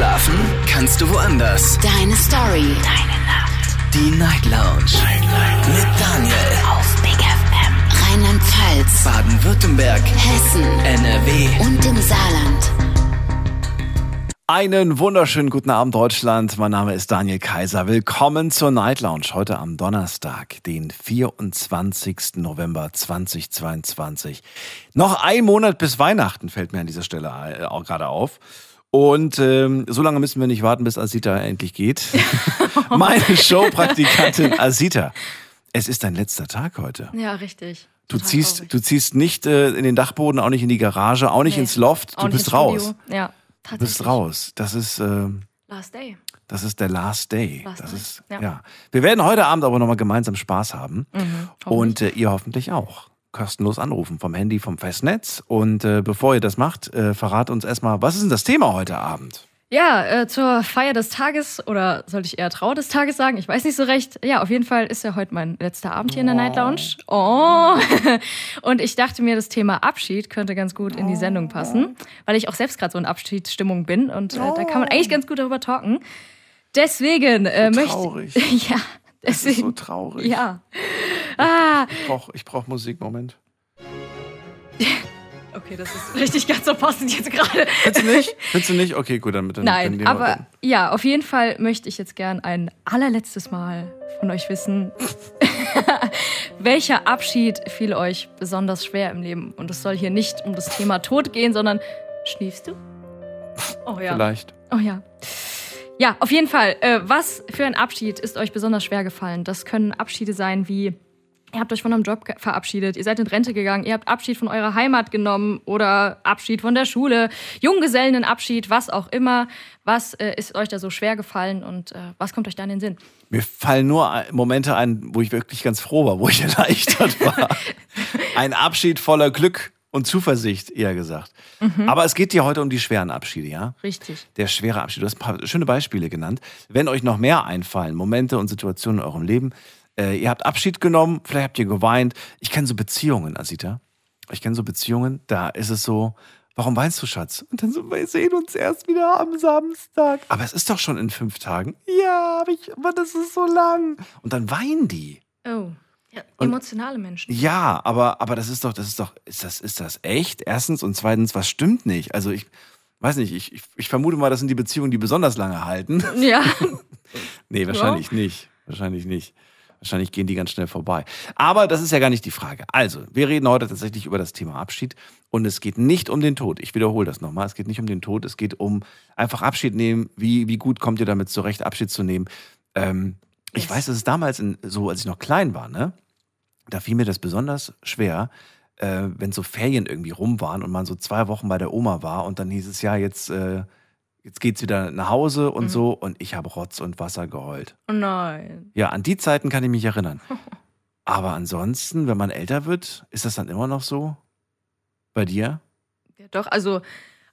Schlafen kannst du woanders. Deine Story. Deine Nacht. Die Night Lounge. Night, Night. Mit Daniel. Auf Big FM. Rheinland-Pfalz. Baden-Württemberg. Hessen. NRW. Und im Saarland. Einen wunderschönen guten Abend, Deutschland. Mein Name ist Daniel Kaiser. Willkommen zur Night Lounge heute am Donnerstag, den 24. November 2022. Noch ein Monat bis Weihnachten fällt mir an dieser Stelle äh, auch gerade auf. Und ähm, so lange müssen wir nicht warten, bis Asita endlich geht. Meine Showpraktikantin Asita. Es ist dein letzter Tag heute. Ja, richtig. Du Total ziehst, traurig. du ziehst nicht äh, in den Dachboden, auch nicht in die Garage, auch nicht Nee, ins Loft. auch Du bist raus. Ja, Du tatsächlich. bist raus. Das ist, äh, Last day. das ist der Last Day. Last das Day, ist, ja. ja. Wir werden heute Abend aber nochmal gemeinsam Spaß haben. Mhm, Und äh, ihr hoffentlich auch. Kostenlos anrufen vom Handy, vom Festnetz. Und äh, bevor ihr das macht, äh, verrat uns erstmal, was ist denn das Thema heute Abend? Ja, äh, zur Feier des Tages oder sollte ich eher Trauer des Tages sagen? Ich weiß nicht so recht. Ja, auf jeden Fall ist ja heute mein letzter Abend hier in der Night Lounge. Oh. Und ich dachte mir, das Thema Abschied könnte ganz gut in die Sendung passen, weil ich auch selbst gerade so in Abschiedsstimmung bin und äh, da kann man eigentlich ganz gut darüber talken. Deswegen äh, möchte traurig. Das ist so traurig. ja. Ah, Ich brauche ich brauch Musik, Moment. okay, das ist richtig ganz so passend jetzt gerade. Findest du nicht? Findest du nicht? Okay, gut, dann mit dann Nein, wir- aber ja, auf jeden Fall möchte ich jetzt gern ein allerletztes Mal von euch wissen, welcher Abschied fiel euch besonders schwer im Leben? Und es soll hier nicht um das Thema Tod gehen, sondern schniefst du? Oh ja. Vielleicht. Oh ja. Ja, auf jeden Fall. Äh, was für ein Abschied ist euch besonders schwer gefallen? Das können Abschiede sein wie, ihr habt euch von einem Job verabschiedet, ihr seid in Rente gegangen, ihr habt Abschied von eurer Heimat genommen oder Abschied von der Schule, Junggesellenabschied, was auch immer. Was äh, ist euch da so schwer gefallen und äh, was kommt euch da in den Sinn? Mir fallen nur ein- Momente ein, wo ich wirklich ganz froh war, wo ich erleichtert war. Ein Abschied voller Glück und Zuversicht, eher gesagt. Mhm. Aber es geht dir heute um die schweren Abschiede, ja? Richtig. Der schwere Abschied. Du hast ein paar schöne Beispiele genannt. Wenn euch noch mehr einfallen, Momente und Situationen in eurem Leben, äh, ihr habt Abschied genommen, vielleicht habt ihr geweint. Ich kenne so Beziehungen, Asita. Ich kenne so Beziehungen, da ist es so, warum weinst du, Schatz? Und dann so, wir sehen uns erst wieder am Samstag. Aber es ist doch schon in fünf Tagen. Ja, aber, ich, aber das ist so lang. Und dann weinen die. Oh. Ja, emotionale Menschen. Ja, aber, aber das ist doch, das ist doch, ist das, ist das echt? Erstens und zweitens, was stimmt nicht? Also ich weiß nicht, ich, ich, ich vermute mal, das sind die Beziehungen, die besonders lange halten. Ja. Nee, wahrscheinlich nicht. Wahrscheinlich nicht. Wahrscheinlich gehen die ganz schnell vorbei. Aber das ist ja gar nicht die Frage. Also, wir reden heute tatsächlich über das Thema Abschied und es geht nicht um den Tod. Ich wiederhole das nochmal. Es geht nicht um den Tod. Es geht um einfach Abschied nehmen. Wie, wie gut kommt ihr damit zurecht, Abschied zu nehmen? Ähm, ich Yes. weiß, dass es damals in, so, als ich noch klein war, ne? Da fiel mir das besonders schwer, äh, wenn so Ferien irgendwie rum waren und man so zwei Wochen bei der Oma war und dann hieß es ja, jetzt, äh, jetzt geht's wieder nach Hause und so und ich habe Rotz und Wasser geheult. Oh nein. Ja, an die Zeiten kann ich mich erinnern. Aber ansonsten, wenn man älter wird, ist das dann immer noch so? Bei dir? Ja, doch, also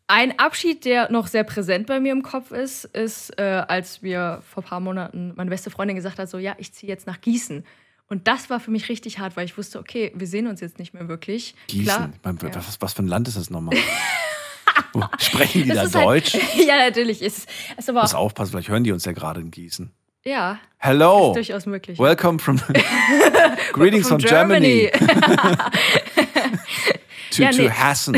ein Abschied, der noch sehr präsent bei mir im Kopf ist, ist, äh, als mir vor ein paar Monaten meine beste Freundin gesagt hat, so, ja, ich ziehe jetzt nach Gießen. Und das war für mich richtig hart, weil ich wusste, okay, wir sehen uns jetzt nicht mehr wirklich. Gießen. Klar, ja. was, was für ein Land ist das nochmal? Wo- Sprechen die Das da halt- Deutsch? ja, natürlich. Ist, ist aber Muss aufpassen, vielleicht hören die uns ja gerade in Gießen. ja, Hello. ist durchaus möglich. Welcome from Greetings from, From Germany, to, Ja, to nee. Hessen.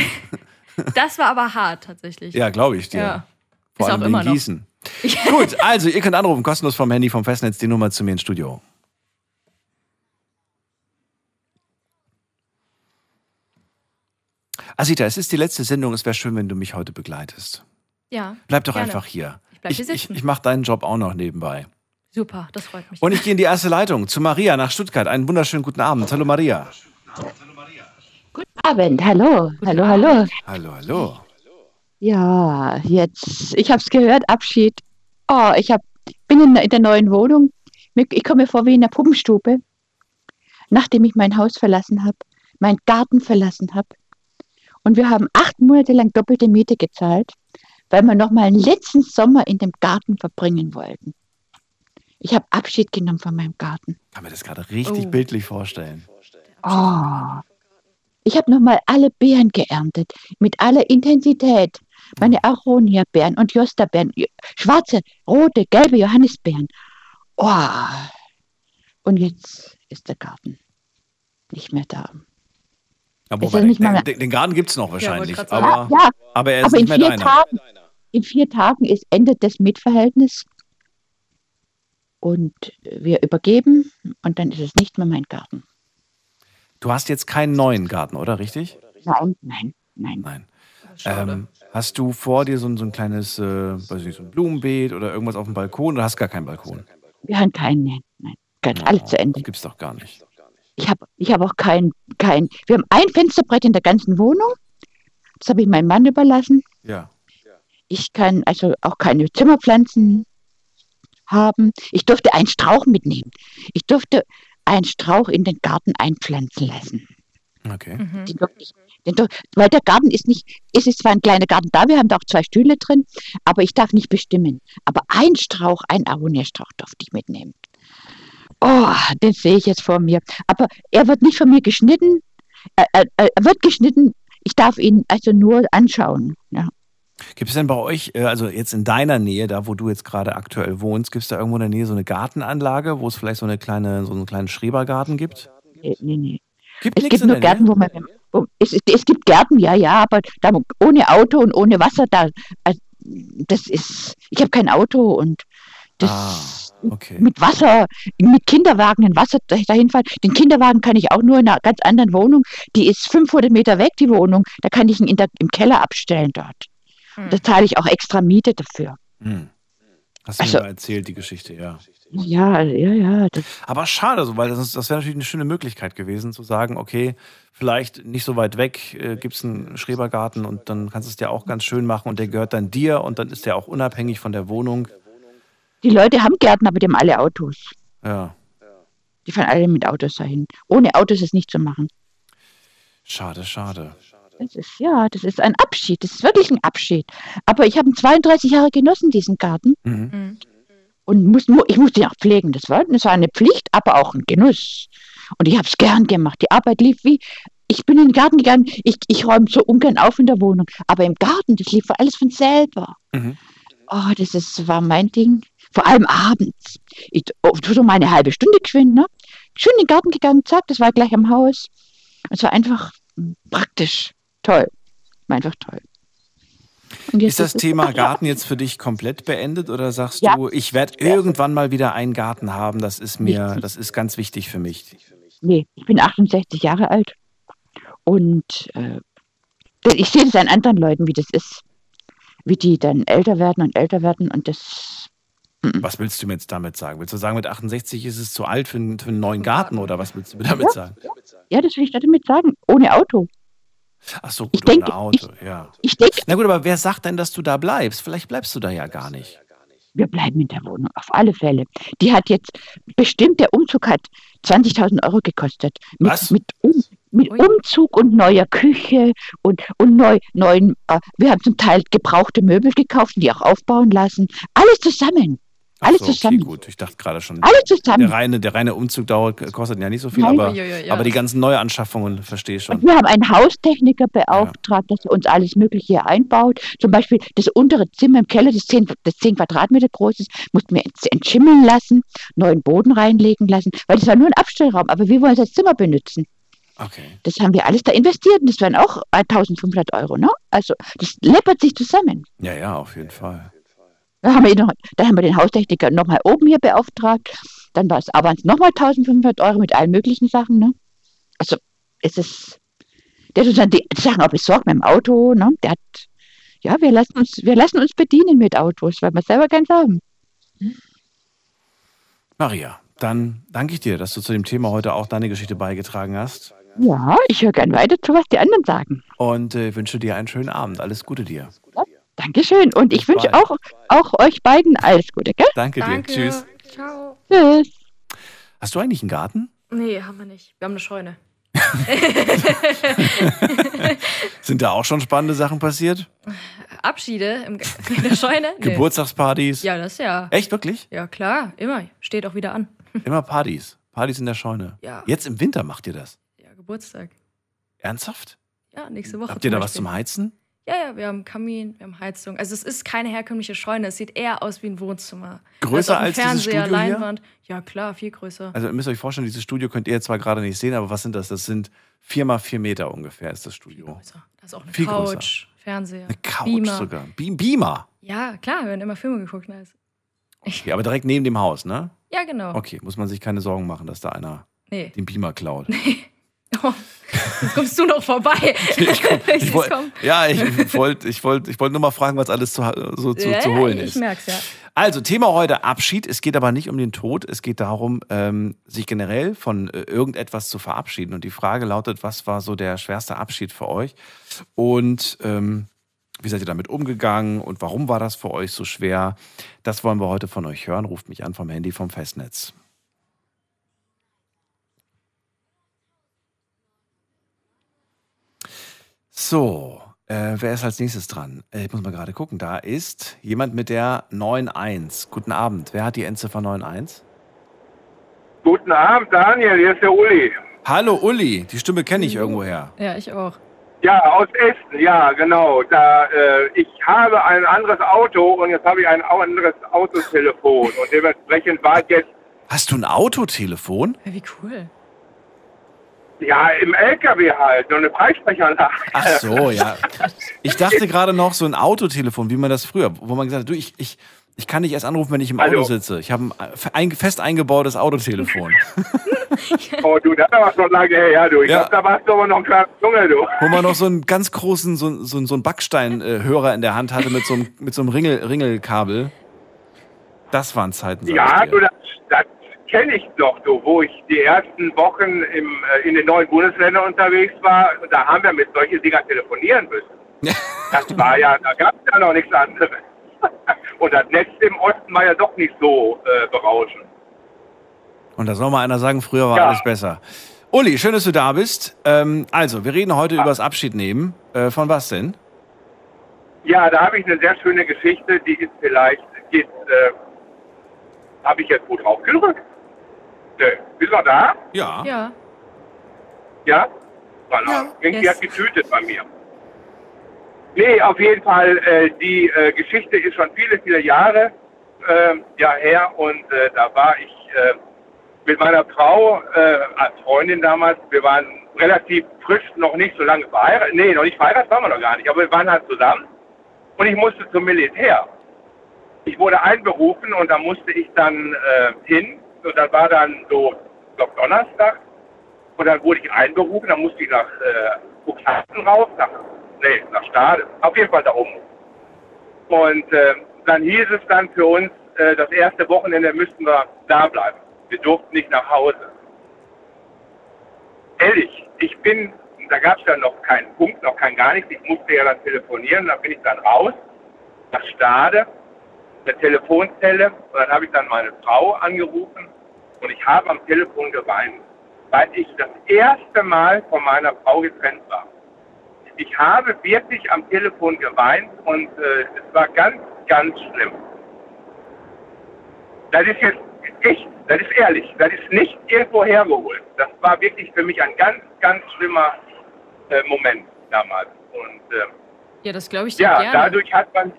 Das war aber hart tatsächlich. Ja, glaube ich dir. Ja. Vor Ist allem auch in immer noch. Gießen. Gut, also ihr könnt anrufen, kostenlos vom Handy, vom Festnetz, die Nummer zu mir ins Studio. Asita, es ist die letzte Sendung. Es wäre schön, wenn du mich heute begleitest. Ja, Bleib doch gerne. einfach hier. Ich bleib ich, hier ich, sitzen. ich mache deinen Job auch noch nebenbei. Super, das freut mich. Und ich gehe in die erste Leitung zu Maria nach Stuttgart. Einen wunderschönen guten Abend. Hallo Maria. Guten Abend, hallo, hallo, hallo. Hallo, hallo. Ja, jetzt, ich habe es gehört, Abschied. Oh, ich hab, bin in, in der neuen Wohnung. Ich komme mir vor wie in der Puppenstube, nachdem ich mein Haus verlassen habe, meinen Garten verlassen habe. Und wir haben acht Monate lang doppelte Miete gezahlt, weil wir noch mal einen letzten Sommer in dem Garten verbringen wollten. Ich habe Abschied genommen von meinem Garten. Kann mir das gerade richtig Oh. bildlich vorstellen. Oh. Ich habe nochmal alle Beeren geerntet, mit aller Intensität. Meine Aronia-Beeren und Josta-Beeren. Schwarze, rote, gelbe Johannisbeeren. Oh. Und jetzt ist der Garten nicht mehr da. Aber ja nicht mal- den, den Garten gibt es noch wahrscheinlich. grad aber, Ja, aber er ist aber in nicht mehr vier deiner. Tagen, in vier Tagen ist endet das Mietverhältnis. Und wir übergeben und dann ist es nicht mehr mein Garten. Du hast jetzt keinen neuen Garten, oder? Richtig? Nein, nein, nein. Nein. Ähm, hast du vor dir so ein, so ein kleines, äh, weiß ich nicht, so ein Blumenbeet oder irgendwas auf dem Balkon oder hast gar keinen Balkon? Wir haben keinen, nein, nein. Ganz alles zu Ende. Das gibt's doch gar nicht. Ich habe ich hab auch kein, kein. Wir haben ein Fensterbrett in der ganzen Wohnung. Das habe ich meinem Mann überlassen. Ja. Ich kann also auch keine Zimmerpflanzen haben. Ich durfte einen Strauch mitnehmen. Ich durfte einen Strauch in den Garten einpflanzen lassen. Okay. Mhm. Den den weil der Garten ist nicht, es ist zwar ein kleiner Garten da, wir haben da auch zwei Stühle drin, aber ich darf nicht bestimmen. Aber ein Strauch, ein Aronia-Strauch durfte ich mitnehmen. Oh, den sehe ich jetzt vor mir. Aber er wird nicht von mir geschnitten. Er, er, er wird geschnitten. Ich darf ihn also nur anschauen. Ja. Gibt es denn bei euch, äh, also jetzt in deiner Nähe, da wo du jetzt gerade aktuell wohnst, gibt es da irgendwo in der Nähe so eine Gartenanlage, wo es vielleicht so eine kleine, so einen kleinen Schrebergarten gibt? Nee, nee, nee. Gibt Es gibt nur Gärten, Nähe? wo man. Wo, es, es gibt Gärten, ja, ja, aber da, ohne Auto und ohne Wasser, da, äh, das ist. Ich habe kein Auto und das. Ah, okay. Mit Wasser, mit Kinderwagen in Wasser dahin fahren. Den Kinderwagen kann ich auch nur in einer ganz anderen Wohnung. Die ist 500 Meter weg, die Wohnung. Da kann ich ihn in der, im Keller abstellen dort. Hm. Da zahle ich auch extra Miete dafür. Hm. Hast du Also- mir mal erzählt, die Geschichte, ja. Ja, ja, ja. Aber schade, so, weil das, das wäre natürlich eine schöne Möglichkeit gewesen, zu sagen, okay, vielleicht nicht so weit weg äh, gibt es einen Schrebergarten und dann kannst du es dir auch ganz schön machen und der gehört dann dir und dann ist der auch unabhängig von der Wohnung. die Leute haben Gärten, aber die haben alle Autos. Ja, Die fahren alle mit Autos dahin. Ohne Autos ist nicht zu machen. schade, schade. Das ist, ja, das ist ein Abschied. Das ist wirklich ein Abschied. Aber ich habe ihn 32 Jahre genossen, diesen Garten. Mhm. Mhm. Und muss, mu- ich musste ihn auch pflegen. Das war, das war eine Pflicht, aber auch ein Genuss. Und ich habe es gern gemacht. Die Arbeit lief wie. Ich bin in den Garten gegangen. Ich, ich räume so ungern auf in der Wohnung. Aber im Garten, das lief alles von selber. Mhm. Oh, das ist, war mein Ding. Vor allem abends. Ich, oh, so mal eine halbe Stunde geschwind, ne? Schön in den Garten gegangen, zack, das war gleich am Haus. Es war einfach mm, praktisch. Toll. Einfach toll. Ist das es- Thema Garten jetzt für dich komplett beendet oder sagst Ja. du, ich werde irgendwann mal wieder einen Garten haben, das ist mir, das ist ganz wichtig für mich. Nee, ich bin 68 Jahre alt. Und äh, ich sehe das an anderen Leuten, wie das ist. Wie die dann älter werden und älter werden und das. Was willst du mir jetzt damit sagen? Willst du sagen, mit 68 ist es zu alt für einen, für einen neuen Garten oder was willst du mir damit sagen? Ja, das will ich damit sagen. Ohne Auto. Ach so, gut, Ich denke, Auto, ja. Ich denke, Na gut, aber wer sagt denn, dass du da bleibst? Vielleicht bleibst du da ja gar nicht. wir bleiben in der Wohnung, auf alle Fälle. Die hat jetzt, bestimmt der Umzug hat 20.000 Euro gekostet. Mit, Was? Mit, um, mit. Umzug und neuer Küche und, und neu, neuen, äh, wir haben zum Teil gebrauchte Möbel gekauft und die auch aufbauen lassen. Alles zusammen. Alles so, okay, zusammen. gut. Ich dachte gerade schon, Alles der zusammen. reine, der reine Umzug dauert, kostet ja nicht so viel, Nein. aber, ja. aber die ganzen Neuanschaffungen verstehe ich Und schon. wir haben einen Haustechniker beauftragt, dass er uns alles Mögliche hier einbaut. Zum Beispiel das untere Zimmer im Keller, das 10, das 10 Quadratmeter groß ist, mussten wir ents- entschimmeln lassen, neuen Boden reinlegen lassen, weil das war nur ein Abstellraum, aber wir wollen es als Zimmer benutzen. Okay. Das haben wir alles da investiert und das wären auch 1500 Euro. Ne? Also das läppert sich zusammen. Ja, ja, auf jeden Fall. Da haben wir, noch, dann haben wir den Haustechniker nochmal oben hier beauftragt. Dann war es aber nochmal 1500 Euro mit allen möglichen Sachen. Ne? Also es ist, der hat uns dann die Sachen auch besorgt mit dem Auto. Ne? Der hat, ja, wir lassen, uns, wir lassen uns bedienen mit Autos, weil wir selber keins haben. Maria, dann danke ich dir, dass du zu dem Thema heute auch deine Geschichte beigetragen hast Ja, ich höre gern weiter zu, was die anderen sagen. und äh, wünsche dir einen schönen Abend. Alles Gute dir. Dankeschön. Und ich wünsche auch, auch euch beiden alles Gute, gell? Danke, Danke. dir. Tschüss. Ciao. Tschüss. Hast du eigentlich einen Garten? Nee, haben wir nicht. Wir haben eine Scheune. Sind da auch schon spannende Sachen passiert? Abschiede im, in der Scheune? Nee. Geburtstagspartys? Ja, das ja. Echt, wirklich? Ja, klar, immer. Steht auch wieder an. Immer Partys. Partys in der Scheune. Ja. Jetzt im Winter macht ihr das. Ja, Geburtstag. Ernsthaft? Ja, nächste Woche. Habt ihr da was Beispiel. zum Heizen? Ja, ja, wir haben Kamin, wir haben Heizung. Also es ist keine herkömmliche Scheune, es sieht eher aus wie ein Wohnzimmer. Größer ein als dieses Fernseher, Studio hier? Leinwand. Ja, klar, viel größer. Also ihr müsst euch vorstellen, dieses Studio könnt ihr zwar gerade nicht sehen, aber was sind das? Das sind vier mal vier Meter ungefähr ist das Studio. größer. Da ist auch eine Viel Couch, größer. Fernseher, Eine Couch Beamer. sogar. Be Beamer. Ja, klar, wir haben immer Filme geguckt. Nice. Okay, aber direkt neben dem Haus, ne? Ja, genau. Okay, muss man sich keine Sorgen machen, dass da einer Nee. den Beamer klaut. Oh, jetzt kommst du noch vorbei. Ich komm, ich wollt, ja, ich wollte ich wollt, ich wollt nur mal fragen, was alles zu, so zu, Ja, zu holen ich ist. merk's, ja. Also, Thema heute Abschied. Es geht aber nicht um den Tod. Es geht darum, ähm, sich generell von äh, irgendetwas zu verabschieden. Und die Frage lautet, was war so der schwerste Abschied für euch? Und ähm, wie seid ihr damit umgegangen? Und warum war das für euch so schwer? Das wollen wir heute von euch hören. Ruft mich an vom Handy vom Festnetz. So, äh, wer ist als nächstes dran? Äh, ich muss mal gerade gucken. Da ist jemand mit der 9.1. Guten Abend. Wer hat die Endziffer 9.1? Guten Abend, Daniel, hier ist der Uli. Hallo Uli, die Stimme kenne ich irgendwoher. Ja, ich auch. Ja, aus Essen, ja, genau. Da, äh, ich habe ein anderes Auto und jetzt habe ich ein anderes Autotelefon und dementsprechend war jetzt Hast du ein Autotelefon? Ja, wie cool. Ja im LKW halt so eine Freisprechanlage. Ach so, ja. Ich dachte gerade noch so ein Autotelefon, wie man das früher, wo man gesagt hat, du, ich, ich, ich kann dich erst anrufen, wenn ich im Auto Hallo. sitze. Ich habe ein fest eingebautes Autotelefon, Oh, du, das aber schon lange her, ja, du. Ich Ja. glaub, da warst du aber noch ein kleiner Junge, du. wo man noch so einen ganz großen, so, so, so einen Backsteinhörer in der Hand hatte mit so einem, mit so einem Ringel, Ringelkabel. Das waren Zeiten. Ja, du, das, das kenne ich doch, du, wo ich die ersten Wochen im, äh, in den neuen Bundesländern unterwegs war. Da haben wir mit solchen Dingern telefonieren müssen. Das war ja, da gab es ja noch nichts anderes. Und das Netz im Osten war ja doch nicht so äh, berauschend. Und da soll mal einer sagen, früher war Ja. alles besser. Uli, schön, dass du da bist. Ähm, also, wir reden heute über das Abschied nehmen. Äh, von was denn? Ja, da habe ich eine sehr schöne Geschichte, die ist vielleicht, geht, äh, habe ich jetzt gut drauf Bist du noch da? Ja. Ja. Ja? Voilà. Irgendwie Yes. hat getütet bei mir. Nee, auf jeden Fall, äh, die äh, Geschichte ist schon viele, viele Jahre äh, ja, her und äh, da war ich äh, mit meiner Frau äh, als Freundin damals, wir waren relativ frisch, noch nicht so lange verheiratet, nee, noch nicht verheiratet waren wir noch gar nicht, aber wir waren halt zusammen und ich musste zum Militär. Ich wurde einberufen und da musste ich dann äh, hin und dann war dann so, glaube Donnerstag und dann wurde ich einberufen, dann musste ich nach äh, Cuxhaven rauf, nach, nee, nach Stade, auf jeden Fall da oben. Und äh, dann hieß es dann für uns, äh, das erste Wochenende müssten wir da bleiben. Wir durften nicht nach Hause. Ehrlich, ich bin, da gab es ja noch keinen Punkt, noch kein gar nichts. Ich musste ja dann telefonieren, dann bin ich dann raus nach Stade, eine Telefonzelle und dann habe ich dann meine Frau angerufen und ich habe am Telefon geweint, weil ich das erste Mal von meiner Frau getrennt war. Ich habe wirklich am Telefon geweint und äh, es war ganz, ganz schlimm. Das ist jetzt echt, das ist ehrlich, das ist nicht irgendwo hergeholt. Das war wirklich für mich ein ganz, ganz schlimmer äh, Moment damals. Und äh, Ja, das glaube ich dir ja, gerne. dadurch hat man.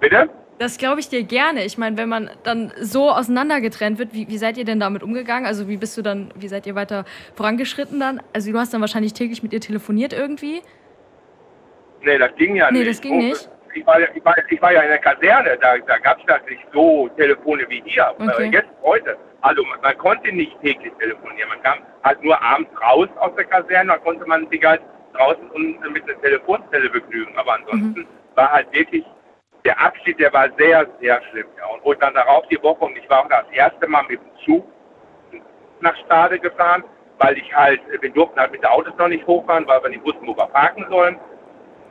Bitte? Das glaube ich dir gerne. Ich meine, wenn man dann so auseinandergetrennt wird, wie, wie seid ihr denn damit umgegangen? Also wie bist du dann, wie seid ihr weiter vorangeschritten dann? Also du hast dann wahrscheinlich täglich mit ihr telefoniert irgendwie. Nee, das ging ja Nee, nicht. das ging nicht. Ich war, ja- ich, war, ich war ja in der Kaserne, da, da gab es das nicht so Telefone wie hier. Okay. Jetzt heute. Also man, man konnte nicht täglich telefonieren. Man kam halt nur abends raus aus der Kaserne, da konnte man sich halt draußen und mit einer Telefonzelle begnügen. Aber ansonsten Mhm. war halt wirklich der Abschied, der war sehr, sehr schlimm. Ja. Und ich dann darauf die Woche, und ich war auch das erste Mal mit dem Zug nach Stade gefahren, weil ich halt, wir durften halt mit den Autos noch nicht hochfahren, weil wir nicht wussten, wo wir parken sollen.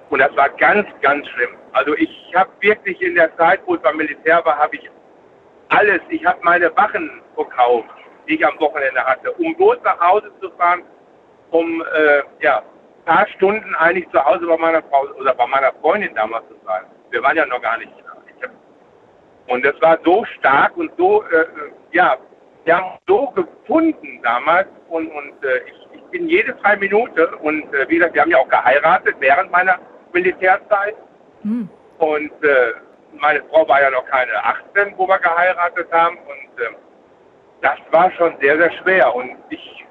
Und das war ganz, ganz schlimm. Also ich habe wirklich in der Zeit, wo ich beim Militär war, habe ich alles, ich habe meine Wachen verkauft, die ich am Wochenende hatte, um bloß nach Hause zu fahren, um äh, ja, ein paar Stunden eigentlich zu Hause bei meiner Frau oder bei meiner Freundin damals zu sein. Wir waren ja noch gar nicht. Ich hab, und das war so stark und so, äh, äh, ja, wir haben uns so gefunden damals und, und äh, ich, ich bin jede freie Minute und äh, wie gesagt, wir haben ja auch geheiratet während meiner Militärzeit. Hm. Und äh, meine Frau war ja noch keine 18, wo wir geheiratet haben. Und äh, das war schon sehr, sehr schwer. Und ich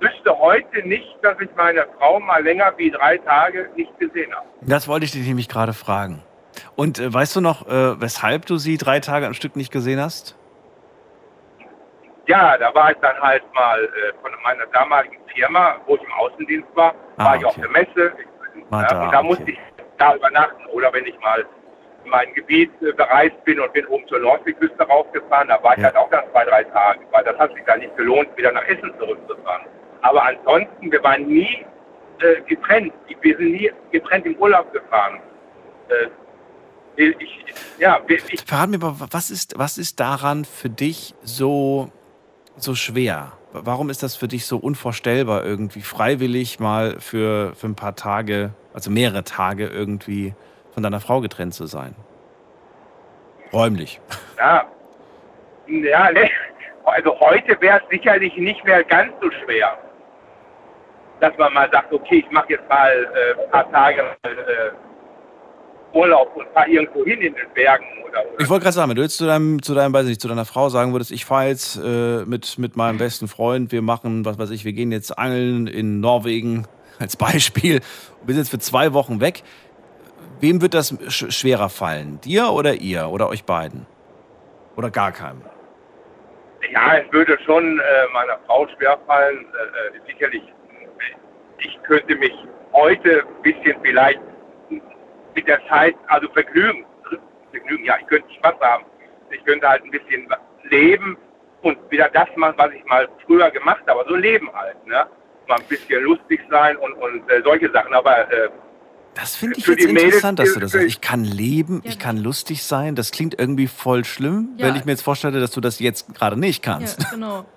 wüsste heute nicht, dass ich meine Frau mal länger wie drei Tage nicht gesehen habe. Das wollte ich dich nämlich gerade fragen. Und äh, weißt du noch, äh, weshalb du sie drei Tage am Stück nicht gesehen hast? Ja, da war ich dann halt mal äh, von meiner damaligen Firma, wo ich im Außendienst war, Ah, war ich auf okay. der Messe. Mal ja, da, und da okay. musste ich da übernachten. Oder wenn ich mal in mein Gebiet äh, bereist bin und bin oben zur Nordseeküste raufgefahren, da war ich Ja. halt auch dann zwei, drei Tage, weil das hat sich dann nicht gelohnt, wieder nach Essen zurückzufahren. Aber ansonsten, wir waren nie äh, getrennt. Wir sind nie getrennt im Urlaub gefahren. Äh, ich, ja, ich, Verrat mir mal, was ist, was ist daran für dich so, so schwer? Warum ist das für dich so unvorstellbar, irgendwie freiwillig mal für, für ein paar Tage, also mehrere Tage irgendwie von deiner Frau getrennt zu sein? Räumlich. Ja, ja also heute wäre es sicherlich nicht mehr ganz so schwer, dass man mal sagt, okay, ich mache jetzt mal äh, ein paar Tage äh, Urlaub und fahre irgendwo hin in den Bergen oder, oder Ich wollte gerade sagen, wenn du jetzt zu deinem, zu deinem, weiß nicht, zu deiner Frau sagen würdest, ich fahre jetzt äh, mit, mit meinem besten Freund, wir machen, was weiß ich, wir gehen jetzt angeln in Norwegen als Beispiel, wir sind jetzt für zwei Wochen weg. Wem wird das sch schwerer fallen? Dir oder ihr oder euch beiden? Oder gar keinem? Ja, es würde schon äh, meiner Frau schwerfallen. Äh, äh, sicherlich, ich könnte mich heute ein bisschen vielleicht mit der Zeit, also vergnügen. Vergnügen, ja, ich könnte Spaß haben. Ich könnte halt ein bisschen leben und wieder das machen, was ich mal früher gemacht habe. So leben halt, ne? Mal ein bisschen lustig sein und, und äh, solche Sachen. Aber äh, Das finde ich jetzt Mädels interessant, dass du das sagst. Ich kann leben, Ja. ich kann lustig sein. Das klingt irgendwie voll schlimm, Ja. wenn ich mir jetzt vorstelle, dass du das jetzt gerade nicht kannst. Ja, genau.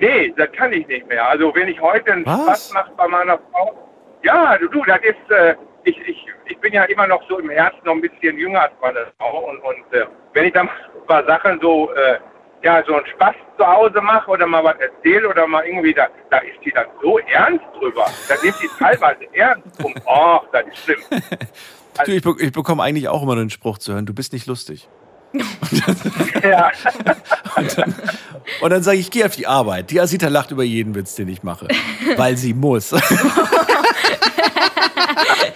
Nee, das kann ich nicht mehr. Also wenn ich heute einen Was? Spaß mache bei meiner Frau, ja, du, du das ist, äh, ich, ich, ich bin ja immer noch so im Herzen noch ein bisschen jünger als meine Frau und, und äh, wenn ich dann ein paar Sachen so, äh, ja, so einen Spaß zu Hause mache oder mal was erzähle oder mal irgendwie, da, da ist die dann so ernst drüber. Da nimmt die teilweise ernst um, oh, das ist schlimm. Du, ich, be ich bekomme eigentlich auch immer den Spruch zu hören, du bist nicht lustig. ja. Und dann, und dann sage ich, ich gehe auf die Arbeit. Die Asita lacht über jeden Witz, den ich mache. Weil sie muss.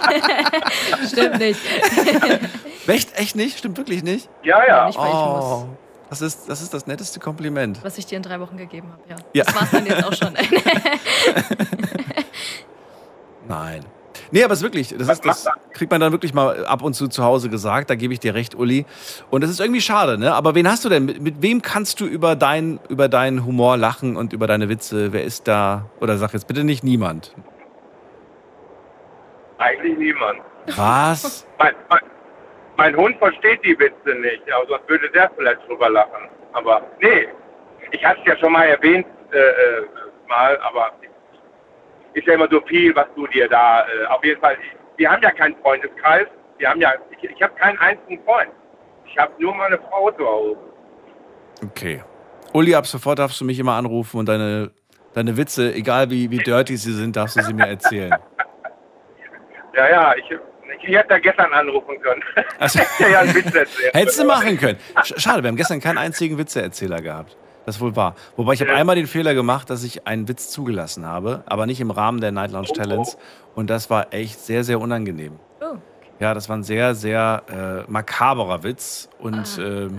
Stimmt nicht. echt, echt nicht? Stimmt wirklich nicht? ja, ja. Nicht, weil ich muss. das ist, das ist das netteste Kompliment. Was ich dir in drei Wochen gegeben habe, ja. Ja. Das war's dann jetzt auch schon. Nein. Nee, aber es ist wirklich, das, ist, das kriegt man dann wirklich mal ab und zu zu Hause gesagt, da gebe ich dir recht, Uli. Und das ist irgendwie schade, ne? Aber wen hast du denn? Mit, mit wem kannst du über, dein, über deinen Humor lachen und über deine Witze? Wer ist da? Oder sag jetzt bitte nicht niemand. Eigentlich niemand. Was? Mein, mein, mein Hund versteht die Witze nicht, aber sonst würde der vielleicht drüber lachen. Aber nee, ich hatte es ja schon mal erwähnt, äh, äh, mal, aber ist ja immer so viel, was du dir da, äh, auf jeden Fall, wir haben ja keinen Freundeskreis, wir haben ja, ich, ich habe keinen einzigen Freund. Ich habe nur meine Frau zu Hause. Okay. Uli, ab sofort darfst du mich immer anrufen und deine, deine Witze, egal wie, wie dirty sie sind, darfst du sie mir erzählen. Ja, ja, ich, ich hätte da gestern anrufen können. Also- Ich hätte ja einen Witz erzählen Hättest du machen können. Sch- Schade, wir haben gestern keinen einzigen Witzeerzähler gehabt. Das ist wohl wahr. Wobei ich habe Ja. einmal den Fehler gemacht, dass ich einen Witz zugelassen habe, aber nicht im Rahmen der Night Lounge Talents. Und das war echt sehr, sehr unangenehm. Oh, Ja, das war ein sehr, sehr äh, makaberer Witz und ähm,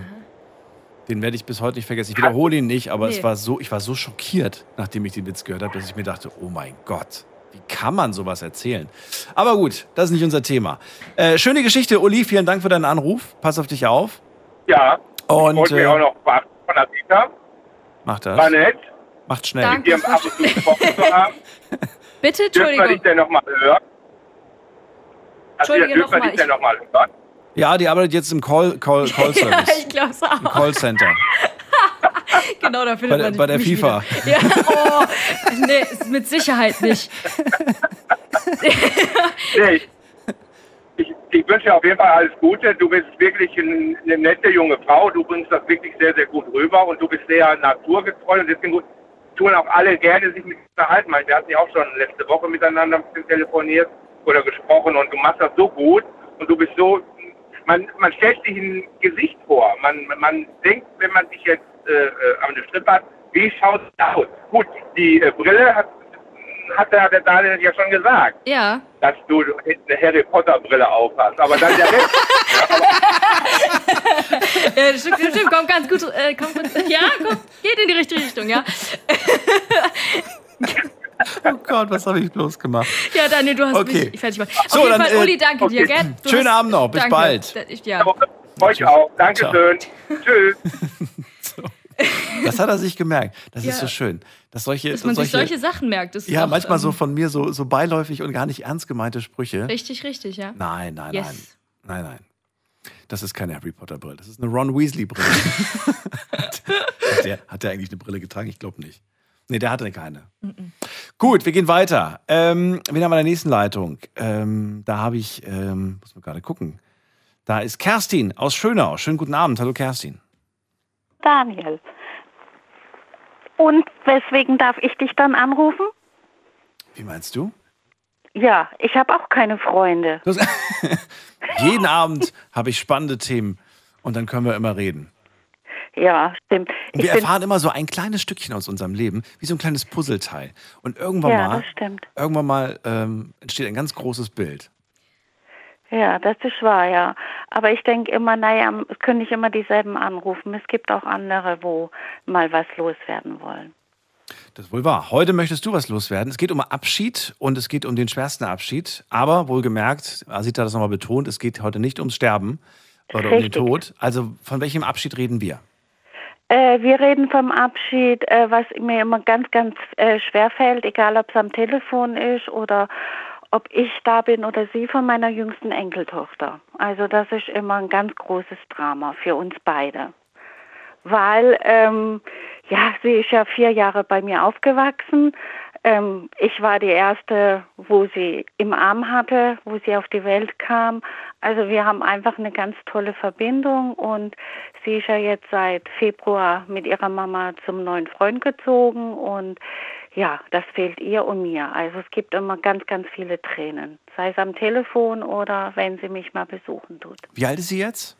den werde ich bis heute nicht vergessen. Ich wiederhole ihn nicht, aber es Nee. war so, ich war so schockiert, nachdem ich den Witz gehört habe, dass ich mir dachte, oh mein Gott, wie kann man sowas erzählen? Aber gut, das ist nicht unser Thema. Äh, schöne Geschichte, Uli, vielen Dank für deinen Anruf. Pass auf dich auf. Ja, Und, ich wollte äh, mir auch noch von der Vita. Macht War das. nett, Macht schnell. Danke. mit dir ab und zu gesprochen zu haben. Bitte, Dürfen wir dich Entschuldigung. denn nochmal hören? Also, Entschuldige dürfen wir noch mal, dich denn nochmal hören? Ja, die arbeitet jetzt im Call, Call, Call Ja, Service. ich glaube es Im auch. Callcenter. Genau, da findet Bei der- man bei der mich FIFA. Wieder. Ja, oh, nee, mit Sicherheit nicht. Nee, ich, ich, ich wünsche dir auf jeden Fall alles Gute. Du bist wirklich ein, eine nette junge Frau. Du bringst das wirklich sehr, sehr gut rüber und du bist sehr naturgetreu und deswegen gut, tun auch alle gerne sich mit dir unterhalten. Wir hatten ja auch schon letzte Woche miteinander ein bisschen telefoniert oder gesprochen und du machst das so gut und du bist so, man, man stellt sich ein Gesicht vor. Man, man denkt, wenn man dich jetzt äh, äh, Strippe hat, wie schaut es aus? Gut, die äh, Brille hat, hat der, der Daniel ja schon gesagt, Ja. dass du eine Harry Potter Brille aufhast. Aber dann der Rest, ja stimmt, stimmt, stimmt, kommt ganz gut. Äh, kommt gut. Ja, kommt, geht in die richtige Richtung, ja. Oh Gott, was habe ich bloß gemacht? Ja, Daniel, du hast Okay. mich fertig gemacht. So, Auf jeden dann, Fall, äh, Uli, danke dir, okay. gell? Du Schönen hast- Abend noch, bis danke. bald. Ich- Ja. euch auch. Dankeschön. Tschüss. Das hat er sich gemerkt. Das Ja. ist so schön. Dass solche, Dass man sich solche Sachen merkt. Das ja, auch, manchmal so ähm, von mir so, so beiläufig und gar nicht ernst gemeinte Sprüche. Richtig, richtig, ja. Nein, nein, Yes. nein. Nein, nein. Das ist keine Harry Potter Brille. Das ist eine Ron Weasley Brille. hat, der, hat der eigentlich eine Brille getragen? Ich glaube nicht. Nee, der hatte keine. Gut, wir gehen weiter. Ähm, wen haben wir in der nächsten Leitung? Ähm, da habe ich, ähm, muss man gerade gucken. Da ist Kerstin aus Schönau. Schönen guten Abend. Hallo Kerstin. Daniel. Und weswegen darf ich dich dann anrufen? Wie meinst du? Ja, ich habe auch keine Freunde. Du hast- Jeden Abend habe ich spannende Themen und dann können wir immer reden. Ja, stimmt. Und wir erfahren immer so ein kleines Stückchen aus unserem Leben, wie so ein kleines Puzzleteil. Und irgendwann Ja, mal, das irgendwann mal ähm, entsteht ein ganz großes Bild. Ja, das ist wahr, ja. Aber ich denke immer, naja, es können nicht immer dieselben anrufen. Es gibt auch andere, wo mal was loswerden wollen. Das ist wohl wahr. Heute möchtest du was loswerden. Es geht um Abschied und es geht um den schwersten Abschied. Aber wohlgemerkt, Asita hat das nochmal betont, es geht heute nicht ums Sterben oder um den Richtig. Tod. Also von welchem Abschied reden wir? Äh, wir reden vom Abschied, äh, was mir immer ganz, ganz äh, schwer fällt, egal ob es am Telefon ist oder ob ich da bin oder sie von meiner jüngsten Enkeltochter. Also das ist immer ein ganz großes Drama für uns beide. Weil, ähm, ja, sie ist ja vier Jahre bei mir aufgewachsen. Ähm, ich war die erste, wo sie im Arm hatte, wo sie auf die Welt kam. Also wir haben einfach eine ganz tolle Verbindung und sie ist ja jetzt seit Februar mit ihrer Mama zum neuen Freund gezogen und ja, das fehlt ihr und mir. Also es gibt immer ganz, ganz viele Tränen, sei es am Telefon oder wenn sie mich mal besuchen tut. Wie alt ist sie jetzt?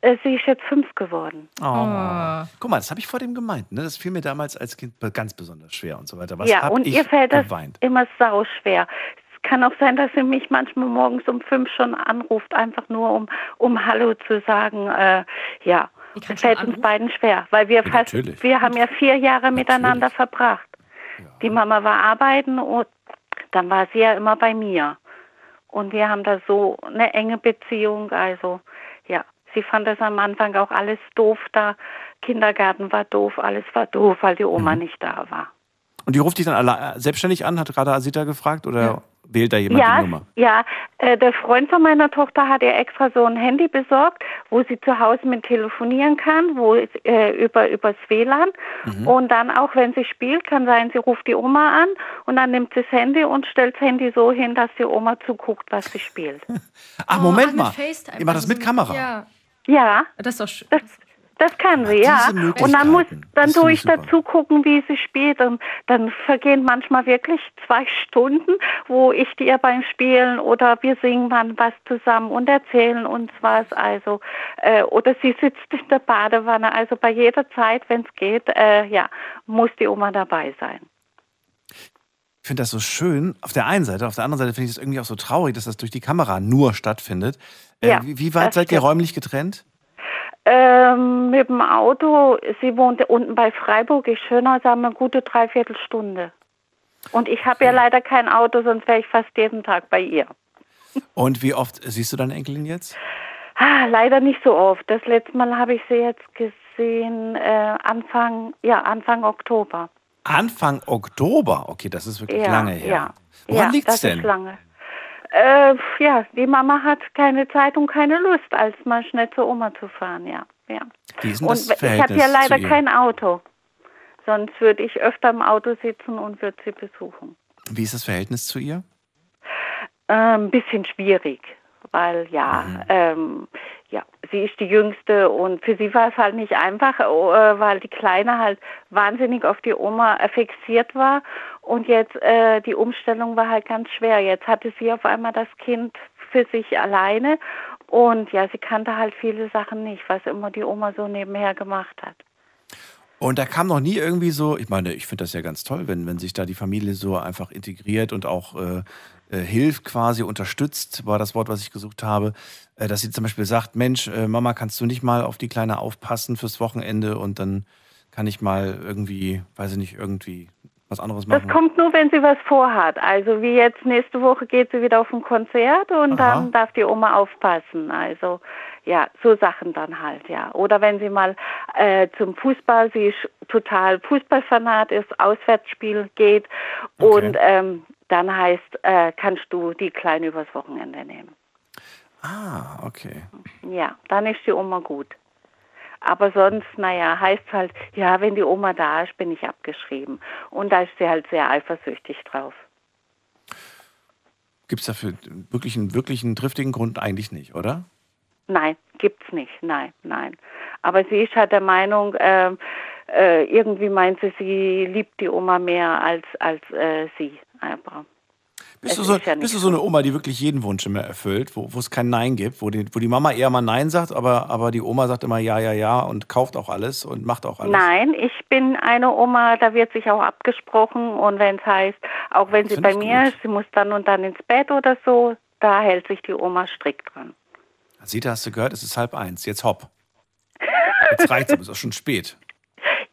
Äh, Sie ist jetzt fünf geworden. Oh. Guck mal, das habe ich vor dem gemeint. Ne? Das fiel mir damals als Kind ganz besonders schwer und so weiter. Was ja, hab und ich ihr fällt das geweint? immer sau schwer. Es kann auch sein, dass sie mich manchmal morgens um fünf schon anruft, einfach nur um, um Hallo zu sagen. Äh, ja, es schon fällt uns beiden schwer, weil wir Ja, fast, natürlich. wir haben ja vier Jahre miteinander verbracht. Die Mama war arbeiten und dann war sie ja immer bei mir. Und wir haben da so eine enge Beziehung. Also ja, sie fand das am Anfang auch alles doof da. Kindergarten war doof, alles war doof, weil die Oma Mhm. nicht da war. Und die ruft dich dann alle, äh, selbstständig an, hat gerade Asita gefragt oder wählt da jemand die Ja, Nummer? ja. Äh, der Freund von meiner Tochter hat ihr extra so ein Handy besorgt, wo sie zu Hause mit telefonieren kann, wo äh, über übers WLAN. Mhm. Und dann auch, wenn sie spielt, kann sein, sie ruft die Oma an und dann nimmt sie das Handy und stellt das Handy so hin, dass die Oma zuguckt, was sie spielt. Ach, Oh, Moment mit mal. Ihr macht das mit Kamera. Ja, Ja, das ist doch schön. das, das kann sie, Ja, Und dann muss, dann tue ich super. dazu gucken, wie sie spielt. Und dann vergehen manchmal wirklich zwei Stunden, wo ich dir beim Spielen oder wir singen dann was zusammen und erzählen uns was. Also äh, oder sie sitzt in der Badewanne. Also bei jeder Zeit, wenn es geht, äh, ja, muss die Oma dabei sein. Ich finde das so schön. Auf der einen Seite, auf der anderen Seite finde ich es irgendwie auch so traurig, dass das durch die Kamera nur stattfindet. Äh, Ja, wie, wie weit seid ihr räumlich getrennt? Ähm, mit dem Auto, sie wohnt unten bei Freiburg, ist schöner, sagen wir, eine gute Dreiviertelstunde. Und ich habe ja leider kein Auto, sonst wäre ich fast jeden Tag bei ihr. Und wie oft siehst du deine Enkelin jetzt? Ah, leider nicht so oft. Das letzte Mal habe ich sie jetzt gesehen äh, Anfang, ja, Anfang Oktober. Anfang Oktober. Okay, das ist wirklich Ja, lange her. ja. Woran ja, liegt's das denn? ist lange. Äh, ja, die Mama hat keine Zeit und keine Lust, als mal schnell zur Oma zu fahren, ja. ja. Wie ist denn Und das ich habe Verhältnis ja leider kein Auto. Sonst würde ich öfter im Auto sitzen und würde sie besuchen. Wie ist das Verhältnis zu ihr? Äh, ein bisschen schwierig, weil ja, Mhm. ähm, ja, sie ist die Jüngste und für sie war es halt nicht einfach, äh, weil die Kleine halt wahnsinnig auf die Oma fixiert war Und jetzt äh, die Umstellung war halt ganz schwer. Jetzt hatte sie auf einmal das Kind für sich alleine und ja, sie kannte halt viele Sachen nicht, was immer die Oma so nebenher gemacht hat. Und da kam noch nie irgendwie so, ich meine, ich finde das ja ganz toll, wenn, wenn sich da die Familie so einfach integriert und auch äh, äh, hilft, quasi unterstützt, war das Wort, was ich gesucht habe, äh, dass sie zum Beispiel sagt, Mensch, äh, Mama, kannst du nicht mal auf die Kleine aufpassen fürs Wochenende und dann kann ich mal irgendwie, weiß ich nicht, irgendwie was anderes machen? Das kommt nur, wenn sie was vorhat. Also wie jetzt nächste Woche geht sie wieder auf ein Konzert und Aha. dann darf die Oma aufpassen. Also ja, so Sachen dann halt, ja. Oder wenn sie mal äh, zum Fußball, sie ist total Fußballfanat, ist Auswärtsspiel geht Okay. und ähm, dann heißt, äh, kannst du die Kleine übers Wochenende nehmen. Ah, okay. Ja, dann ist die Oma gut. Aber sonst, naja, heißt halt, ja, wenn die Oma da ist, bin ich abgeschrieben. Und da ist sie halt sehr eifersüchtig drauf. Gibt es dafür wirklich einen, wirklich einen triftigen Grund? Eigentlich nicht, oder? Nein, gibt's nicht. Nein, nein. Aber sie ist halt der Meinung, ähm, äh, irgendwie meint sie, sie liebt die Oma mehr als, als äh, sie. Aber Bist, du so, ja bist du so eine Oma, die wirklich jeden Wunsch immer erfüllt, wo, wo es kein Nein gibt, wo die, wo die Mama eher mal Nein sagt, aber, aber die Oma sagt immer Ja, ja, ja und kauft auch alles und macht auch alles? nein, ich bin eine Oma, da wird sich auch abgesprochen. Und wenn es heißt, auch wenn Das sie bei mir gut. ist, sie muss dann und dann ins Bett oder so, da hält sich die Oma strikt dran. Sita, hast du gehört, es ist halb eins, jetzt hopp. Jetzt reicht's, aber es ist auch schon spät.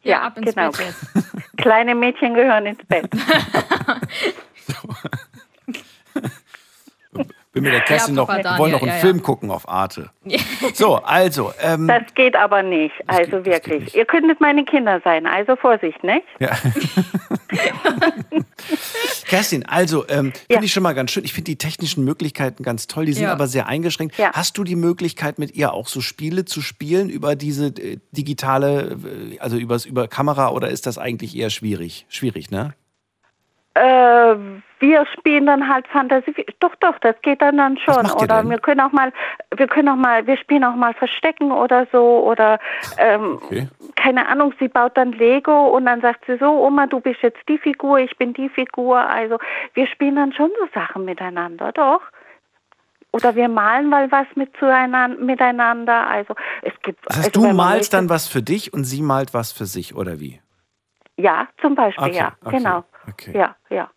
Ja, ab ins genau. Bett jetzt. Kleine Mädchen gehören ins Bett. Bin mit der Kerstin Ja, noch, wir wollen Daniel, noch einen ja, ja. Film gucken auf Arte. So, also, ähm, Das geht aber nicht. Also geht- wirklich. nicht. Ihr könntet meine Kinder sein. Also Vorsicht, nicht? Ja. Kerstin, also ähm, finde Ja. ich schon mal ganz schön. Ich finde die technischen Möglichkeiten ganz toll, die sind Ja. aber sehr eingeschränkt. Ja. Hast du die Möglichkeit, mit ihr auch so Spiele zu spielen über diese äh, digitale, äh, also übers, über Kamera oder ist das eigentlich eher schwierig? Schwierig, ne? Äh, wir spielen dann halt Fantasie. Doch, doch, das geht dann dann schon. Oder wir können auch mal, wir können auch mal, wir spielen auch mal Verstecken oder so. Oder ähm, Okay. keine Ahnung, sie baut dann Lego und dann sagt sie so, Oma, du bist jetzt die Figur, ich bin die Figur. Also wir spielen dann schon so Sachen miteinander, doch. Oder wir malen mal was mit zueinander, miteinander. Also es gibt. Das heißt, also, du malst dann was für dich und sie malt was für sich, oder wie? Ja, zum Beispiel, Okay, ja, okay, genau. okay. Ja, ja.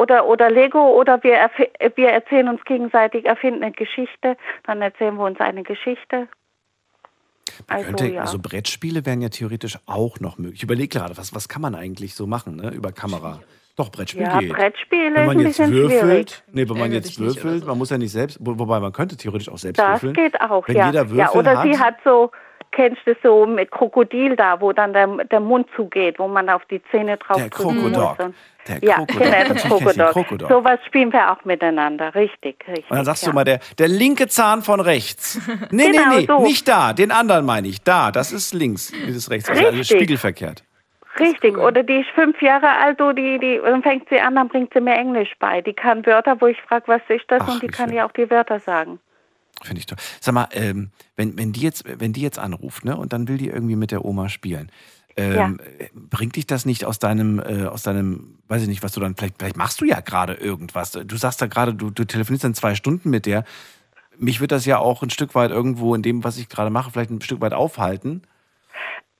Oder, oder Lego oder wir, wir erzählen uns gegenseitig, erfinden eine Geschichte, dann erzählen wir uns eine Geschichte. Also, könnte, ja. also Brettspiele wären ja theoretisch auch noch möglich. Ich überlege gerade, was, was kann man eigentlich so machen, ne? Über Kamera. Doch, Brettspiel Ja, geht. Brettspiele Wenn man ein jetzt bisschen würfelt, nee, wenn man jetzt würfelt, so. man muss ja nicht selbst, wo- wobei man könnte theoretisch auch selbst Das würfeln. geht auch, Wenn ja. jeder Würfel ja, oder hat, sie hat so, kennst du so mit Krokodil da, wo dann der, der Mund zugeht, wo man auf die Zähne drauf Der drücken Krokodok. muss. Und, Der ja, Krokodok. genau, Krokodok. Krokodok. Sowas spielen wir auch miteinander, richtig, richtig. Und dann sagst ja. du mal, der, der linke Zahn von rechts. Nee, Genau, nee, nee, so. nicht da, den anderen meine ich. Da, das ist links, das ist rechts. Also alles Richtig. spiegelverkehrt. Richtig, oder die ist fünf Jahre alt, du, die, die, dann fängt sie an, dann bringt sie mir Englisch bei. Die kann Wörter, wo ich frage, was ist das? Ach, und die kann ja auch die Wörter sagen. Finde ich toll. Sag mal, ähm, wenn, wenn, die jetzt, wenn die jetzt anruft, ne, und dann will die irgendwie mit der Oma spielen, ähm, äh, bringt dich das nicht aus deinem, äh, aus deinem, weiß ich nicht, was du dann, vielleicht, vielleicht machst du ja gerade irgendwas. Du sagst da gerade, du, du telefonierst dann zwei Stunden mit der. Mich wird das ja auch ein Stück weit irgendwo in dem, was ich gerade mache, vielleicht ein Stück weit aufhalten.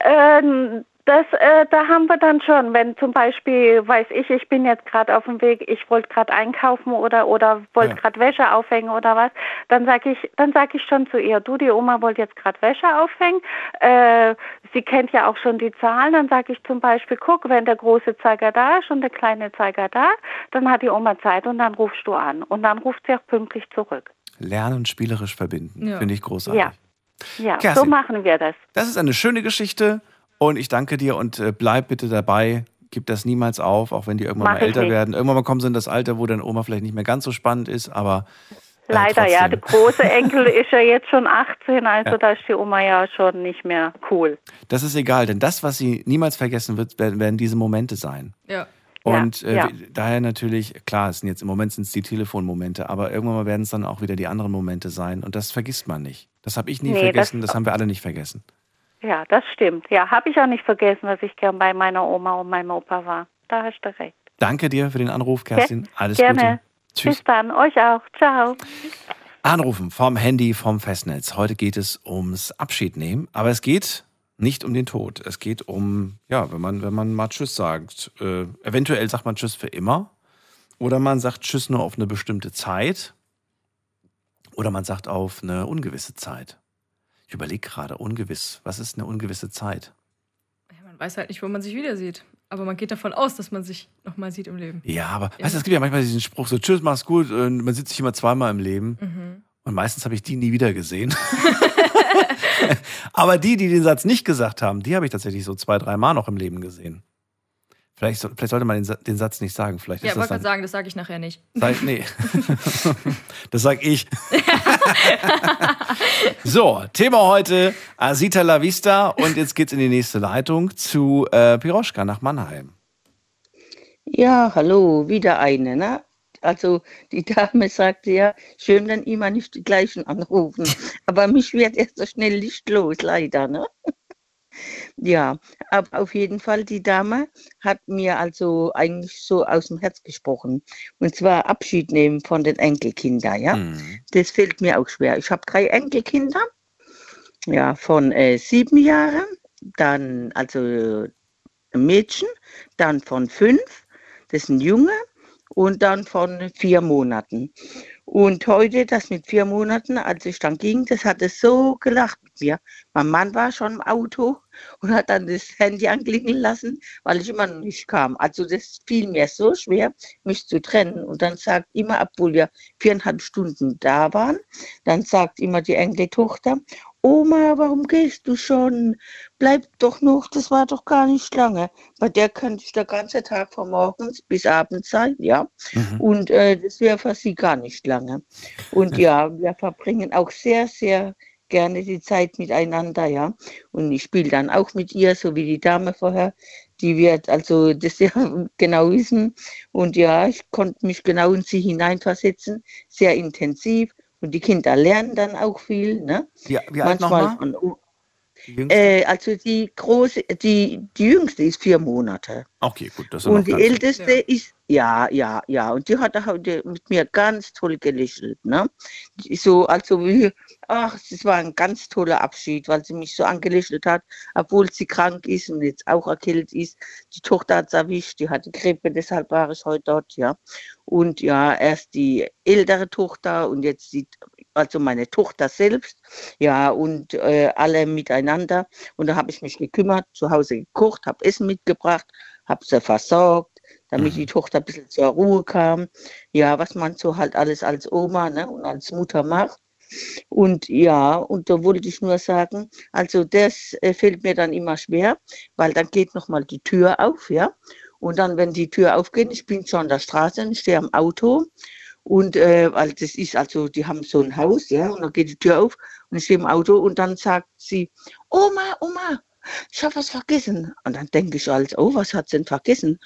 Ähm, das, äh, da haben wir dann schon, wenn zum Beispiel, weiß ich, ich bin jetzt gerade auf dem Weg, ich wollte gerade einkaufen oder oder wollte Ja. gerade Wäsche aufhängen oder was, dann sage ich, dann sage ich schon zu ihr, du, die Oma wollte jetzt gerade Wäsche aufhängen. Äh, sie kennt ja auch schon die Zahlen, dann sage ich zum Beispiel, guck, wenn der große Zeiger da ist und der kleine Zeiger da, dann hat die Oma Zeit und dann rufst du an und dann ruft sie auch pünktlich zurück. Lernen spielerisch verbinden. Ja. Finde ich großartig. Ja. Ja, Kerstin. so machen wir das. Das ist eine schöne Geschichte und ich danke dir und äh, bleib bitte dabei. Gib das niemals auf, auch wenn die irgendwann Mach mal älter nicht. werden. Irgendwann mal kommen sie in das Alter, wo dann Oma vielleicht nicht mehr ganz so spannend ist, aber. äh, Leider, ja. trotzdem. Der große Enkel ist ja jetzt schon 18, also Ja. da ist die Oma ja schon nicht mehr cool. Das ist egal, denn das, was sie niemals vergessen wird, werden, werden diese Momente sein. Ja. Und Ja, äh, ja. daher natürlich, klar, es sind jetzt im Moment sind es die Telefonmomente, aber irgendwann mal werden es dann auch wieder die anderen Momente sein und das vergisst man nicht. Das habe ich nie Nee, vergessen, das, das- haben wir alle nicht vergessen. Ja, das stimmt. Ja, habe ich auch nicht vergessen, dass ich gern bei meiner Oma und meinem Opa war. Da hast du recht. Danke dir für den Anruf, Kerstin. Alles Gerne. Gute. Tschüss. Bis dann, euch auch. Ciao. Anrufen vom Handy, vom Festnetz. Heute geht es ums Abschiednehmen, aber es geht nicht um den Tod. Es geht um, ja, wenn man, wenn man mal Tschüss sagt. Äh, eventuell sagt man Tschüss für immer. Oder man sagt Tschüss nur auf eine bestimmte Zeit. Oder man sagt auf eine ungewisse Zeit. Ich überlege gerade, ungewiss. Was ist eine ungewisse Zeit? Ja, man weiß halt nicht, wo man sich wieder sieht. Aber man geht davon aus, dass man sich nochmal sieht im Leben. Ja, aber Ja. weißt du, es gibt ja manchmal diesen Spruch so, tschüss, mach's gut. Und man sieht sich immer zweimal im Leben. Mhm. Und meistens habe ich die nie wieder gesehen. aber die, die den Satz nicht gesagt haben, die habe ich tatsächlich so zwei, drei Mal noch im Leben gesehen. Vielleicht, vielleicht sollte man den, den Satz nicht sagen. Vielleicht Ja, ist wollte gerade sagen, das sage ich nachher nicht. Sag, nee. das sag ich. so, Thema heute Asita La Vista. Und jetzt geht's in die nächste Leitung zu äh, Piroschka nach Mannheim. Ja, hallo, wieder eine, ne? Also die Dame sagte ja, schön, wenn immer nicht die gleichen anrufen. Aber mich wird erst so schnell nicht los, leider, ne? Ja, aber auf jeden Fall, die Dame hat mir also eigentlich so aus dem Herz gesprochen. Und zwar Abschied nehmen von den Enkelkindern, ja? Mhm. Das fällt mir auch schwer. Ich habe drei Enkelkinder, ja, von äh, sieben Jahren, dann also ein Mädchen, dann von fünf, das ist ein Junge, und dann von vier Monaten. Und heute, das mit vier Monaten, als ich dann ging, das hat es so gelacht mit mir. Mein Mann war schon im Auto und hat dann das Handy anklingeln lassen, weil ich immer noch nicht kam. Also das fiel mir so schwer, mich zu trennen. Und dann sagt immer, obwohl wir viereinhalb Stunden da waren, dann sagt immer die Enkeltochter, Oma, warum gehst du schon? Bleib doch noch, das war doch gar nicht lange. Bei der könnte ich der ganze Tag von morgens bis abends sein, ja. Mhm. Und äh, das wäre für sie gar nicht lange. Und ja, wir verbringen auch sehr, sehr gerne die Zeit miteinander, ja. Und ich spiele dann auch mit ihr, so wie die Dame vorher. Die wird also das ja genau wissen. Und ja, ich konnte mich genau in sie hineinversetzen, sehr intensiv. Und die Kinder lernen dann auch viel, ne? Wie, wie alt Manchmal äh, also die große, die, die jüngste ist vier Monate. okay, gut. Das ja Und die älteste ist, ja, ja, ja. Und die hat auch heute mit mir ganz toll gelächelt. Ne? So, also wie, ach, es war ein ganz toller Abschied, weil sie mich so angelächelt hat, obwohl sie krank ist und jetzt auch erkältet ist. Die Tochter hat es erwischt, die hatte Grippe, deshalb war ich heute dort, ja. Und ja, erst die ältere Tochter und jetzt die, also meine Tochter selbst, ja, und äh, alle miteinander. Und da habe ich mich gekümmert, zu Hause gekocht, habe Essen mitgebracht, habe sie versorgt, damit Mhm. die Tochter ein bisschen zur Ruhe kam. Ja, was man so halt alles als Oma ne, und als Mutter macht. Und ja, und da wollte ich nur sagen, also das äh, fällt mir dann immer schwer, weil dann geht nochmal die Tür auf, ja. Und dann, wenn die Tür aufgeht, ich bin schon an der Straße, ich stehe am Auto. Und äh, weil das ist also, die haben so ein Haus, ja, und dann geht die Tür auf und ich stehe im Auto und dann sagt sie, Oma, Oma, ich habe was vergessen. Und dann denke ich als, oh, was hat sie denn vergessen?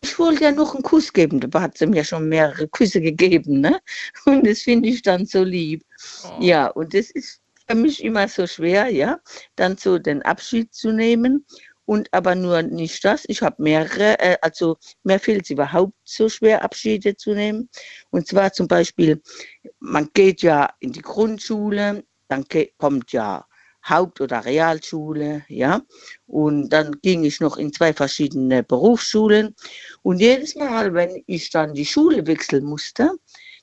Ich wollte ja noch einen Kuss geben, dabei hat sie mir schon mehrere Küsse gegeben, ne? Und das finde ich dann so lieb. Oh. Ja, und das ist für mich immer so schwer, ja, dann so den Abschied zu nehmen. Und aber nur nicht das. Ich habe mehrere, äh, also mir fällt es überhaupt so schwer, Abschiede zu nehmen. Und zwar zum Beispiel, man geht ja in die Grundschule, dann kommt ja Haupt- oder Realschule, ja. Und dann ging ich noch in zwei verschiedene Berufsschulen. Und jedes Mal, wenn ich dann die Schule wechseln musste,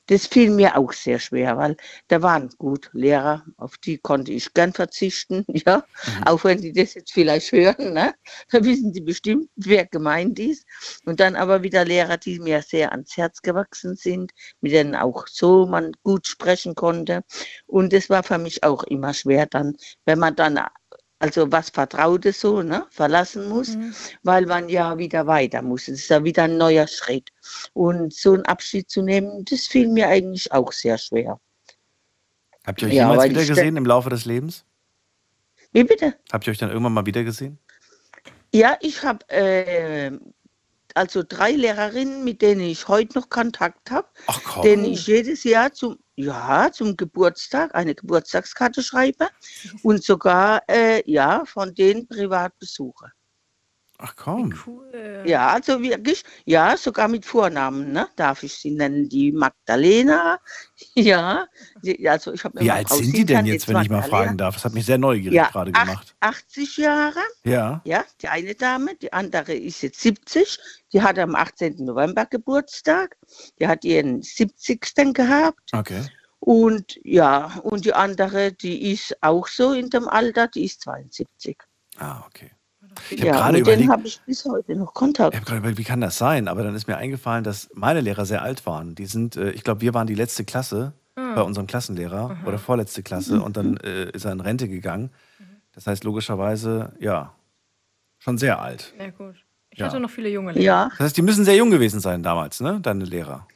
das fiel mir auch sehr schwer, weil da waren gut Lehrer, auf die konnte ich gern verzichten, ja. Auch wenn die das jetzt vielleicht hören, ne? da wissen sie bestimmt, wer gemeint ist. Und dann aber wieder Lehrer, die mir sehr ans Herz gewachsen sind, mit denen auch so man gut sprechen konnte. Und das war für mich auch immer schwer dann, wenn man dann also was Vertrautes so ne, verlassen muss, Mhm. weil man ja wieder weiter muss. Es ist ja wieder ein neuer Schritt. Und so einen Abschied zu nehmen, das fiel mir eigentlich auch sehr schwer. Habt ihr euch Ja, jemals wieder gesehen im Laufe des Lebens? Wie bitte? Habt ihr euch dann irgendwann mal wieder gesehen? Ja, ich habe äh, also drei Lehrerinnen, mit denen ich heute noch Kontakt habe, denen ich jedes Jahr zum, ja, zum Geburtstag eine Geburtstagskarte schreibe und sogar äh, ja, von denen privat besuche. Ach komm. Cool. Ja, also wirklich, ja, sogar mit Vornamen, ne? Darf ich sie nennen? Die Magdalena. Ja, also ich habe Wie alt sind die denn jetzt, wenn ich mal fragen darf? Das hat mich sehr neugierig Ja, gerade acht- gemacht. 80 Jahre. Ja. Ja, die eine Dame, die andere ist jetzt 70. Die hat am 18. November Geburtstag. Die hat ihren 70. gehabt. Okay. Und ja, und die andere, die ist auch so in dem Alter, die ist 72. Ah, okay. Ich habe Ja, gerade mit denen überlegt, habe ich bis heute noch Kontakt. ich hab gerade überlegt, wie kann das sein? Aber dann ist mir eingefallen, dass meine Lehrer sehr alt waren. Die sind, äh, ich glaube, wir waren die letzte Klasse bei unserem Klassenlehrer oder vorletzte Klasse und dann äh, ist er in Rente gegangen. Das heißt logischerweise, ja, schon sehr alt. Ja, gut. Ich Ja. hatte noch viele junge Lehrer. Ja, Das heißt, die müssen sehr jung gewesen sein damals, ne? Deine Lehrer.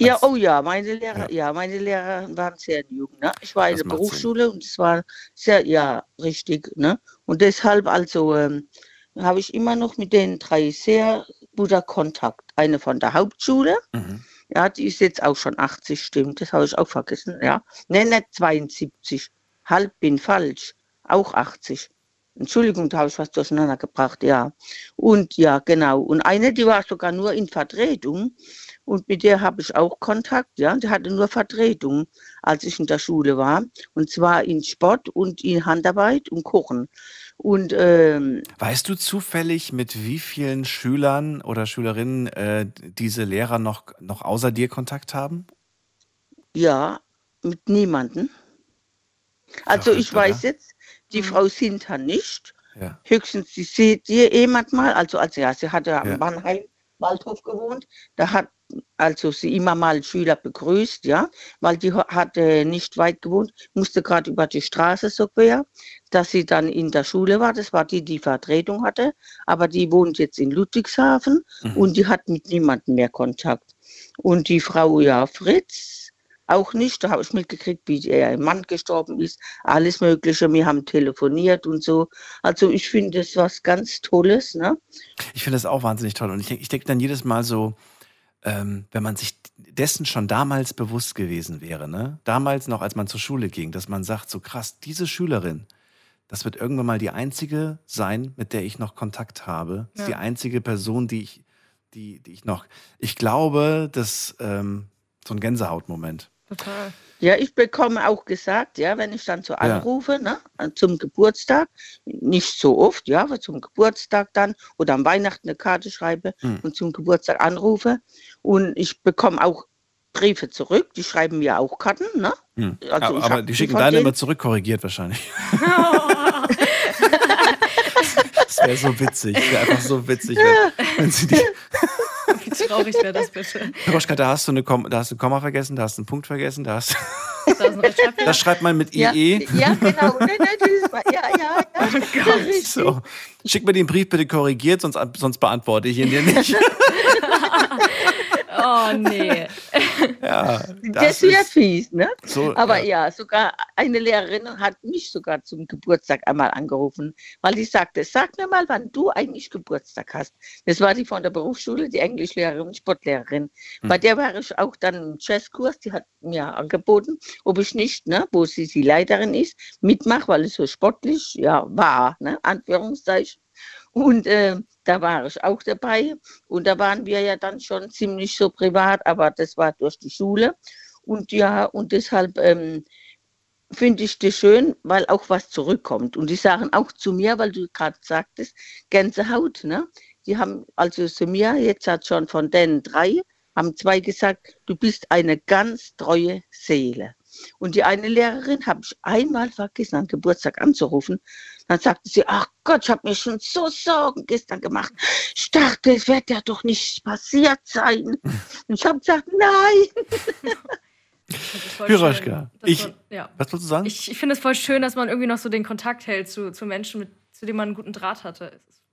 Ja, oh ja, meine Lehrer, Ja. ja. meine Lehrer waren sehr jung. Ne? Ich war in der Berufsschule und es war sehr, ja, richtig. Ne? Und deshalb also ähm, habe ich immer noch mit den drei sehr guter Kontakt. Eine von der Hauptschule, Mhm. ja, die ist jetzt auch schon 80, stimmt, das habe ich auch vergessen, ja. Ne, nicht 72, halb bin falsch, auch 80. Entschuldigung, da habe ich was durcheinander gebracht, ja. Und ja, genau. Und eine, die war sogar nur in Vertretung. Und mit der habe ich auch Kontakt, ja. Die hatte nur Vertretung, als ich in der Schule war. Und zwar in Sport und in Handarbeit und Kochen. Und ähm, Weißt du zufällig, mit wie vielen Schülern oder Schülerinnen äh, diese Lehrer noch, noch außer dir Kontakt haben? ja, mit niemandem. Also Verrückt, ich weiß oder? jetzt, die Frau Sinter nicht. Ja. Höchstens, sie seht ihr jemand mal. Also, also ja, sie hatte am Ja. Mannheim Waldhof gewohnt. Da hat also sie immer mal Schüler begrüßt, ja, weil die hatte nicht weit gewohnt, musste gerade über die Straße so quer, dass sie dann in der Schule war. Das war die, die Vertretung hatte, aber die wohnt jetzt in Ludwigshafen Mhm. und die hat mit niemandem mehr Kontakt. Und die Frau, ja, Fritz, auch nicht. Da habe ich mitgekriegt, wie ihr Mann gestorben ist. Alles Mögliche. Wir haben telefoniert und so. Also ich finde das was ganz Tolles. Ne? Ich finde das auch wahnsinnig toll. Und ich denke ich denk dann jedes Mal so, ähm, wenn man sich dessen schon damals bewusst gewesen wäre, ne? Damals noch, als man zur Schule ging, dass man sagt, so krass, diese Schülerin, das wird irgendwann mal die einzige sein, mit der ich noch Kontakt habe. Das ist Ja. die einzige Person, die ich, die, die ich noch. Ich glaube, dass ähm, so ein Gänsehautmoment. Total. Ja, ich bekomme auch gesagt, ja, wenn ich dann so anrufe, ne, zum Geburtstag, nicht so oft, ja, aber zum Geburtstag dann oder am Weihnachten eine Karte schreibe Hm. und zum Geburtstag anrufe. Und ich bekomme auch Briefe zurück, die schreiben mir auch Karten, ne? Hm. Also aber aber die schicken deine immer zurück korrigiert wahrscheinlich. das wäre so witzig. Wäre einfach so witzig, wenn, wenn sie die. Traurig wäre das bitte? Roschka, da hast du eine Kom da hast du ein Komma vergessen, da hast du einen Punkt vergessen, da hast das schreibt man mit Ja, IE. ja genau. Nein, nein, ja, ja, ja. Richtig. So. Schick mir den Brief bitte korrigiert, sonst, sonst beantworte ich ihn dir nicht. Oh, nee. Ja, Das, wäre ist fies, ne? so. Aber ja. ja, sogar eine Lehrerin hat mich sogar zum Geburtstag einmal angerufen, weil die sagte, sag mir mal, wann du eigentlich Geburtstag hast. Das war die von der Berufsschule, die Englischlehrerin, Sportlehrerin. Hm. Bei der war ich auch dann im Jazzkurs, die hat mir angeboten, ob ich nicht, ne, wo sie die Leiterin ist, mitmache, weil es so sportlich ja, war, ne, Anführungszeichen. Und äh, da war ich auch dabei. Und da waren wir ja dann schon ziemlich so privat, aber das war durch die Schule. Und ja, und deshalb ähm, finde ich das schön, weil auch was zurückkommt. Und die sagen auch zu mir, weil du gerade sagtest, Gänsehaut, ne? Die haben also zu mir, jetzt hat schon von den drei, haben zwei gesagt, du bist eine ganz treue Seele. Und die eine Lehrerin habe ich einmal vergessen, an Geburtstag anzurufen. Dann sagte sie, ach Gott, ich habe mir schon so Sorgen gestern gemacht. Ich dachte, es wird ja doch nicht passiert sein. Und ich habe gesagt, nein. Dass ich- ja. Was wolltest du sagen? Ich, ich finde es voll schön, dass man irgendwie noch so den Kontakt hält zu, zu Menschen, mit, zu denen man einen guten Draht hatte. Es ist,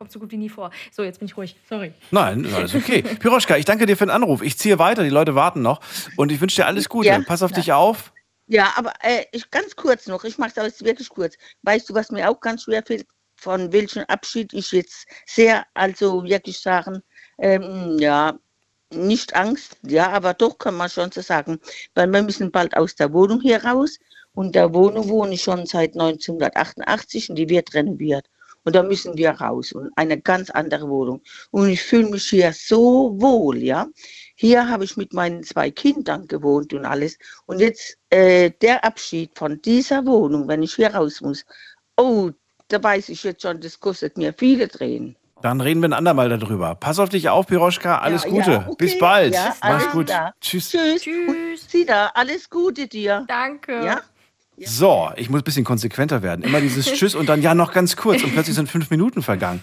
kommt so gut wie nie vor. So, jetzt bin ich ruhig. Sorry. Nein, alles okay. Piroschka, ich danke dir für den Anruf. Ich ziehe weiter, die Leute warten noch. Und ich wünsche dir alles Gute. Ja. Pass auf dich auf. Ja, aber äh, ich, ganz kurz noch, ich mache es aber jetzt wirklich kurz. Weißt du, was mir auch ganz schwer fällt, von welchem Abschied ich jetzt sehr, also wirklich sagen, ähm, ja, nicht Angst, ja, aber doch kann man schon so sagen, weil wir müssen bald aus der Wohnung hier raus und der Wohnung wohne ich schon seit 1988 und die wird renoviert. Und da müssen wir raus und eine ganz andere Wohnung. Und ich fühle mich hier so wohl, ja. Hier habe ich mit meinen zwei Kindern gewohnt und alles. Und jetzt äh, der Abschied von dieser Wohnung, wenn ich hier raus muss, oh, da weiß ich jetzt schon, das kostet mir viele Tränen. Dann reden wir ein andermal darüber. Pass auf dich auf, Piroschka. Alles Ja, Gute. ja, okay. Bis bald. Ja, Mach's alles gut. klar. Tschüss. Tschüss. Tschüss. Und Sida, alles Gute dir. Danke. Ja? So, ich muss ein bisschen konsequenter werden. Immer dieses Tschüss und dann ja noch ganz kurz und plötzlich sind fünf Minuten vergangen.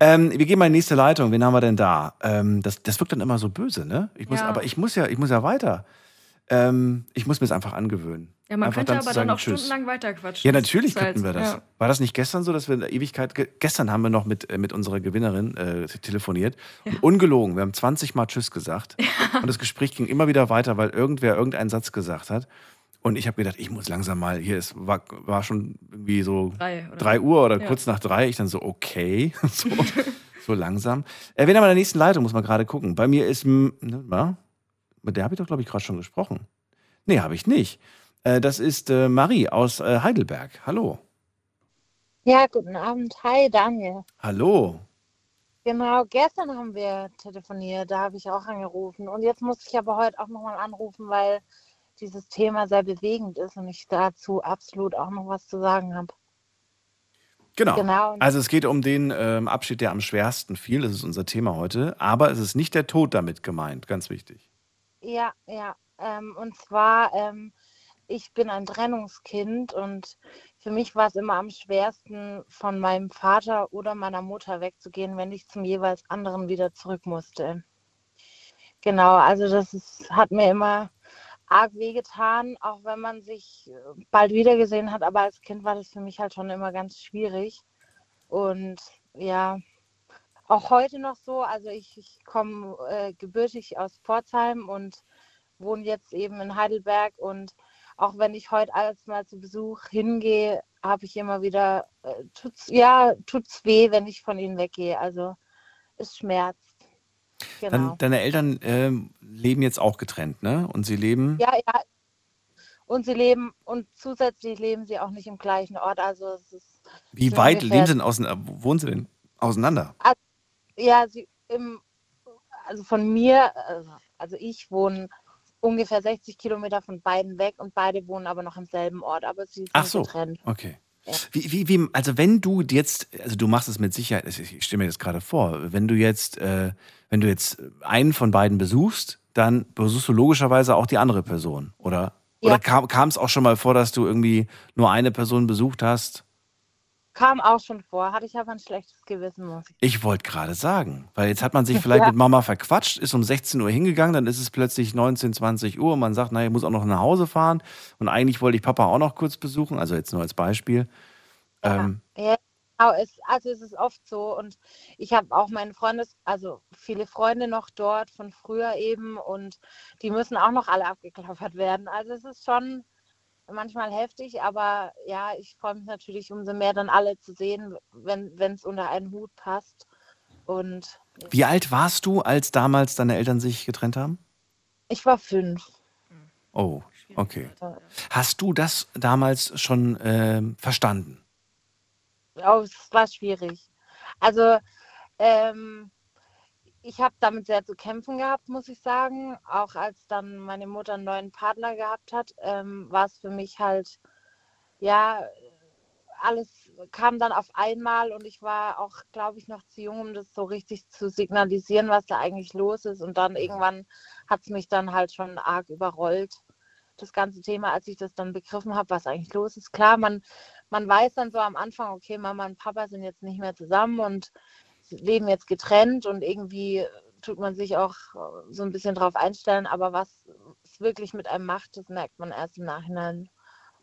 Ähm, wir gehen mal in die nächste Leitung. Wen haben wir denn da? Ähm, das, das wirkt dann immer so böse, ne? Ich muss, Ja. Aber ich muss ja, ich muss ja weiter. Ähm, ich muss mir es einfach angewöhnen. Ja, man einfach könnte dann aber dann auch Tschüss. stundenlang weiterquatschen. Ja, natürlich Das könnten wir halt- das. ja. War das nicht gestern so, dass wir in der Ewigkeit, ge gestern haben wir noch mit, äh, mit unserer Gewinnerin äh, telefoniert. Und ungelogen, wir haben 20 Mal Tschüss gesagt. Und das Gespräch ging immer wieder weiter, weil irgendwer irgendeinen Satz gesagt hat. Und ich habe gedacht, ich muss langsam mal, hier ist, war, war schon irgendwie so Drei, oder? drei Uhr oder Ja. kurz nach drei. Ich dann so, okay, so, so langsam. Äh, wen haben wir in der nächsten Leitung, muss man gerade gucken. Bei mir ist, m- ne, na, mit der habe ich doch, glaube ich, gerade schon gesprochen. Nee, habe ich nicht. Äh, das ist äh, Marie aus äh, Heidelberg. Hallo. Ja, guten Abend. Hi, Daniel. Hallo. Genau, gestern haben wir telefoniert, da habe ich auch angerufen. Und jetzt muss ich aber heute auch nochmal anrufen, weil dieses Thema sehr bewegend ist und ich dazu absolut auch noch was zu sagen habe. Genau. Genau. Also es geht um den ähm, Abschied, der am schwersten fiel. Das ist unser Thema heute. Aber es ist nicht der Tod damit gemeint. Ganz wichtig. Ja, ja. Ähm, und zwar, ähm, ich bin ein Trennungskind und für mich war es immer am schwersten, von meinem Vater oder meiner Mutter wegzugehen, wenn ich zum jeweils anderen wieder zurück musste. Genau, also das ist, hat mir immer arg wehgetan, auch wenn man sich äh, bald wiedergesehen hat. Aber als Kind war das für mich halt schon immer ganz schwierig. Und ja, auch heute noch so. Also ich, ich komme äh, gebürtig aus Pforzheim und wohne jetzt eben in Heidelberg. Und auch wenn ich heute alles mal zu Besuch hingehe, habe ich immer wieder, äh, tut's, ja, tut's weh, wenn ich von ihnen weggehe. Also es schmerzt. Genau. Dann, deine Eltern ähm, leben jetzt auch getrennt, ne? Und sie leben. Ja, ja. Und sie leben, und zusätzlich leben sie auch nicht im gleichen Ort. Also es ist Wie weit leben sie denn auseinander? Wo wohnen sie denn auseinander? Ja, sie im, also von mir, also- also ich wohne ungefähr 60 Kilometer von beiden weg und beide wohnen aber noch im selben Ort, aber sie sind Ach so. getrennt. Okay. Wie, wie, wie, also wenn du jetzt, also du machst es mit Sicherheit, ich stelle mir das gerade vor, wenn du jetzt, äh, wenn du jetzt einen von beiden besuchst, dann besuchst du logischerweise auch die andere Person, oder? Ja. Oder kam, kam es auch schon mal vor, dass du irgendwie nur eine Person besucht hast? Kam auch schon vor, hatte ich aber ein schlechtes Gewissen, muss ich Ich wollte gerade sagen, weil jetzt hat man sich vielleicht Ja. mit Mama verquatscht, ist um 16 Uhr hingegangen, dann ist es plötzlich 19, 20 Uhr und man sagt, naja, ich muss auch noch nach Hause fahren und eigentlich wollte ich Papa auch noch kurz besuchen, also jetzt nur als Beispiel. Ähm, Ja, genau, also es ist oft so und ich habe auch meine Freundes, also viele Freunde noch dort von früher eben und die müssen auch noch alle abgeklappert werden. Also es ist schon manchmal heftig, aber ja, ich freue mich natürlich umso mehr dann alle zu sehen, wenn es unter einen Hut passt. Und wie alt warst du, als damals deine Eltern sich getrennt haben? ich war fünf. Oh, okay. Hast du das damals schon ähm, verstanden? Oh, es war schwierig. Also ähm, ich habe damit sehr zu kämpfen gehabt, muss ich sagen. Auch als dann meine Mutter einen neuen Partner gehabt hat, ähm, war es für mich halt, ja, alles kam dann auf einmal und ich war auch, glaube ich, noch zu jung, um das so richtig zu signalisieren, was da eigentlich los ist. Und dann irgendwann hat es mich dann halt schon arg überrollt, das ganze Thema, als ich das dann begriffen habe, was eigentlich los ist. Klar, man, man weiß dann so am Anfang, okay, Mama und Papa sind jetzt nicht mehr zusammen und leben jetzt getrennt und irgendwie tut man sich auch äh, so ein bisschen drauf einstellen, aber was es wirklich mit einem macht, das merkt man erst im Nachhinein.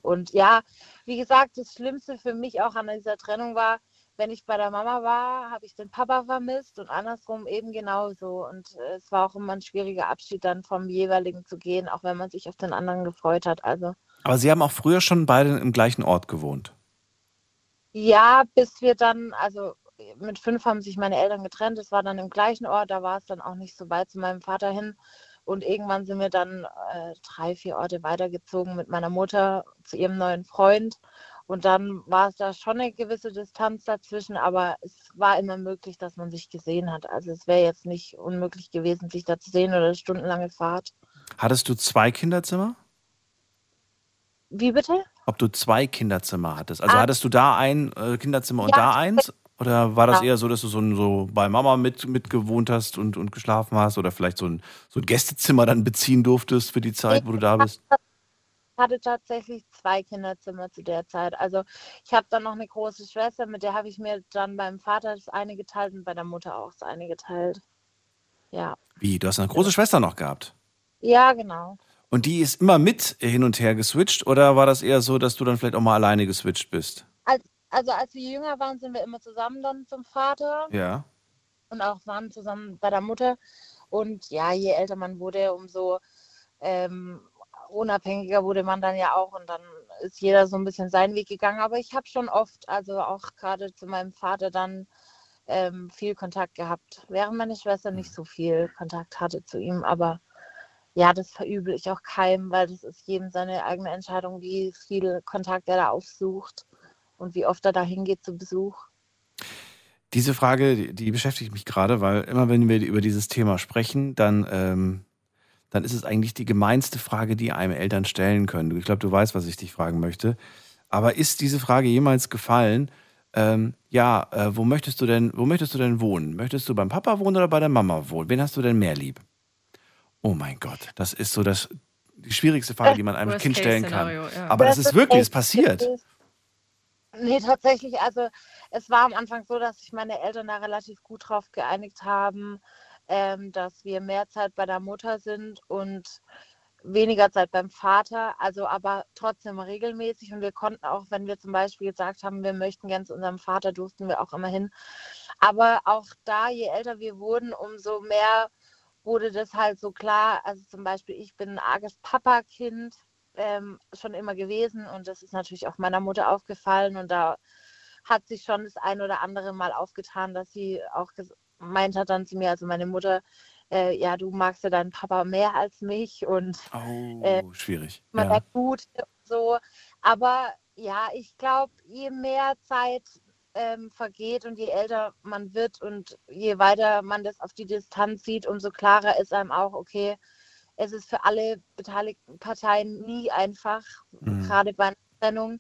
Und ja, wie gesagt, das Schlimmste für mich auch an dieser Trennung war, wenn ich bei der Mama war, habe ich den Papa vermisst und andersrum eben genauso. Und äh, es war auch immer ein schwieriger Abschied dann vom jeweiligen zu gehen, auch wenn man sich auf den anderen gefreut hat. Also Aber sie haben auch früher schon beide im gleichen Ort gewohnt. Ja, bis wir dann, also mit fünf haben sich meine Eltern getrennt. Es war dann im gleichen Ort, da war es dann auch nicht so weit zu meinem Vater hin. Und irgendwann sind wir dann äh, drei, vier Orte weitergezogen mit meiner Mutter zu ihrem neuen Freund. Und dann war es da schon eine gewisse Distanz dazwischen, aber es war immer möglich, dass man sich gesehen hat. Also es wäre jetzt nicht unmöglich gewesen, sich da zu sehen oder eine stundenlange Fahrt. Hattest du zwei Kinderzimmer? Wie bitte? Ob du zwei Kinderzimmer hattest? Also Ah. hattest du da ein äh, Kinderzimmer und Ja, da eins? Oder war das Ja. eher so, dass du so, ein- so bei Mama mit, mitgewohnt hast und, und geschlafen hast? Oder vielleicht so ein, so ein Gästezimmer dann beziehen durftest für die Zeit, wo du da bist? Ich hatte tatsächlich zwei Kinderzimmer zu der Zeit. Also ich habe dann noch eine große Schwester, mit der habe ich mir dann beim Vater das eine geteilt und bei der Mutter auch das eine geteilt. Ja. Wie? Du hast eine große Schwester noch gehabt? Ja, genau. Und die ist immer mit hin und her geswitcht? Oder war das eher so, dass du dann vielleicht auch mal alleine geswitcht bist? Als, also als wir jünger waren, sind wir immer zusammen dann zum Vater Ja. und auch waren zusammen bei der Mutter. Und ja, je älter man wurde, umso ähm, unabhängiger wurde man dann ja auch und dann ist jeder so ein bisschen seinen Weg gegangen. Aber ich habe schon oft, also auch gerade zu meinem Vater dann ähm, viel Kontakt gehabt, während meine Schwester nicht so viel Kontakt hatte zu ihm. Aber ja, das verübel ich auch keinem, weil das ist jedem seine eigene Entscheidung, wie viel Kontakt er da aufsucht und wie oft er da hingeht zu Besuch. Diese Frage, die, beschäftigt mich gerade, weil immer wenn wir über dieses Thema sprechen, dann, ähm, dann ist es eigentlich die gemeinste Frage, die einem Eltern stellen können. Ich glaube, du weißt, was ich dich fragen möchte. Aber ist diese Frage jemals gefallen? Ähm, ja, äh, wo möchtest du denn, wo möchtest du denn wohnen? Möchtest du beim Papa wohnen oder bei der Mama wohnen? Wen hast du denn mehr lieb? Oh mein Gott, das ist so das die schwierigste Frage, die man einem Kind stellen kann. Ja. Aber das, ist wirklich, es passiert. witzig. Nee, tatsächlich, also es war am Anfang so, dass sich meine Eltern da relativ gut drauf geeinigt haben, ähm, dass wir mehr Zeit bei der Mutter sind und weniger Zeit beim Vater, also aber trotzdem regelmäßig und wir konnten auch, wenn wir zum Beispiel gesagt haben, wir möchten gern zu unserem Vater, durften wir auch immer hin. Aber auch da, je älter wir wurden, umso mehr wurde das halt so klar. Also zum Beispiel, ich bin ein arges Papakind ähm, schon immer gewesen und das ist natürlich auch meiner Mutter aufgefallen und da hat sich schon das ein oder andere Mal aufgetan, dass sie auch gemeint hat dann zu mir, also meine Mutter, äh, ja, du magst ja deinen Papa mehr als mich und Oh, äh, schwierig. man Ja. ja. gut so. Aber ja, ich glaube, je mehr Zeit ähm, vergeht und je älter man wird und je weiter man das auf die Distanz sieht, umso klarer ist einem auch, okay, es ist für alle beteiligten Parteien nie einfach, Mhm. gerade bei einer Trennung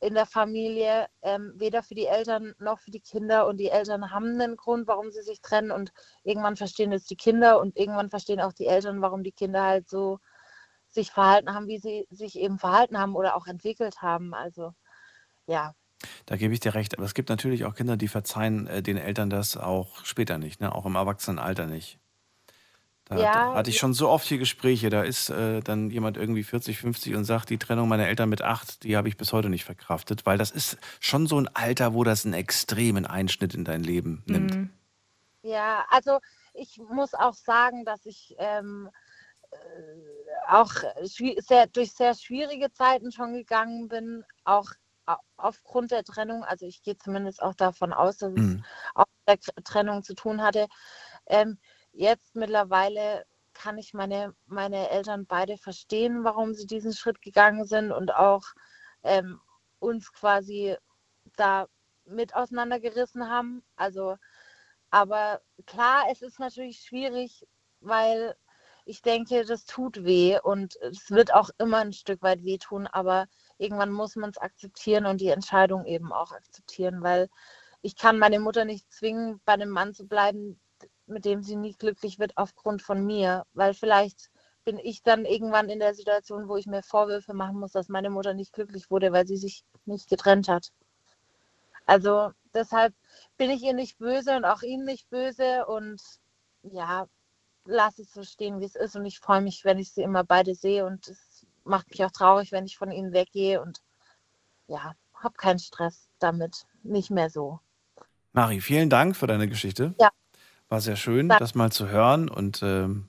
in der Familie, ähm, weder für die Eltern noch für die Kinder. Und die Eltern haben einen Grund, warum sie sich trennen. Und irgendwann verstehen es die Kinder und irgendwann verstehen auch die Eltern, warum die Kinder halt so sich verhalten haben, wie sie sich eben verhalten haben oder auch entwickelt haben. Also ja, Da gebe ich dir recht. Aber es gibt natürlich auch Kinder, die verzeihen äh, den Eltern das auch später nicht, ne? auch im Erwachsenenalter nicht. Da, Ja, hatte ich schon so oft hier Gespräche. Da ist äh, dann jemand irgendwie 40, 50 und sagt, die Trennung meiner Eltern mit acht, die habe ich bis heute nicht verkraftet, weil das ist schon so ein Alter, wo das einen extremen Einschnitt in dein Leben nimmt. Mhm. Ja, also ich muss auch sagen, dass ich ähm, äh, auch sehr, durch sehr schwierige Zeiten schon gegangen bin, auch au- aufgrund der Trennung. Also ich gehe zumindest auch davon aus, dass es Mhm. auch mit der Trennung zu tun hatte. Ähm, jetzt mittlerweile kann ich meine, meine Eltern beide verstehen, warum sie diesen Schritt gegangen sind und auch ähm, uns quasi da mit auseinandergerissen haben. Also aber klar, es ist natürlich schwierig, weil ich denke, das tut weh und es wird auch immer ein Stück weit wehtun, aber irgendwann muss man es akzeptieren und die Entscheidung eben auch akzeptieren, weil ich kann meine Mutter nicht zwingen, bei einem Mann zu bleiben, mit dem sie nie glücklich wird aufgrund von mir, weil vielleicht bin ich dann irgendwann in der Situation, wo ich mir Vorwürfe machen muss, dass meine Mutter nicht glücklich wurde, weil sie sich nicht getrennt hat. Also deshalb bin ich ihr nicht böse und auch ihm nicht böse und ja, lass es so stehen, wie es ist und ich freue mich, wenn ich sie immer beide sehe und es macht mich auch traurig, wenn ich von ihnen weggehe und ja, habe keinen Stress damit, nicht mehr so. Mari, vielen Dank für deine Geschichte. Ja. War sehr schön, das mal zu hören und ähm,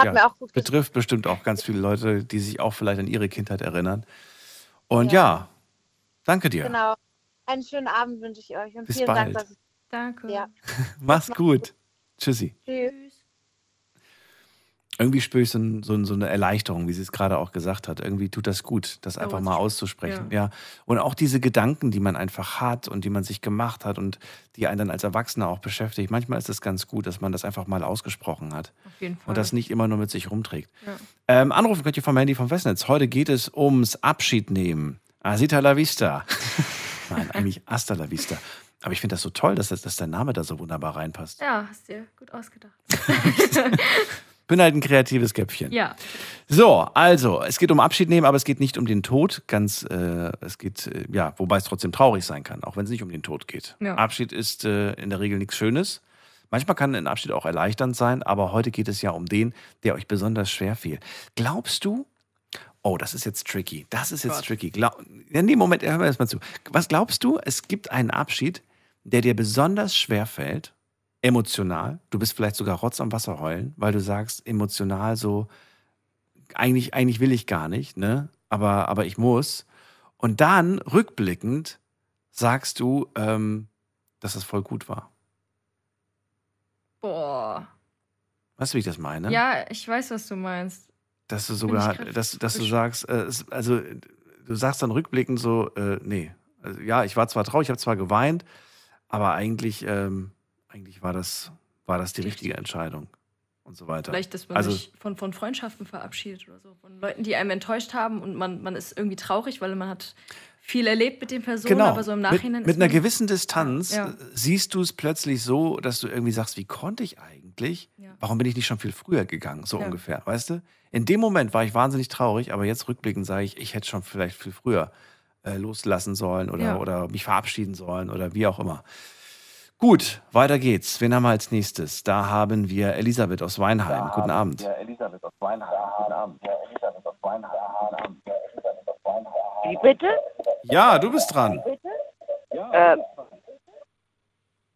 ja, mir auch gut betrifft bestimmt auch ganz viele Leute, die sich auch vielleicht an ihre Kindheit erinnern. Und ja, Ja. danke dir. Genau. Einen schönen Abend wünsche ich euch und Bis vielen bald. Dank, dass ich Danke. ja. Mach's gut. Tschüssi. Tschüss. Irgendwie spüre ich so, ein, so, ein, so, eine Erleichterung, wie sie es gerade auch gesagt hat. Irgendwie tut das gut, das einfach mal auszusprechen. ja. Ja. Und auch diese Gedanken, die man einfach hat und die man sich gemacht hat und die einen dann als Erwachsener auch beschäftigt. Manchmal ist es ganz gut, dass man das einfach mal ausgesprochen hat Auf jeden Fall. und das nicht immer nur mit sich rumträgt. Ja. Ähm, anrufen könnt ihr vom Handy vom Festnetz. Heute geht es ums Abschied nehmen. Asita la vista. Nein, eigentlich hasta la vista. Aber ich finde das so toll, dass, das, dass der Name da so wunderbar reinpasst. Ja, hast dir gut ausgedacht. Bin halt ein kreatives Käppchen. Ja, So, also, es geht um Abschied nehmen, aber es geht nicht um den Tod. Ganz, äh, es geht, äh, ja, wobei es trotzdem traurig sein kann, auch wenn es nicht um den Tod geht. Ja. Abschied ist äh, in der Regel nichts Schönes. Manchmal kann ein Abschied auch erleichternd sein, aber heute geht es ja um den, der euch besonders schwer fiel. Glaubst du, oh, das ist jetzt tricky, das ist jetzt Gott. tricky. Glaub, ja, nee, Moment, hör mir erst mal zu. Was glaubst du, es gibt einen Abschied, der dir besonders schwer fällt, emotional? Du bist vielleicht sogar Rotz am Wasser heulen, weil du sagst, emotional so, eigentlich, eigentlich will ich gar nicht, ne? Aber, aber ich muss. Und dann, rückblickend, sagst du, ähm, dass das voll gut war. boah. Weißt du, wie ich das meine? Ja, ich weiß, was du meinst. Dass du sogar, dass, dass du sagst, äh, also du sagst dann rückblickend so, äh, nee, also, ja, ich war zwar traurig, ich habe zwar geweint, aber eigentlich, ähm, eigentlich war das, war das die richtige Entscheidung und so weiter. Vielleicht, dass man Also- sich von, von Freundschaften verabschiedet oder so. Von Leuten, die einem enttäuscht haben und man, man ist irgendwie traurig, weil man hat viel erlebt mit den Personen, Genau. aber so im Nachhinein mit, mit einer gewissen Distanz Ja. siehst du es plötzlich so, dass du irgendwie sagst, wie konnte ich eigentlich? Ja. Warum bin ich nicht schon viel früher gegangen? So Ja. ungefähr, weißt du? In dem Moment war ich wahnsinnig traurig, aber jetzt rückblickend sage ich, ich hätte schon vielleicht viel früher äh, loslassen sollen oder, oder mich verabschieden sollen oder wie auch immer. Gut, weiter geht's. Wen haben wir als nächstes? Da haben wir Elisabeth aus Weinheim. Guten Abend. Wie bitte? Ja, du bist dran. Äh,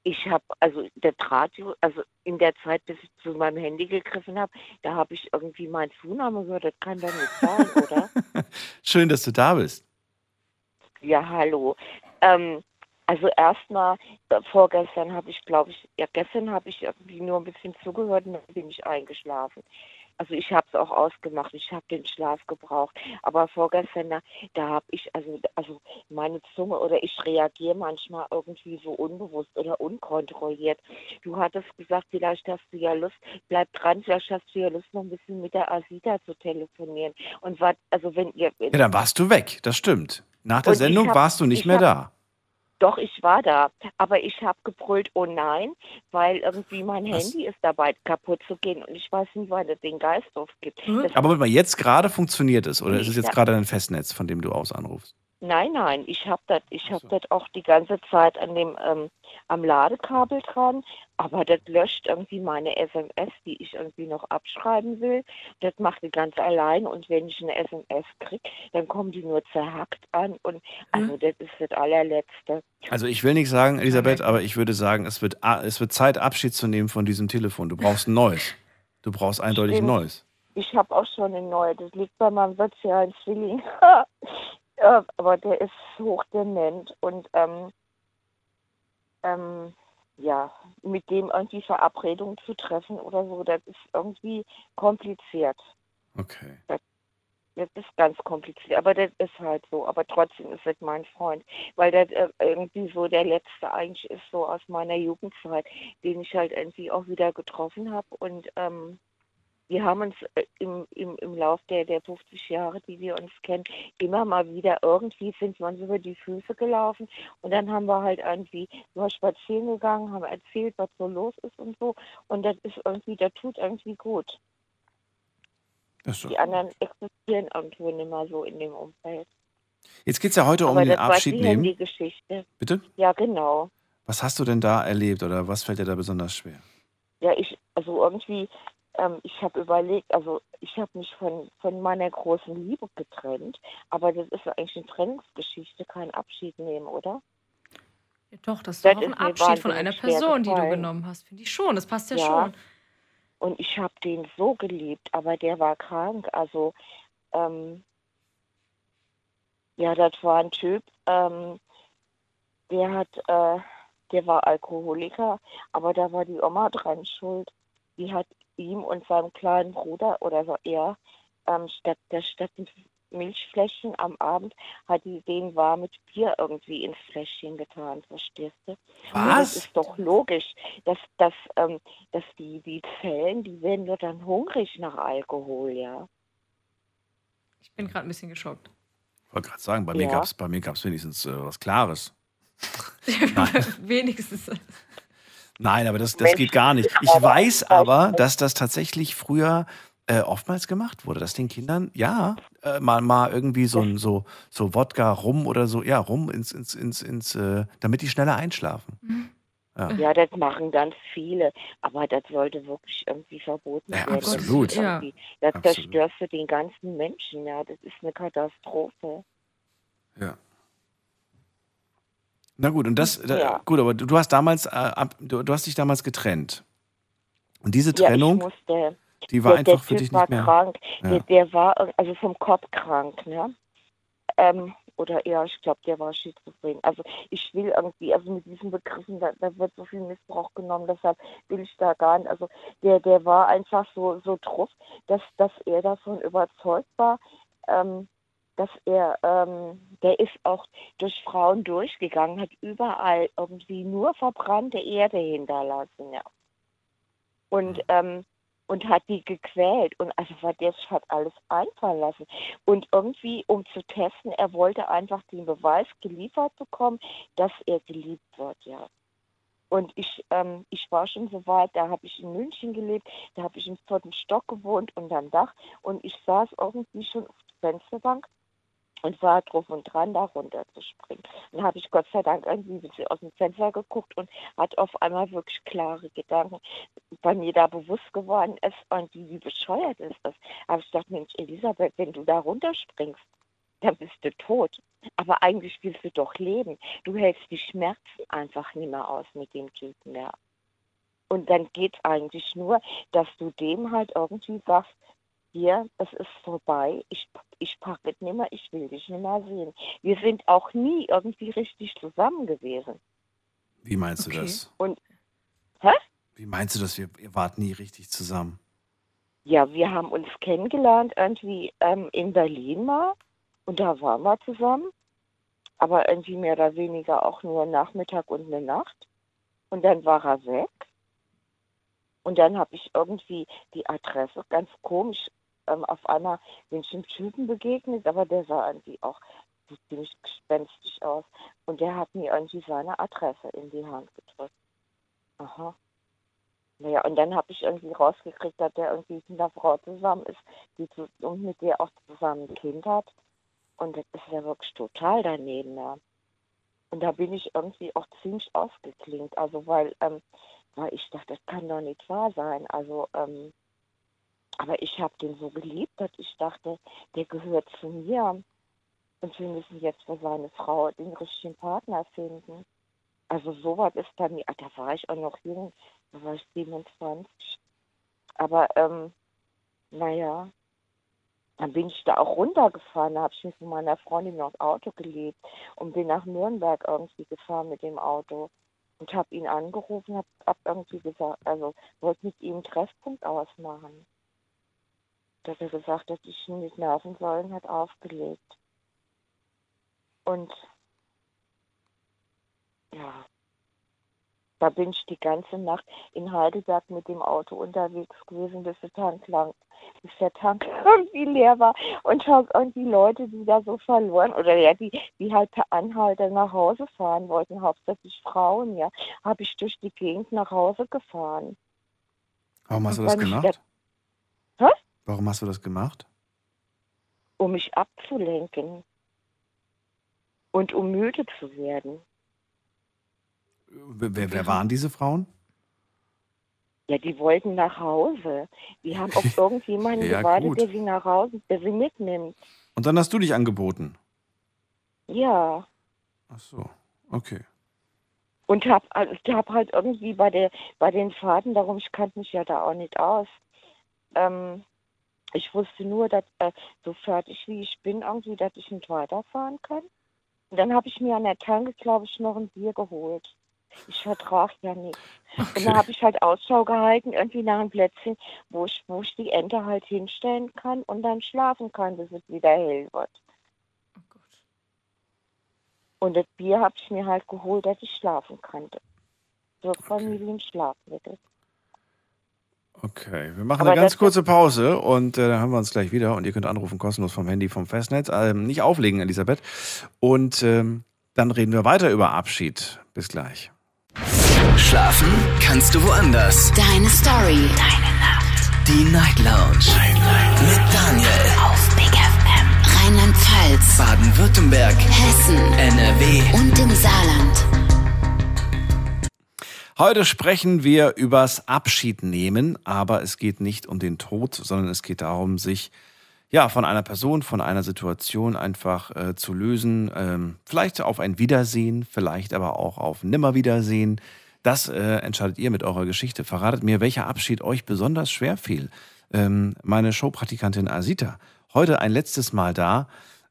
ich habe, also das Radio, also in der Zeit, bis ich zu meinem Handy gegriffen habe, da habe ich irgendwie meinen Zunahme gehört. Das kann doch nicht sein, oder? Schön, dass du da bist. Ja, hallo. Ähm, also erstmal, vorgestern habe ich, glaube ich, ja, gestern habe ich irgendwie nur ein bisschen zugehört und dann bin ich eingeschlafen. Also ich habe es auch ausgemacht, ich habe den Schlaf gebraucht. Aber vorgestern, da, da habe ich, also, also meine Zunge oder ich reagiere manchmal irgendwie so unbewusst oder unkontrolliert. Du hattest gesagt, vielleicht hast du ja Lust, bleib dran, vielleicht hast du ja Lust, noch ein bisschen mit der Asita zu telefonieren. Und was, also wenn ihr, Ja, dann warst du weg. Das stimmt. Nach der Sendung hab- warst du nicht ich mehr hab- da. Doch, ich war da. Aber ich habe gebrüllt, oh nein, weil irgendwie mein Was? Handy ist dabei kaputt zu gehen und ich weiß nicht, wann es den Geist aufgibt. Hm? Das, Aber warte mal, jetzt gerade funktioniert es oder ist es jetzt gerade dein Festnetz, von dem du aus anrufst? Nein, nein, ich habe das ich hab das auch die ganze Zeit an dem, ähm, am Ladekabel dran, aber das löscht irgendwie meine SMS, die ich irgendwie noch abschreiben will. Das macht die ganz allein und wenn ich eine SMS kriege, dann kommen die nur zerhackt an und also das ist das allerletzte. Also ich will nicht sagen, Elisabeth, aber ich würde sagen, es wird, es wird Zeit, Abschied zu nehmen von diesem Telefon. Du brauchst ein neues. Du brauchst eindeutig ein neues. Ich habe auch schon eine neue. Das liegt bei meinem sozialen Zwilling. Äh, Aber der ist hochdement und ähm, ähm, ja, mit dem irgendwie Verabredungen zu treffen oder so, das ist irgendwie kompliziert. Okay. Das ist ganz kompliziert, aber das ist halt so. Aber trotzdem ist es mein Freund, weil das äh, irgendwie so der letzte eigentlich ist, so aus meiner Jugendzeit, den ich halt irgendwie auch wieder getroffen habe. Und ähm, wir haben uns äh, im, im, im Lauf der, der 50 Jahre, die wir uns kennen, immer mal wieder irgendwie sind wir uns über die Füße gelaufen. Und dann haben wir halt irgendwie nur spazieren gegangen, haben erzählt, was so los ist und so. Und das ist irgendwie, das tut irgendwie gut. Die anderen existieren irgendwo nicht mehr so in dem Umfeld. Jetzt geht es ja heute um Aber den das war Abschied die nehmen. Handygeschichte. Bitte? Ja, genau. Was hast du denn da erlebt oder was fällt dir da besonders schwer? Ja, ich, also irgendwie, ähm, ich habe überlegt, also ich habe mich von, von meiner großen Liebe getrennt, aber das ist ja eigentlich eine Trennungsgeschichte, kein Abschied nehmen, oder? Ja, doch, das ist Das doch auch ein ist Abschied von einer Person, die du genommen hast. Finde ich schon. Das passt ja, Ja. schon. Und ich habe den so geliebt, aber der war krank. Also, ähm, ja, das war ein Typ, ähm, der hat, äh, der war Alkoholiker, aber da war die Oma dran schuld. Die hat ihm und seinem kleinen Bruder oder so er ähm, statt der statt Milchfläschchen am Abend hat die den warmes Bier irgendwie ins Fläschchen getan, verstehst du? Und Was? das ist doch logisch, dass, dass, ähm, dass die, die Zellen, die werden doch dann hungrig nach Alkohol, ja. Ich bin gerade ein bisschen geschockt. Ich wollte gerade sagen, bei mir Ja. gab es mir wenigstens äh, was Klares. Wenigstens. Nein, aber das, das geht gar nicht. Ich weiß aber, dass das tatsächlich früher äh, oftmals gemacht wurde, dass den Kindern, ja, äh, mal, mal irgendwie so ein so, so Wodka, Rum oder so, ja, Rum ins, ins, ins, ins äh, damit die schneller einschlafen. Ja. Ja, das machen ganz viele, aber das sollte wirklich irgendwie verboten Ja, werden. Das absolut. Ja. irgendwie- Das Absolut. zerstörst du den ganzen Menschen, ja. Das ist eine Katastrophe. Ja. Na gut, und das, da, Ja. gut, aber du, hast damals, äh, ab, du, du hast dich damals getrennt. Und diese Ja, Trennung, musste, die war der, der einfach für typ dich war nicht mehr. krank. Ja. Der, der war also vom Kopf krank, ne? Ähm, oder eher, ich glaube, der war schizophren. Also ich will irgendwie, also mit diesen Begriffen, da, da wird so viel Missbrauch genommen, deshalb will ich da gar nicht. Also der, der war einfach so, so drauf, dass, dass er davon überzeugt war, ähm, dass er, ähm, der ist auch durch Frauen durchgegangen, hat überall irgendwie nur verbrannte Erde hinterlassen, ja. Und, ähm, und hat die gequält und also was der hat alles einfallen lassen. Und irgendwie, um zu testen, er wollte einfach den Beweis geliefert bekommen, dass er geliebt wird, ja. Und ich, ähm, ich war schon so weit, da habe ich in München gelebt, da habe ich im vierten Stock gewohnt und am Dach und ich saß irgendwie schon auf der Fensterbank und war drauf und dran, da runter zu springen. Dann habe ich Gott sei Dank irgendwie ein bisschen aus dem Fenster geguckt und hat auf einmal wirklich klare Gedanken bei mir da bewusst geworden ist und wie, wie bescheuert ist das. Aber ich dachte, Mensch, Elisabeth, wenn du da runterspringst, dann bist du tot. Aber eigentlich willst du doch leben. Du hältst die Schmerzen einfach nicht mehr aus mit dem Typen mehr. Und dann geht es eigentlich nur, dass du dem halt irgendwie sagst, hier, es ist vorbei, ich, ich packe es nicht mehr, ich will dich nicht mehr sehen. Wir sind auch nie irgendwie richtig zusammen gewesen. Wie meinst du Okay. das? Und, hä? Wie meinst du das? Wir, ihr wart nie richtig zusammen. Ja, wir haben uns kennengelernt irgendwie ähm, in Berlin mal und da waren wir zusammen, aber irgendwie mehr oder weniger auch nur Nachmittag und eine Nacht. Und dann war er weg. Und dann habe ich irgendwie die Adresse, ganz komisch, ähm, auf einmal einem Typen begegnet, aber der sah irgendwie auch ziemlich gespenstisch aus. Und der hat mir irgendwie seine Adresse in die Hand gedrückt. Aha. Naja, und dann habe ich irgendwie rausgekriegt, dass der irgendwie mit einer Frau zusammen ist, die zu, und mit der auch zusammen ein Kind hat. Und das ist ja wirklich total daneben, ja. Und da bin ich irgendwie auch ziemlich ausgeklingt. Also weil, ähm, weil ich dachte, das kann doch nicht wahr sein. Also, ähm, aber ich habe den so geliebt, dass ich dachte, der gehört zu mir. Und wir müssen jetzt für seine Frau den richtigen Partner finden. Also sowas ist bei mir, ah, da war ich auch noch jung, da war ich 27. Aber ähm, naja, dann bin ich da auch runtergefahren, da habe ich mich mit meiner Freundin noch Auto gelebt und bin nach Nürnberg irgendwie gefahren mit dem Auto und habe ihn angerufen, habe hab irgendwie gesagt, also wollte mit ihm einen Treffpunkt ausmachen. Da hat er gesagt, dass ich ihn nicht nerven soll und hat aufgelegt. Und ja, da bin ich die ganze Nacht in Heidelberg mit dem Auto unterwegs gewesen, bis der Tank lang, bis der Tank irgendwie leer war und habe irgendwie Leute, die da so verloren oder ja, die, die halt per Anhalter nach Hause fahren wollten, hauptsächlich Frauen, ja, habe ich durch die Gegend nach Hause gefahren. Warum hast du das gemacht? Hä? Warum hast du das gemacht? um mich abzulenken und um müde zu werden. Wer, wer, waren diese Frauen? Ja, die wollten nach Hause. Die haben auf irgendjemanden Ja, gewartet, gut. der sie nach Hause, der sie mitnimmt. Und dann hast du dich angeboten. Ja. Ach so, okay. Und hab, ich hab halt irgendwie bei der bei den Fahrten, darum ich kannte mich ja da auch nicht aus. Ähm, ich wusste nur, dass äh, so fertig wie ich bin, irgendwie, dass ich nicht weiterfahren kann. Und dann habe ich mir an der Tanke, glaube ich, noch ein Bier geholt. Ich vertrage ja nichts. Und da habe ich halt Ausschau gehalten, irgendwie nach einem Plätzchen, wo ich, wo ich die Ente halt hinstellen kann und dann schlafen kann, bis es wieder hell wird. Und das Bier habe ich mir halt geholt, dass ich schlafen konnte. So Familienschlafmittel. Okay, wir machen Aber eine ganz kurze Pause und äh, dann hören wir uns gleich wieder. Und ihr könnt anrufen kostenlos vom Handy vom Festnetz. Ähm, nicht auflegen, Elisabeth. Und ähm, dann reden wir weiter über Abschied. Bis gleich. Schlafen kannst du woanders. Deine Story. Deine Nacht. Die Night Lounge. Mit Daniel. Auf Big FM. Rheinland-Pfalz. Baden-Württemberg. Hessen. NRW. Und im Saarland. Heute sprechen wir übers Abschied nehmen, aber es geht nicht um den Tod, sondern es geht darum, sich ja von einer Person, von einer Situation einfach äh, zu lösen. Ähm, vielleicht auf ein Wiedersehen, vielleicht aber auch auf Nimmerwiedersehen. Das äh, entscheidet ihr mit eurer Geschichte. Verratet mir, welcher Abschied euch besonders schwer fiel. Ähm, meine Showpraktikantin Asita, heute ein letztes Mal da.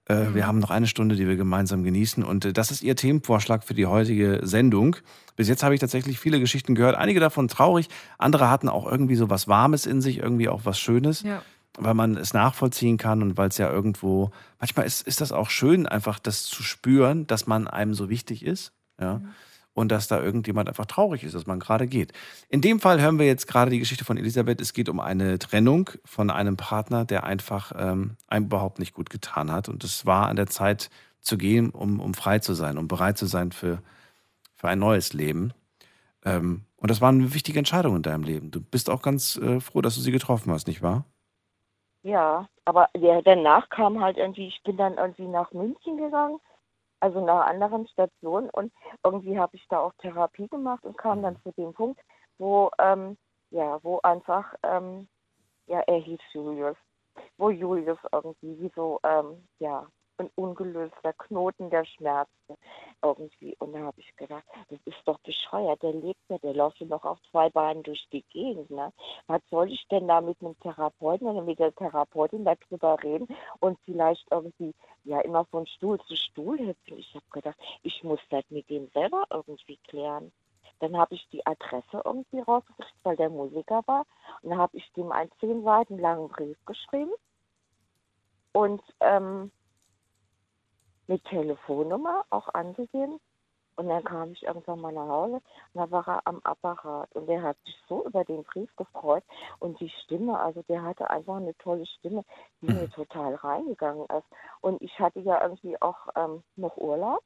Äh, Wir haben noch eine Stunde, die wir gemeinsam genießen. Und äh, das ist Ihr Themenvorschlag für die heutige Sendung. Bis jetzt habe ich tatsächlich viele Geschichten gehört. Einige davon traurig, andere hatten auch irgendwie so was Warmes in sich, irgendwie auch was Schönes, Ja. weil man es nachvollziehen kann und weil es ja irgendwo, manchmal ist, ist das auch schön, einfach das zu spüren, dass man einem so wichtig ist. Ja. Und dass da irgendjemand einfach traurig ist, dass man gerade geht. In dem Fall hören wir jetzt gerade die Geschichte von Elisabeth. Es geht um eine Trennung von einem Partner, der einfach ähm, einem überhaupt nicht gut getan hat. Und es war an der Zeit zu gehen, um, um frei zu sein, um bereit zu sein für, für ein neues Leben. Ähm, und das war eine wichtige Entscheidung in deinem Leben. Du bist auch ganz äh, froh, dass du sie getroffen hast, nicht wahr? Ja, aber der, danach kam halt irgendwie, ich bin dann irgendwie nach München gegangen, also nach anderen Station und irgendwie habe ich da auch Therapie gemacht und kam dann zu dem Punkt, wo, ähm, ja, wo einfach, ähm, ja, er hieß Julius, wo Julius irgendwie wie so, ähm, ja, ein ungelöster Knoten der Schmerzen irgendwie. Und da habe ich gedacht, das ist doch bescheuert, der lebt ja, der läuft ja noch auf zwei Beinen durch die Gegend. Ne? Was soll ich denn da mit einem Therapeuten oder mit der Therapeutin darüber reden und vielleicht irgendwie ja immer von Stuhl zu Stuhl hüpfen? Ich habe gedacht, ich muss das mit dem selber irgendwie klären. Dann habe ich die Adresse irgendwie rausgekriegt, weil der Musiker war. Und dann habe ich dem einen zehn Seiten langen Brief geschrieben. Und ähm, mit Telefonnummer auch angegeben. Und dann kam ich irgendwann mal nach Hause und da war er am Apparat. Und der hat sich so über den Brief gefreut. Und die Stimme, also der hatte einfach eine tolle Stimme, die mir total reingegangen ist. Und ich hatte ja irgendwie auch ähm, noch Urlaub.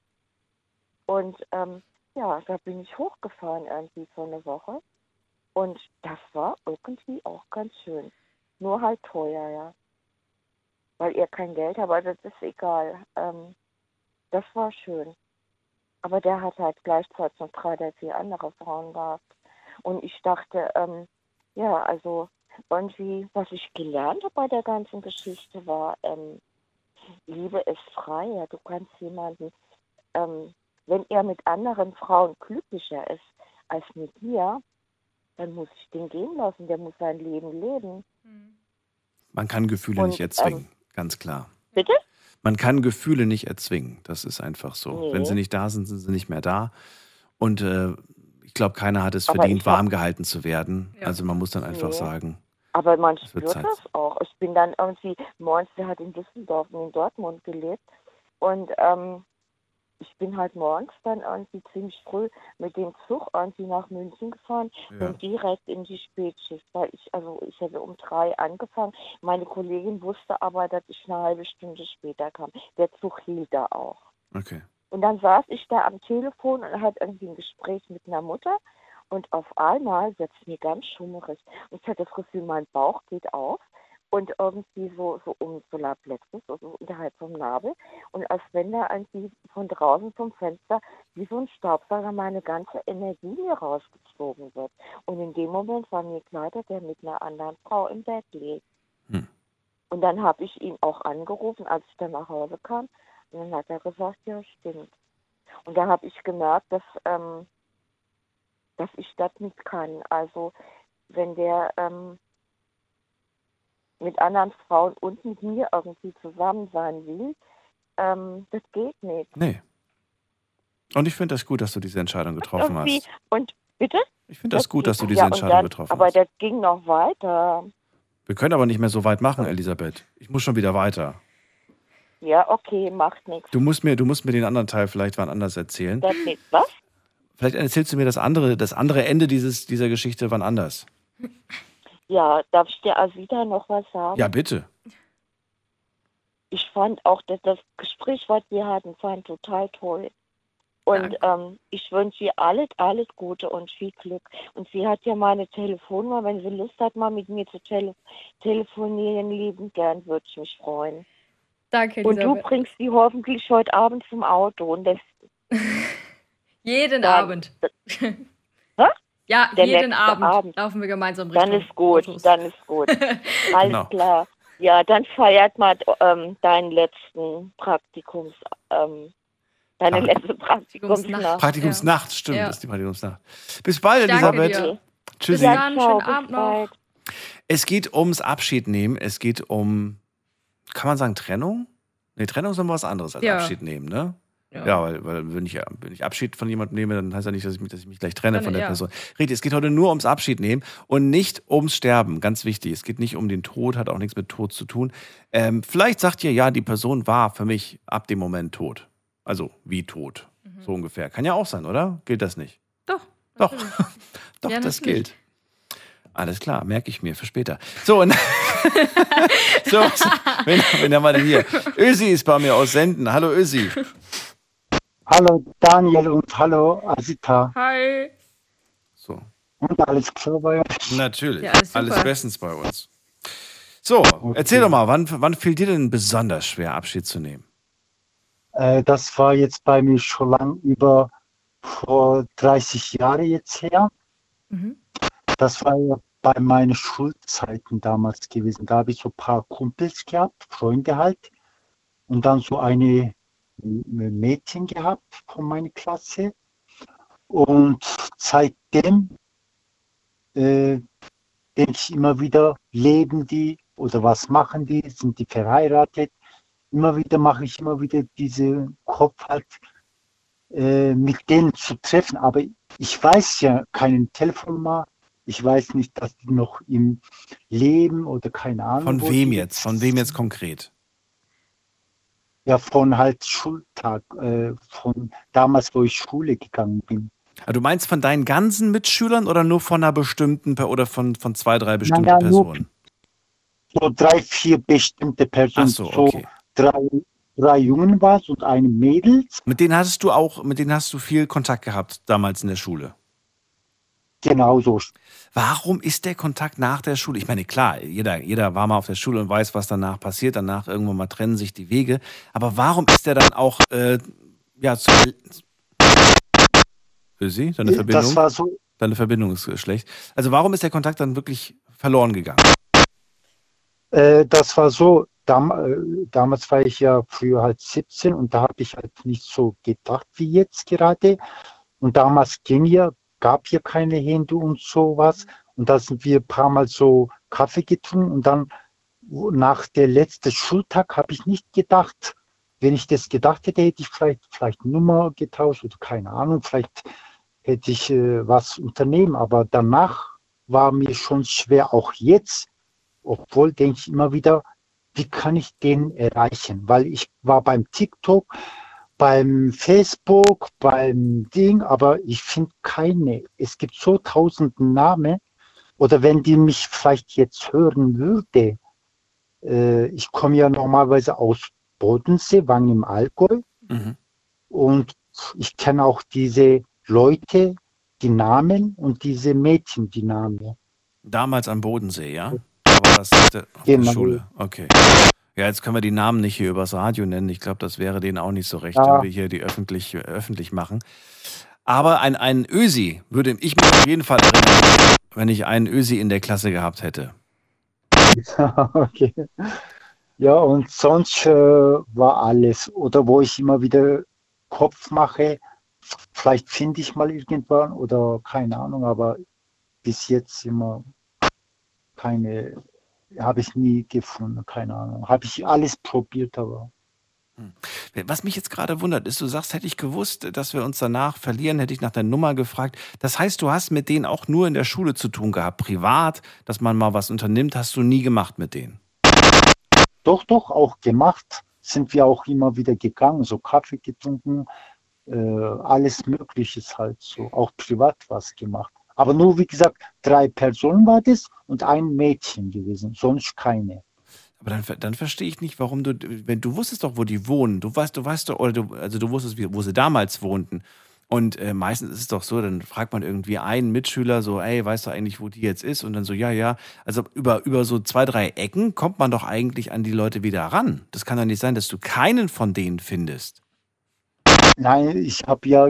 Und ähm, ja, da bin ich hochgefahren irgendwie für eine Woche. Und das war irgendwie auch ganz schön. Nur halt teuer, ja. Weil er kein Geld hat, aber das ist egal. Ähm, das war schön. Aber der hat halt gleichzeitig noch drei oder vier andere Frauen gehabt. Und ich dachte, ähm, ja, also irgendwie, was ich gelernt habe bei der ganzen Geschichte war, ähm, Liebe ist frei. Ja. Du kannst jemanden, ähm, wenn er mit anderen Frauen glücklicher ist als mit dir, dann muss ich den gehen lassen. Der muss sein Leben leben. Man kann Gefühle Und, nicht erzwingen, ganz klar. Bitte? Man kann Gefühle nicht erzwingen. Das ist einfach so. Nee. Wenn sie nicht da sind, sind sie nicht mehr da. Und äh, ich glaube, keiner hat es Aber verdient, hab- warm gehalten zu werden. Also man muss dann einfach Nee. sagen, Aber man spürt Zeit. das auch. Ich bin dann irgendwie, morgens, der hat in Düsseldorf und in Dortmund gelebt. Und ähm, ich bin halt morgens dann irgendwie ziemlich früh mit dem Zug irgendwie nach München gefahren Ja. und direkt in die Spätschicht, weil ich, also ich hätte um drei angefangen. Meine Kollegin wusste aber, dass ich eine halbe Stunde später kam. Der Zug hielt da auch. okay. Und dann saß ich da am Telefon und hatte irgendwie ein Gespräch mit einer Mutter. Und auf einmal wird es mir ganz schummerig. Und ich hatte das Gefühl, mein Bauch geht auf und irgendwie so, so um Solarplexus, so, so unterhalb vom Nabel. Und als wenn da irgendwie von draußen vom Fenster wie so ein Staubsauger meine ganze Energie mir rausgezogen wird. Und in dem Moment war mir klar, dass er mit einer anderen Frau im Bett liegt. Hm. Und dann habe ich ihn auch angerufen, als ich dann nach Hause kam. Und dann hat er gesagt, ja, stimmt. Und da habe ich gemerkt, dass, ähm, dass ich das nicht kann. Also wenn der ähm, mit anderen Frauen und mit mir irgendwie zusammen sein will, ähm, das geht nicht. Nee. Und ich finde das gut, dass du diese Entscheidung getroffen Irgendwie, hast. und bitte? Ich finde das gut, dass du diese ja, und Entscheidung dann, getroffen Aber hast. das ging noch weiter. Wir können aber nicht mehr so weit machen, Elisabeth. Ich muss schon wieder weiter. Ja, okay, macht nichts. Du musst mir, du musst mir den anderen Teil vielleicht wann anders erzählen. Das nicht. Was? Vielleicht erzählst du mir das andere, das andere Ende dieses, dieser Geschichte wann anders. Ja, darf ich dir Asita noch was sagen? Ja, bitte. Ich fand auch, dass das Gespräch, was wir hatten, fand total toll. Und ähm, ich wünsche ihr alles, alles Gute und viel Glück. Und sie hat ja meine Telefonnummer, wenn sie Lust hat, mal mit mir zu tele telefonieren, lieben gern, würde ich mich freuen. Danke, Und du Elisabeth. bringst sie hoffentlich heute Abend zum Auto. Und das, Jeden Abend. Hä? Ja, Der jeden Abend, Abend. laufen wir gemeinsam dann Richtung ist gut, Autos. dann ist gut. Alles Genau. klar. Ja, dann feiert mal ähm, deinen letzten Praktikums, ähm, deine Ah. letzte Praktikumsnacht. Praktikumsnacht, stimmt, Ja. das ist die Praktikumsnacht. Bis bald, Danke Elisabeth. dir. Tschüssi. Bis dann, Ciao, schönen bis Abend noch. bald. Es geht ums Abschied nehmen. Es geht um, kann man sagen, Trennung? Nee, Trennung ist immer was anderes als Ja. Abschied nehmen, ne? Ja. Ja, weil, weil wenn, ich, wenn ich Abschied von jemandem nehme, dann heißt ja nicht, dass ich mich, dass ich mich gleich trenne Trenne, von der ja. Person. Richtig, es geht heute nur ums Abschied nehmen und nicht ums Sterben. Ganz wichtig. Es geht nicht um den Tod, hat auch nichts mit Tod zu tun. Ähm, vielleicht sagt ihr, ja, die Person war für mich ab dem Moment tot. Also wie tot. Mhm. So ungefähr. Kann ja auch sein, oder? Gilt das nicht? Doch. Doch. Doch, Ja, das gilt. Alles klar, merke ich mir für später. So, und so, wen, wen haben wir denn hier? Ösi ist bei mir aus Senden. Hallo Ösi. Hallo Daniel und hallo Asita. Hi. So, Und alles klar bei euch? natürlich. Ja, alles alles, bestens bei uns. So, erzähl doch mal, wann, wann fiel dir denn besonders schwer, Abschied zu nehmen? Äh, das war jetzt bei mir schon lang über vor 30 Jahren jetzt her. Mhm. Das war ja bei meinen Schulzeiten damals gewesen. Da habe ich so ein paar Kumpels gehabt, Freunde halt. Und dann so eine M- Mädchen gehabt von meiner Klasse. Und seitdem äh, denke ich immer wieder, leben die oder was machen die? Sind die verheiratet? Immer wieder mache ich immer wieder diese Kopf halt, äh, mit denen zu treffen. Aber ich weiß ja keinen Telefonnummer. Ich weiß nicht, dass die noch im Leben oder keine Ahnung. Von wem jetzt? Von wem jetzt konkret? Ja, von halt Schultag, äh, von damals, wo ich Schule gegangen bin. Ah, Du meinst von deinen ganzen Mitschülern oder nur von einer bestimmten oder von, von zwei, drei bestimmten ja, nur- Personen? So drei, vier bestimmte Personen. Ach so, okay. drei, drei Jungen war und eine Mädels. Mit denen hattest du auch, mit denen hast du viel Kontakt gehabt damals in der Schule. Genauso. Warum ist der Kontakt nach der Schule? Ich meine, klar, jeder, jeder war mal auf der Schule und weiß, was danach passiert. Danach irgendwann mal trennen sich die Wege. Aber warum ist der dann auch, äh, ja, zu. Ösi, deine Verbindung? Das war so, Deine Verbindung ist äh, schlecht. Also, warum ist der Kontakt dann wirklich verloren gegangen? äh, das war so, dam, äh, damals war ich ja früher halt 17 und da habe ich halt nicht so gedacht wie jetzt gerade. Und damals ging ja, gab hier keine Hände und sowas. Und da sind wir ein paar Mal so Kaffee getrunken und dann nach der letzten Schultag habe ich nicht gedacht, wenn ich das gedacht hätte, hätte ich vielleicht, vielleicht Nummer getauscht oder keine Ahnung, vielleicht hätte ich äh, was unternehmen. Aber danach war mir schon schwer, auch jetzt, obwohl denke ich immer wieder, wie kann ich den erreichen? Weil ich war beim TikTok, beim Facebook, beim Ding, aber ich finde keine. Es gibt so tausend Namen. Oder wenn die mich vielleicht jetzt hören würde, äh, ich komme ja normalerweise aus Bodensee, Wangen im Allgäu. Mhm. Und ich kenne auch diese Leute, die Namen und diese Mädchen, die Namen. Damals am Bodensee, ja? Da war das auf der, auf der Genau. Schule. Okay. Ja, jetzt können wir die Namen nicht hier übers Radio nennen. Ich glaube, das wäre denen auch nicht so recht, Ja. wenn wir hier die öffentlich, öffentlich machen. Aber ein, ein Ösi würde ich mich auf jeden Fall erinnern, wenn ich einen Ösi in der Klasse gehabt hätte. okay. Ja, und sonst äh, war alles. Oder wo ich immer wieder Kopf mache, vielleicht finde ich mal irgendwann oder keine Ahnung, aber bis jetzt immer keine, habe ich nie gefunden, keine Ahnung. Habe ich alles probiert, aber Was mich jetzt gerade wundert, ist, du sagst, hätte ich gewusst, dass wir uns danach verlieren, hätte ich nach der Nummer gefragt. Das heißt, du hast mit denen auch nur in der Schule zu tun gehabt, privat, dass man mal was unternimmt, hast du nie gemacht mit denen. Doch, doch, auch gemacht. Sind wir auch immer wieder gegangen, so Kaffee getrunken, äh, alles Mögliches halt so, auch privat was gemacht. Aber nur, wie gesagt, drei Personen war das und ein Mädchen gewesen, sonst keine. Aber dann, dann verstehe ich nicht, warum du, wenn du wusstest doch, wo die wohnen, du weißt, du weißt doch, oder du, also du wusstest, wo sie damals wohnten. Und äh, meistens ist es doch so, dann fragt man irgendwie einen Mitschüler so, ey, weißt du eigentlich, wo die jetzt ist? Und dann so, ja, ja. Also über, über so zwei, drei Ecken kommt man doch eigentlich an die Leute wieder ran. Das kann doch nicht sein, dass du keinen von denen findest. Nein, ich habe ja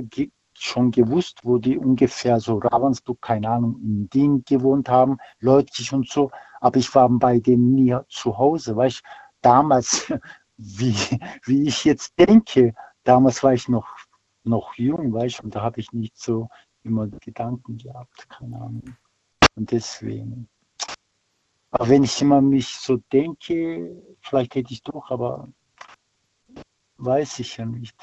schon gewusst, wo die ungefähr so Ravensburg, keine Ahnung, in Wien gewohnt haben, Leutlich und so. Aber ich war bei denen nie zu Hause, weil ich damals, wie, wie ich jetzt denke, damals war ich noch, noch jung, weißt und da habe ich nicht so immer Gedanken gehabt, keine Ahnung. Und deswegen. Aber wenn ich immer mich so denke, vielleicht hätte ich doch, aber weiß ich ja nicht.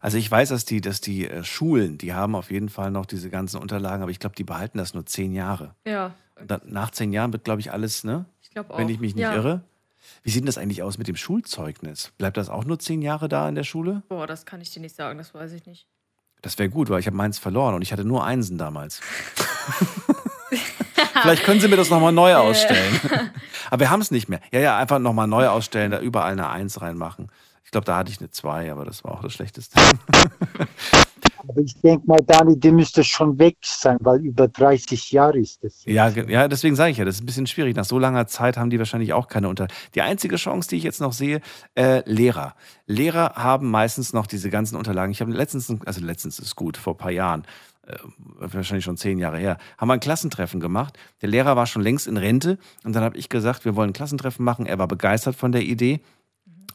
Also ich weiß, dass die, dass die äh, Schulen, die haben auf jeden Fall noch diese ganzen Unterlagen, aber ich glaube, die behalten das nur zehn Jahre. Ja, Und dann, nach zehn Jahren wird, glaube ich, alles, ne? ich glaube auch. Wenn ich mich nicht ja. irre. Wie sieht denn das eigentlich aus mit dem Schulzeugnis? Bleibt das auch nur zehn Jahre da in der Schule? Boah, das kann ich dir nicht sagen, das weiß ich nicht. Das wäre gut, weil ich habe meins verloren und ich hatte nur Einsen damals. Vielleicht können Sie mir das nochmal neu ausstellen. aber wir haben es nicht mehr. Ja, ja, einfach nochmal neu ausstellen, da überall eine Eins reinmachen. Ich glaube, da hatte ich eine Zwei, aber das war auch das Schlechteste. Aber ich denke mal, Dani, die müsste schon weg sein, weil über 30 Jahre ist das. Ja, ja, deswegen sage ich ja, das ist ein bisschen schwierig. Nach so langer Zeit haben die wahrscheinlich auch keine Unter. Die einzige Chance, die ich jetzt noch sehe, äh, Lehrer. Lehrer haben meistens noch diese ganzen Unterlagen. Ich habe letztens, also letztens ist gut, vor ein paar Jahren, äh, wahrscheinlich schon zehn Jahre her, haben wir ein Klassentreffen gemacht. Der Lehrer war schon längst in Rente und dann habe ich gesagt, wir wollen ein Klassentreffen machen. Er war begeistert von der Idee.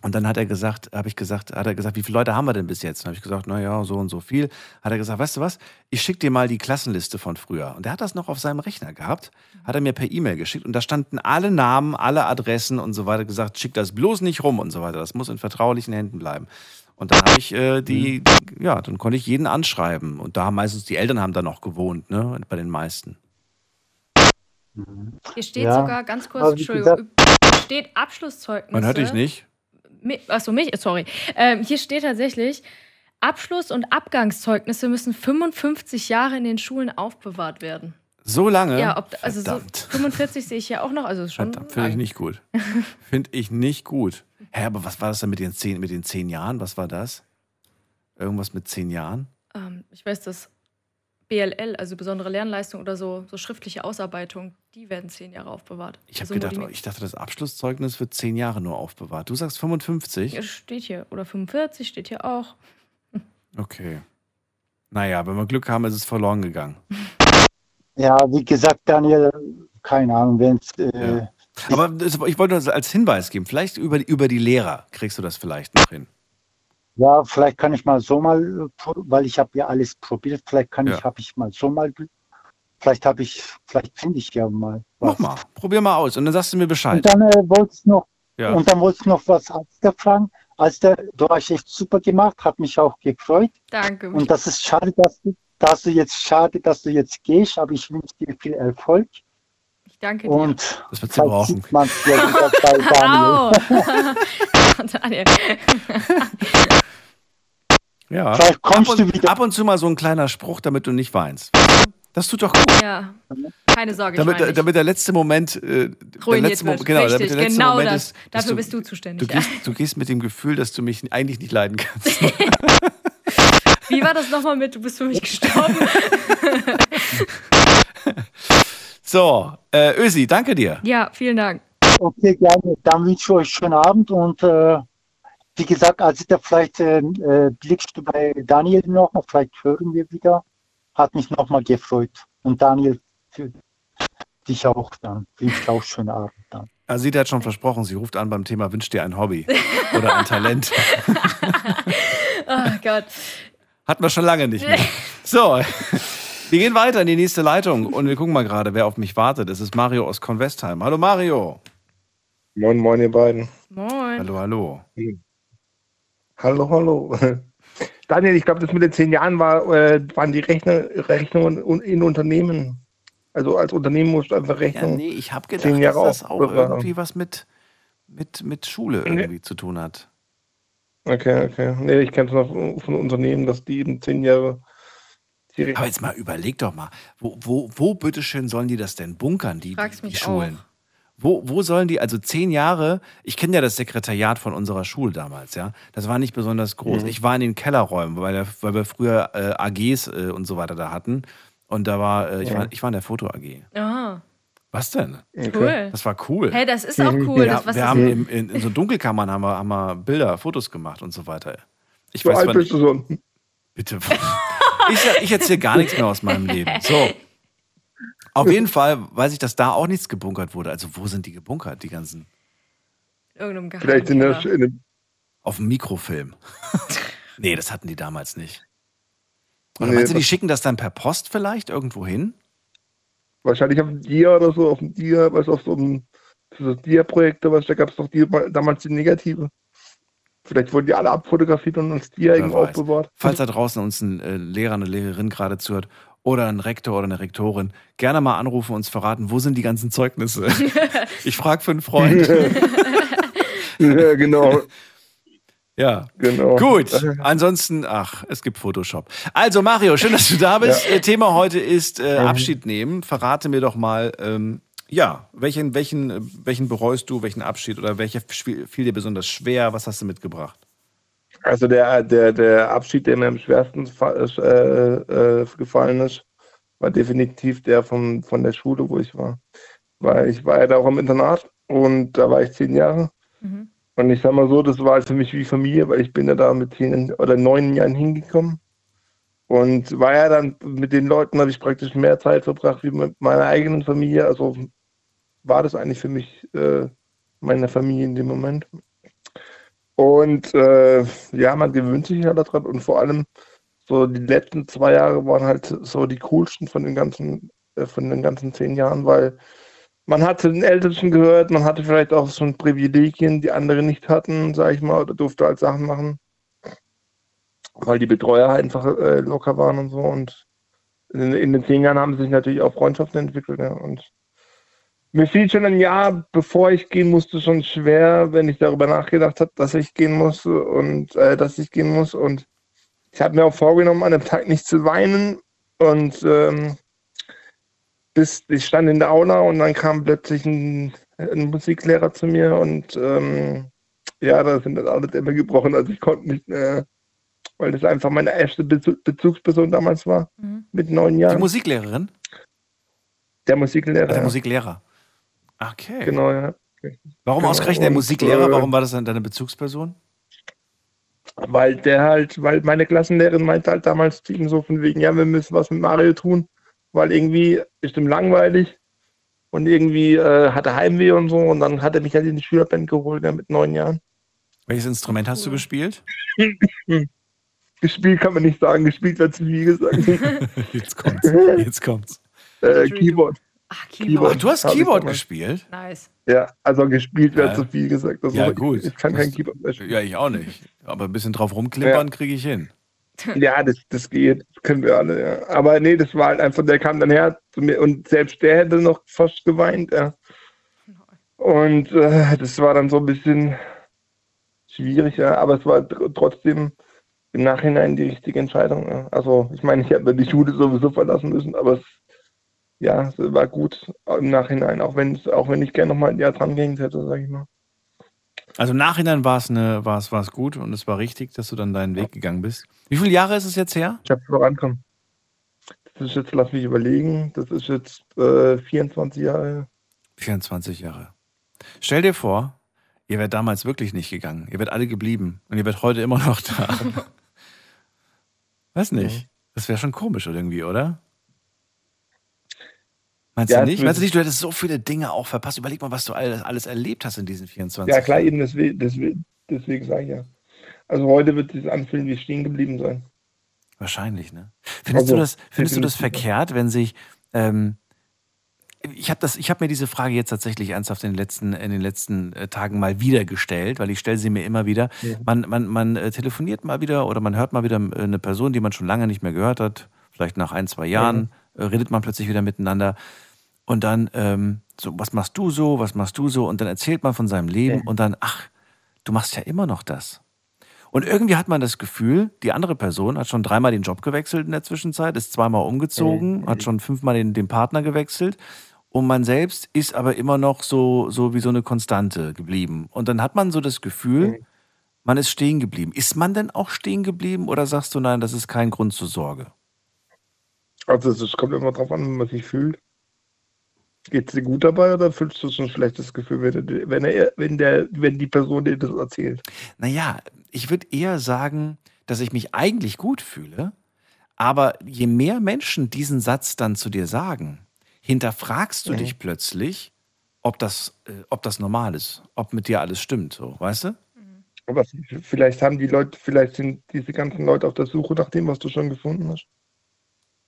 Und dann hat er gesagt, habe ich gesagt, hat er gesagt, wie viele Leute haben wir denn bis jetzt? Dann habe ich gesagt, na ja, so und so viel. Hat er gesagt, weißt du was? Ich schicke dir mal die Klassenliste von früher. Und er hat das noch auf seinem Rechner gehabt, hat er mir per E-Mail geschickt und da standen alle Namen, alle Adressen und so weiter gesagt, schick das bloß nicht rum und so weiter. Das muss in vertraulichen Händen bleiben. Und dann habe ich äh, die, die, ja, dann konnte ich jeden anschreiben. Und da haben meistens die Eltern haben da noch gewohnt, ne, bei den meisten. Hier steht Ja, sogar ganz kurz, Entschuldigung, hier steht Abschlusszeugnis. Man hört dich nicht. Achso, mich, sorry. Ähm, hier steht tatsächlich, Abschluss- und Abgangszeugnisse müssen 55 Jahre in den Schulen aufbewahrt werden. So lange? Ja, ob, also so Verdammt. 45 sehe ich ja auch noch, also schon. Verdammt, finde ich nicht gut. Finde ich nicht gut. Hä, aber was war das denn mit den zehn, mit den zehn Jahren? Was war das? Irgendwas mit zehn Jahren? Ähm, ich weiß, dass BLL, also besondere Lernleistung oder so, so schriftliche Ausarbeitung, die werden zehn Jahre aufbewahrt. Ich habe also gedacht, oh, ich dachte, das Abschlusszeugnis wird zehn Jahre nur aufbewahrt. Du sagst 55? die, steht hier. Oder 45 steht hier auch. Okay. Naja, wenn wir Glück haben, ist es verloren gegangen. Ja, wie gesagt, Daniel, keine Ahnung, wenn es. Äh, Aber das, ich wollte das als Hinweis geben. Vielleicht über, über die Lehrer kriegst du das vielleicht noch hin. Ja, vielleicht kann ich mal so mal, pro- weil ich habe ja alles probiert, vielleicht kann Ja. ich, habe ich mal so mal, vielleicht habe ich, vielleicht finde ich ja mal Mach mal, probier mal aus und dann sagst du mir Bescheid. Und dann äh, wollte ich noch, Ja. und dann wollte ich noch was Alster fragen. Alster, du hast echt super gemacht, hat mich auch gefreut. Danke. Und das ist schade, dass du, dass du jetzt schade, dass du jetzt gehst, aber ich wünsche dir viel Erfolg. Ich danke dir. Und das wird sie brauchen. Sieht man ja wieder bei! Daniel. Daniel. Ja. Vielleicht kommst ab, und, ab und zu mal so ein kleiner Spruch, damit du nicht weinst. Das tut doch gut. Ja, keine Sorge, Damit, nicht. damit der letzte Moment, äh, der ruiniert letzte wird. Mo- genau, Richtig, der letzte genau Moment das. ist, Dafür bist du zuständig. Du ja. gehst, du gehst mit dem Gefühl, dass du mich eigentlich nicht leiden kannst. Wie war das nochmal mit, du bist für mich gestorben? So, äh, Ösi, danke dir. ja, vielen Dank. Okay, gerne. Dann wünsche ich euch einen schönen Abend und äh, wie gesagt, also da vielleicht äh, äh, blickst du bei Daniel noch, vielleicht hören wir wieder. Hat mich nochmal gefreut. Und Daniel, für dich auch dann. Wünsche ich auch einen schönen Abend dann. Asita hat schon versprochen, sie ruft an beim Thema Wünsch dir ein Hobby oder ein Talent. Oh Gott. Hatten wir schon lange nicht mehr. So, wir gehen weiter in die nächste Leitung und wir gucken mal gerade, wer auf mich wartet. Es ist Mario aus Convestheim. Hallo Mario. Moin, moin, ihr beiden. Moin. Hallo, hallo. Hallo, hallo. Daniel, ich glaube, das mit den zehn Jahren war, äh, waren die Rechner, Rechnungen un- in Unternehmen. Also als Unternehmen musst du einfach Ja, rechnen. nee, ich habe zehn gedacht, dass das auch irgendwie was mit, mit, mit Schule irgendwie zu tun hat. Okay, okay. Nee, ich kenne es noch von Unternehmen, dass die eben zehn Jahre. Die Aber jetzt mal überleg doch mal, wo, wo, wo bitteschön sollen die das denn bunkern, die, Frag's die, die mich Schulen? Wo, wo sollen die, also zehn Jahre, ich kenne ja das Sekretariat von unserer Schule damals, ja. Das war nicht besonders groß. Mhm. Ich war in den Kellerräumen, weil, der, weil wir früher äh, AGs äh, und so weiter da hatten. Und da war, äh, ich, Ja. war, ich war in der Foto-AG. Ah, Was denn? Cool. Das war cool. Hey, das ist auch cool. Ja, Das, was wir haben in, in, in so Dunkelkammern haben wir, haben wir Bilder, Fotos gemacht und so weiter. Ich So weiß alt bist du schon. Bitte. Ich, ich erzähle gar nichts mehr aus meinem Leben. So. Auf jeden Fall weiß ich, dass da auch nichts gebunkert wurde. Also wo sind die gebunkert, die ganzen? Irgendeinem Vielleicht in der, in dem, Auf dem Mikrofilm. nee, das hatten die damals nicht. Oder Nee, meinst du, die das- schicken das dann per Post vielleicht irgendwo hin? wahrscheinlich auf dem Dia oder so, auf dem Dia, was auf so einem so Dia-Projekte, was da gab es doch die, damals die Negative. Vielleicht wurden die alle abfotografiert und Dia Wer irgendwo aufbewahrt. Falls da draußen uns ein äh, Lehrer, eine Lehrerin gerade zuhört oder ein Rektor oder eine Rektorin, gerne mal anrufen und uns verraten, wo sind die ganzen Zeugnisse? ich frage für einen Freund. ja, genau. Ja, genau. Gut, ansonsten, ach, es gibt Photoshop. Also Mario, schön, dass du da bist. Ja. Äh, Thema heute ist äh, Mhm. Abschied nehmen. Verrate mir doch mal, ähm, ja, welchen, welchen, äh, welchen bereust du, welchen Abschied oder welcher fiel dir besonders schwer? Was hast du mitgebracht? Also der, der, der Abschied, der mir am schwersten fa- äh, äh, gefallen ist, war definitiv der von, von der Schule, wo ich war. Weil ich war ja da auch im Internat und da war ich zehn Jahre. Und ich sag mal so, das war halt für mich wie Familie, weil ich bin ja da mit zehn oder neun Jahren hingekommen. Und war ja dann mit den Leuten, habe ich praktisch mehr Zeit verbracht wie mit meiner eigenen Familie. Also war das eigentlich für mich äh, meine Familie in dem Moment. Und äh, ja, man gewöhnt sich ja daran und vor allem so die letzten zwei Jahre waren halt so die coolsten von den ganzen, äh, von den ganzen zehn Jahren, weil man hat zu den Ältesten gehört, man hatte vielleicht auch ein Privilegien, die andere nicht hatten, sag ich mal, oder durfte halt Sachen machen, weil die Betreuer halt einfach äh, locker waren und so. Und in, in den zehn Jahren haben sich natürlich auch Freundschaften entwickelt. Ja. Und mir fiel schon ein Jahr, bevor ich gehen musste, schon schwer, wenn ich darüber nachgedacht habe, dass ich gehen muss und äh, dass ich gehen muss. Und ich habe mir auch vorgenommen, an dem Tag nicht zu weinen. Und ähm, bis ich stand in der Aula und dann kam plötzlich ein, ein Musiklehrer zu mir und ähm, ja, da sind dann alle Dämme gebrochen. Also ich konnte nicht mehr, weil das einfach meine erste Bezu Bezugsperson damals war, mit neun Jahren. Die Musiklehrerin? Der Musiklehrer. Der. Musiklehrer. Okay. Genau, ja. Warum Genau, ausgerechnet der Musiklehrer? äh, Warum war das dann deine Bezugsperson? Weil der halt, weil meine Klassenlehrerin meinte halt damals zu ihm so von wegen, ja, wir müssen was mit Mario tun, weil irgendwie ist ihm langweilig und irgendwie äh, hat er Heimweh und so und dann hat er mich halt in die Schülerband geholt, ja, mit neun Jahren. Welches Instrument hast du gespielt? Gespielt kann man nicht sagen, gespielt wird zu viel gesagt. Jetzt kommt's. Jetzt kommt's. äh, Keyboard. Ach, Ach, du hast ich Keyboard gespielt? Nice. Ja, also gespielt wird Ja. zu viel gesagt. Also Ja, ich- gut. Ich kann kein Keyboard mehr spielen. Ja, ich auch nicht. Aber ein bisschen drauf rumklimpern kriege ich hin. Ja, das, das geht, das können wir alle, ja. Aber nee, das war halt einfach, der kam dann her zu mir und selbst der hätte noch fast geweint, ja. Und äh, das war dann so ein bisschen schwierig, ja, aber es war tr- trotzdem im Nachhinein die richtige Entscheidung. Ja. Also ich meine, ich hätte die Schule sowieso verlassen müssen, aber es, ja, es war gut im Nachhinein, auch wenn es- auch wenn ich gerne nochmal ein Jahr dran gehängt hätte, sag ich mal. Also im Nachhinein war es eine, war es, war es gut und es war richtig, dass du dann deinen Weg gegangen bist. Wie viele Jahre ist es jetzt her? Ich habe vorankommen. Das ist jetzt, lass mich überlegen, das ist jetzt äh, 24 Jahre. 24 Jahre. Stell dir vor, ihr wärt damals wirklich nicht gegangen. Ihr wärt alle geblieben und ihr wärt heute immer noch da. Weiß nicht. Das wäre schon komisch irgendwie, oder? Meinst Ja, du nicht? Meinst du nicht, du hättest so viele Dinge auch verpasst? Überleg mal, was du alles, alles erlebt hast in diesen 24 Ja, klar, Jahren. eben deswegen, deswegen, deswegen sage ich ja. Also heute wird es anfühlen wie stehen geblieben sein. Wahrscheinlich, ne? Findest Also, du das, findest du das verkehrt, wenn sich, ähm, ich habe hab mir diese Frage jetzt tatsächlich ernsthaft in den letzten, in den letzten äh, Tagen mal wieder gestellt, weil ich stelle sie mir immer wieder. Ja. Man, man, man äh, telefoniert mal wieder oder man hört mal wieder äh, eine Person, die man schon lange nicht mehr gehört hat, vielleicht nach ein, zwei Jahren, äh, redet man plötzlich wieder miteinander. Und dann, ähm, so, was machst du so, was machst du so? Und dann erzählt man von seinem Leben und dann, ach, du machst ja immer noch das. Und irgendwie hat man das Gefühl, die andere Person hat schon dreimal den Job gewechselt in der Zwischenzeit, ist zweimal umgezogen, hat schon fünfmal den, den Partner gewechselt. Und man selbst ist aber immer noch so, so wie so eine Konstante geblieben. Und dann hat man so das Gefühl, man ist stehen geblieben. Ist man denn auch stehen geblieben oder sagst du, nein, das ist kein Grund zur Sorge? Also es kommt immer drauf an, wie man sich fühlt. Geht es dir gut dabei oder fühlst du so ein schlechtes Gefühl, wenn, wenn, er, wenn, der, wenn die Person dir das erzählt? Naja, ich würde eher sagen, dass ich mich eigentlich gut fühle, aber je mehr Menschen diesen Satz dann zu dir sagen, hinterfragst du Mhm. dich plötzlich, ob das, äh, ob das normal ist, ob mit dir alles stimmt, so, weißt du? Aber vielleicht haben die Leute, vielleicht sind diese ganzen Leute auf der Suche nach dem, was du schon gefunden hast.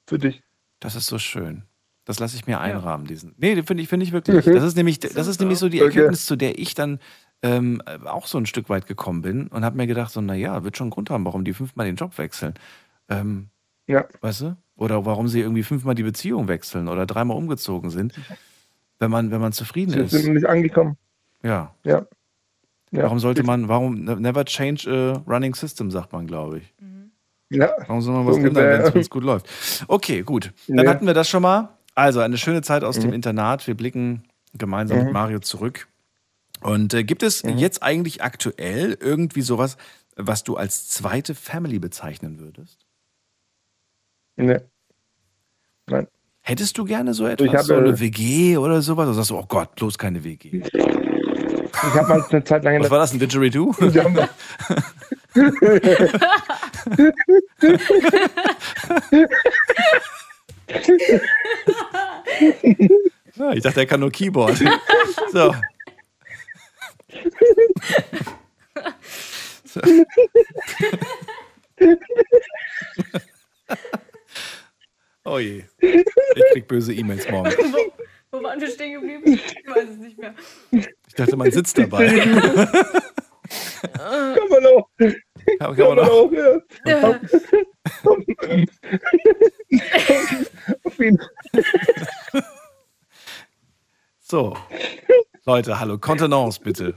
Für dich. Das ist so schön. Das lasse ich mir einrahmen, diesen. Nee, den finde ich, finde ich wirklich. Das ist nämlich, das ist nämlich so die Okay. Erkenntnis, zu der ich dann ähm, auch so ein Stück weit gekommen bin und habe mir gedacht, so, naja, wird schon einen Grund haben, warum die fünfmal den Job wechseln. Ähm, Ja. Weißt du? Oder warum sie irgendwie fünfmal die Beziehung wechseln oder dreimal umgezogen sind, wenn man, wenn man zufrieden Sie ist. sind noch nicht angekommen. Ja. Ja. Ja. Warum sollte man, warum, ne- never change a running system, sagt man, glaube ich. Ja. Warum soll man was ändern, wenn es gut läuft? Okay, gut. Dann Ja. hatten wir das schon mal. Also eine schöne Zeit aus dem Mhm. Internat. Wir blicken gemeinsam Mhm. mit Mario zurück. Und äh, gibt es jetzt eigentlich aktuell irgendwie sowas, was du als zweite Family bezeichnen würdest? Nee. Nein. Hättest du gerne so Ich etwas, habe- so eine WG oder sowas? Oder sagst du, oh Gott, bloß keine WG? Ich habe mal eine Zeit lang Was war das, ein Didgeridoo? Ja. Ich dachte, er kann nur Keyboard. So. so. Oh je. Ich krieg böse E-Mails morgen. wo, wo waren wir stehen geblieben? Ich weiß es nicht mehr. Ich dachte, man sitzt dabei. Kann man auch. Kann, kann man auch. auch, ja. Ja. Auf jeden So. Leute, hallo. Kontenance bitte.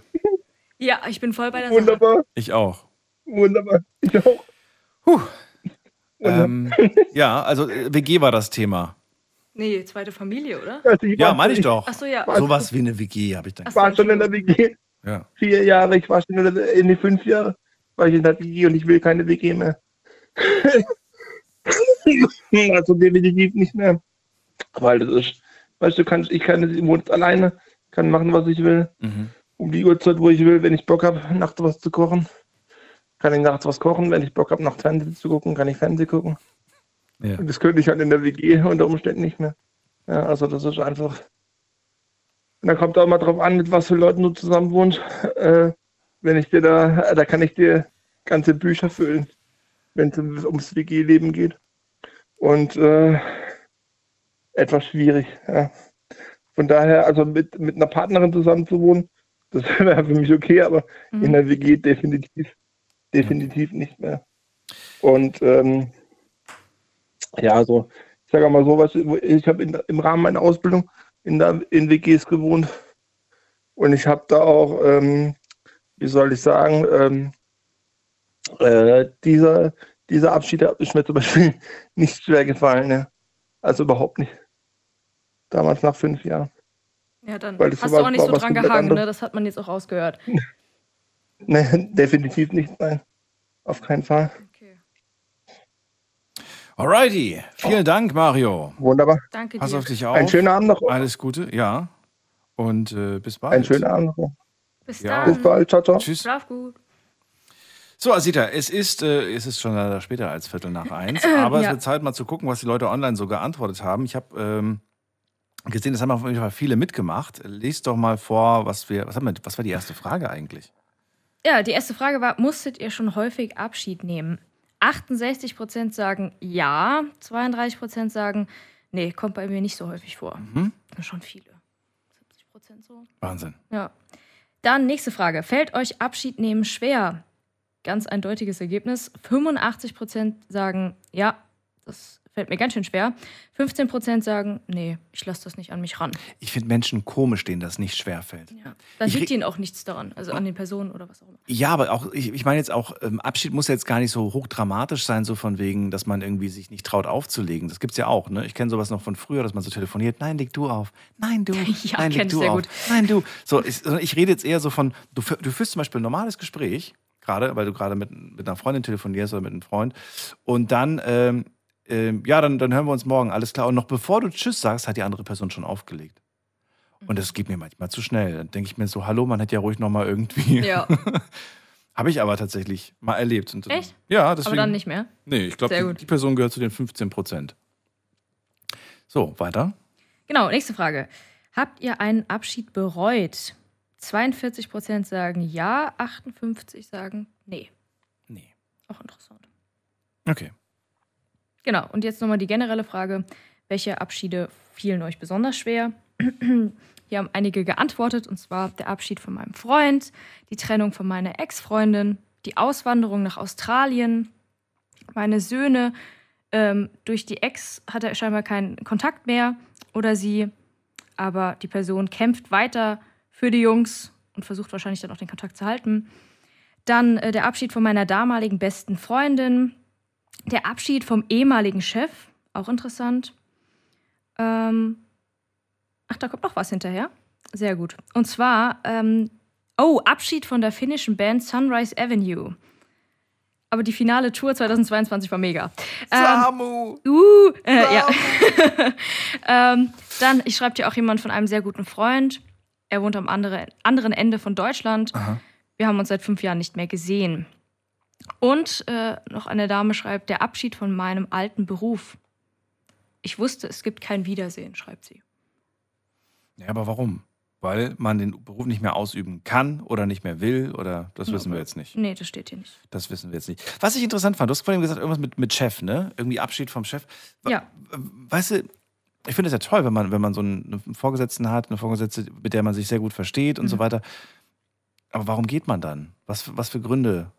Ja, ich bin voll bei der Sache. Wunderbar, Ich auch. wunderbar. Ich auch. Ähm, ja, also äh, WG war das Thema. Nee, zweite Familie, oder? Also ich Ja, meine ich doch. Ach so, ja. Sowas wie eine WG habe ich dann. Ach so, war schon in der WG. Ja. Vier Jahre, ich war schon in, der, in die fünf Jahre, war ich in der WG und ich will keine WG mehr. also definitiv nicht mehr. Weil das ist, weißt du, kannst, ich kann ich wohne alleine, kann machen, was ich will. Mhm. Um die Uhrzeit, wo ich will, wenn ich Bock habe, nachts was zu kochen. Kann ich nachts was kochen, wenn ich Bock habe, nachts Fernsehen zu gucken, kann ich Fernsehen gucken. Ja. Und das könnte ich halt in der WG unter Umständen nicht mehr. Ja, also das ist einfach. Und da kommt auch mal drauf an, mit was für Leuten du zusammen wohnst. Äh, wenn ich dir da, da kann ich dir ganze Bücher füllen, wenn es ums- WG-Leben geht. Und äh, etwas schwierig. Ja. Von daher, also mit, mit einer Partnerin zusammen zu wohnen, das wäre für mich okay, aber in der WG definitiv, definitiv nicht mehr. Und ähm, ja, also ich sage mal so, was, ich habe im Rahmen meiner Ausbildung in, der, in WGs gewohnt und ich habe da auch, ähm, wie soll ich sagen, ähm, äh, dieser, dieser Abschied ist mir zum Beispiel nicht schwer gefallen. Ne? Also überhaupt nicht. Damals nach fünf Jahren. Ja, dann Weil hast du auch nicht war so dran gehangen, ne? Das hat man jetzt auch rausgehört. Ne, definitiv nicht, nein. Auf keinen Fall. Alrighty. Vielen Dank, Mario. Wunderbar. Danke Pass dir. auf dich auf. Einen schönen Abend noch. Alles Gute, ja. Und äh, bis bald. Einen schönen Abend noch. Bis Ja. dann. Bis bald. Ciao, ciao. Tschüss. Schlaf gut. So, Asita, es ist, äh, es ist schon leider später als Viertel nach eins, aber es Ja. wird Zeit mal zu gucken, was die Leute online so geantwortet haben. Ich habe ähm, gesehen, das haben auf jeden Fall viele mitgemacht. Lies doch mal vor, was wir, was haben wir, was war die erste Frage eigentlich? Ja, die erste Frage war, musstet ihr schon häufig Abschied nehmen? 68% sagen ja, 32% sagen, nee, kommt bei mir nicht so häufig vor. Mhm. Schon viele. 70 Prozent so. Wahnsinn. Ja. Dann nächste Frage. Fällt euch Abschied nehmen schwer? Ganz eindeutiges Ergebnis. 85 Prozent sagen, ja, das fällt mir ganz schön schwer. 15 Prozent sagen, nee, ich lasse das nicht an mich ran. Ich finde Menschen komisch, denen das nicht schwer fällt. Ja. Dann Ich liegt ihnen auch nichts daran, also an den Personen oder was auch immer. Ja, aber auch, ich, ich meine jetzt auch, ähm, Abschied muss jetzt gar nicht so hochdramatisch sein, so von wegen, dass man irgendwie sich nicht traut aufzulegen. Das gibt's ja auch, ne? Ich kenne sowas noch von früher, dass man so telefoniert, nein, leg du auf. Nein, du. Ja, nein, kenn leg du sehr auf. gut. Nein, du. So, ich, ich rede jetzt eher so von, du, du führst zum Beispiel ein normales Gespräch, gerade, weil du gerade mit, mit einer Freundin telefonierst oder mit einem Freund. Und dann, ähm, ähm, ja, dann, dann hören wir uns morgen, alles klar. Und noch bevor du Tschüss sagst, hat die andere Person schon aufgelegt. Und das geht mir manchmal zu schnell. Dann denke ich mir so, hallo, man hätte ja ruhig noch mal irgendwie. Ja. Habe ich aber tatsächlich mal erlebt. Und, Echt? Ja, deswegen. Aber dann nicht mehr. Nee, ich glaube, die, die Person gehört zu den 15 Prozent. So, weiter. Genau, nächste Frage. Habt ihr einen Abschied bereut? 42 Prozent sagen ja, 58 sagen nee. Nee. Auch interessant. Okay. Genau, und jetzt nochmal die generelle Frage. Welche Abschiede fielen euch besonders schwer? Hier haben einige geantwortet, und zwar der Abschied von meinem Freund, die Trennung von meiner Ex-Freundin, die Auswanderung nach Australien, meine Söhne. Ähm, durch die Ex hat er scheinbar keinen Kontakt mehr oder sie, aber die Person kämpft weiter für die Jungs und versucht wahrscheinlich dann auch den Kontakt zu halten. Dann äh, der Abschied von meiner damaligen besten Freundin, der Abschied vom ehemaligen Chef, auch interessant. Ähm, ach, da kommt noch was hinterher. Sehr gut. Und zwar, ähm, oh, Abschied von der finnischen Band Sunrise Avenue. Aber die finale Tour 2022 war mega. Samu! Ähm, uh, äh, ja. ähm, dann, ich schreibe dir auch jemand von einem sehr guten Freund. Er wohnt am andere, anderen Ende von Deutschland. Wir haben uns seit fünf Jahren nicht mehr gesehen. Und äh, noch eine Dame schreibt, der Abschied von meinem alten Beruf. Ich wusste, es gibt kein Wiedersehen, schreibt sie. Ja, aber warum? Weil man den Beruf nicht mehr ausüben kann oder nicht mehr will oder das wissen wir jetzt nicht. Nee, das steht hier nicht. Das wissen wir jetzt nicht. Was ich interessant fand, du hast vorhin gesagt, irgendwas mit, mit Chef, ne? Irgendwie Abschied vom Chef. Ja. Weißt du, ich finde es ja toll, wenn man, wenn man so einen, einen Vorgesetzten hat, eine Vorgesetzte, mit der man sich sehr gut versteht und so Mhm. weiter. Aber warum geht man dann? Was, was für Gründe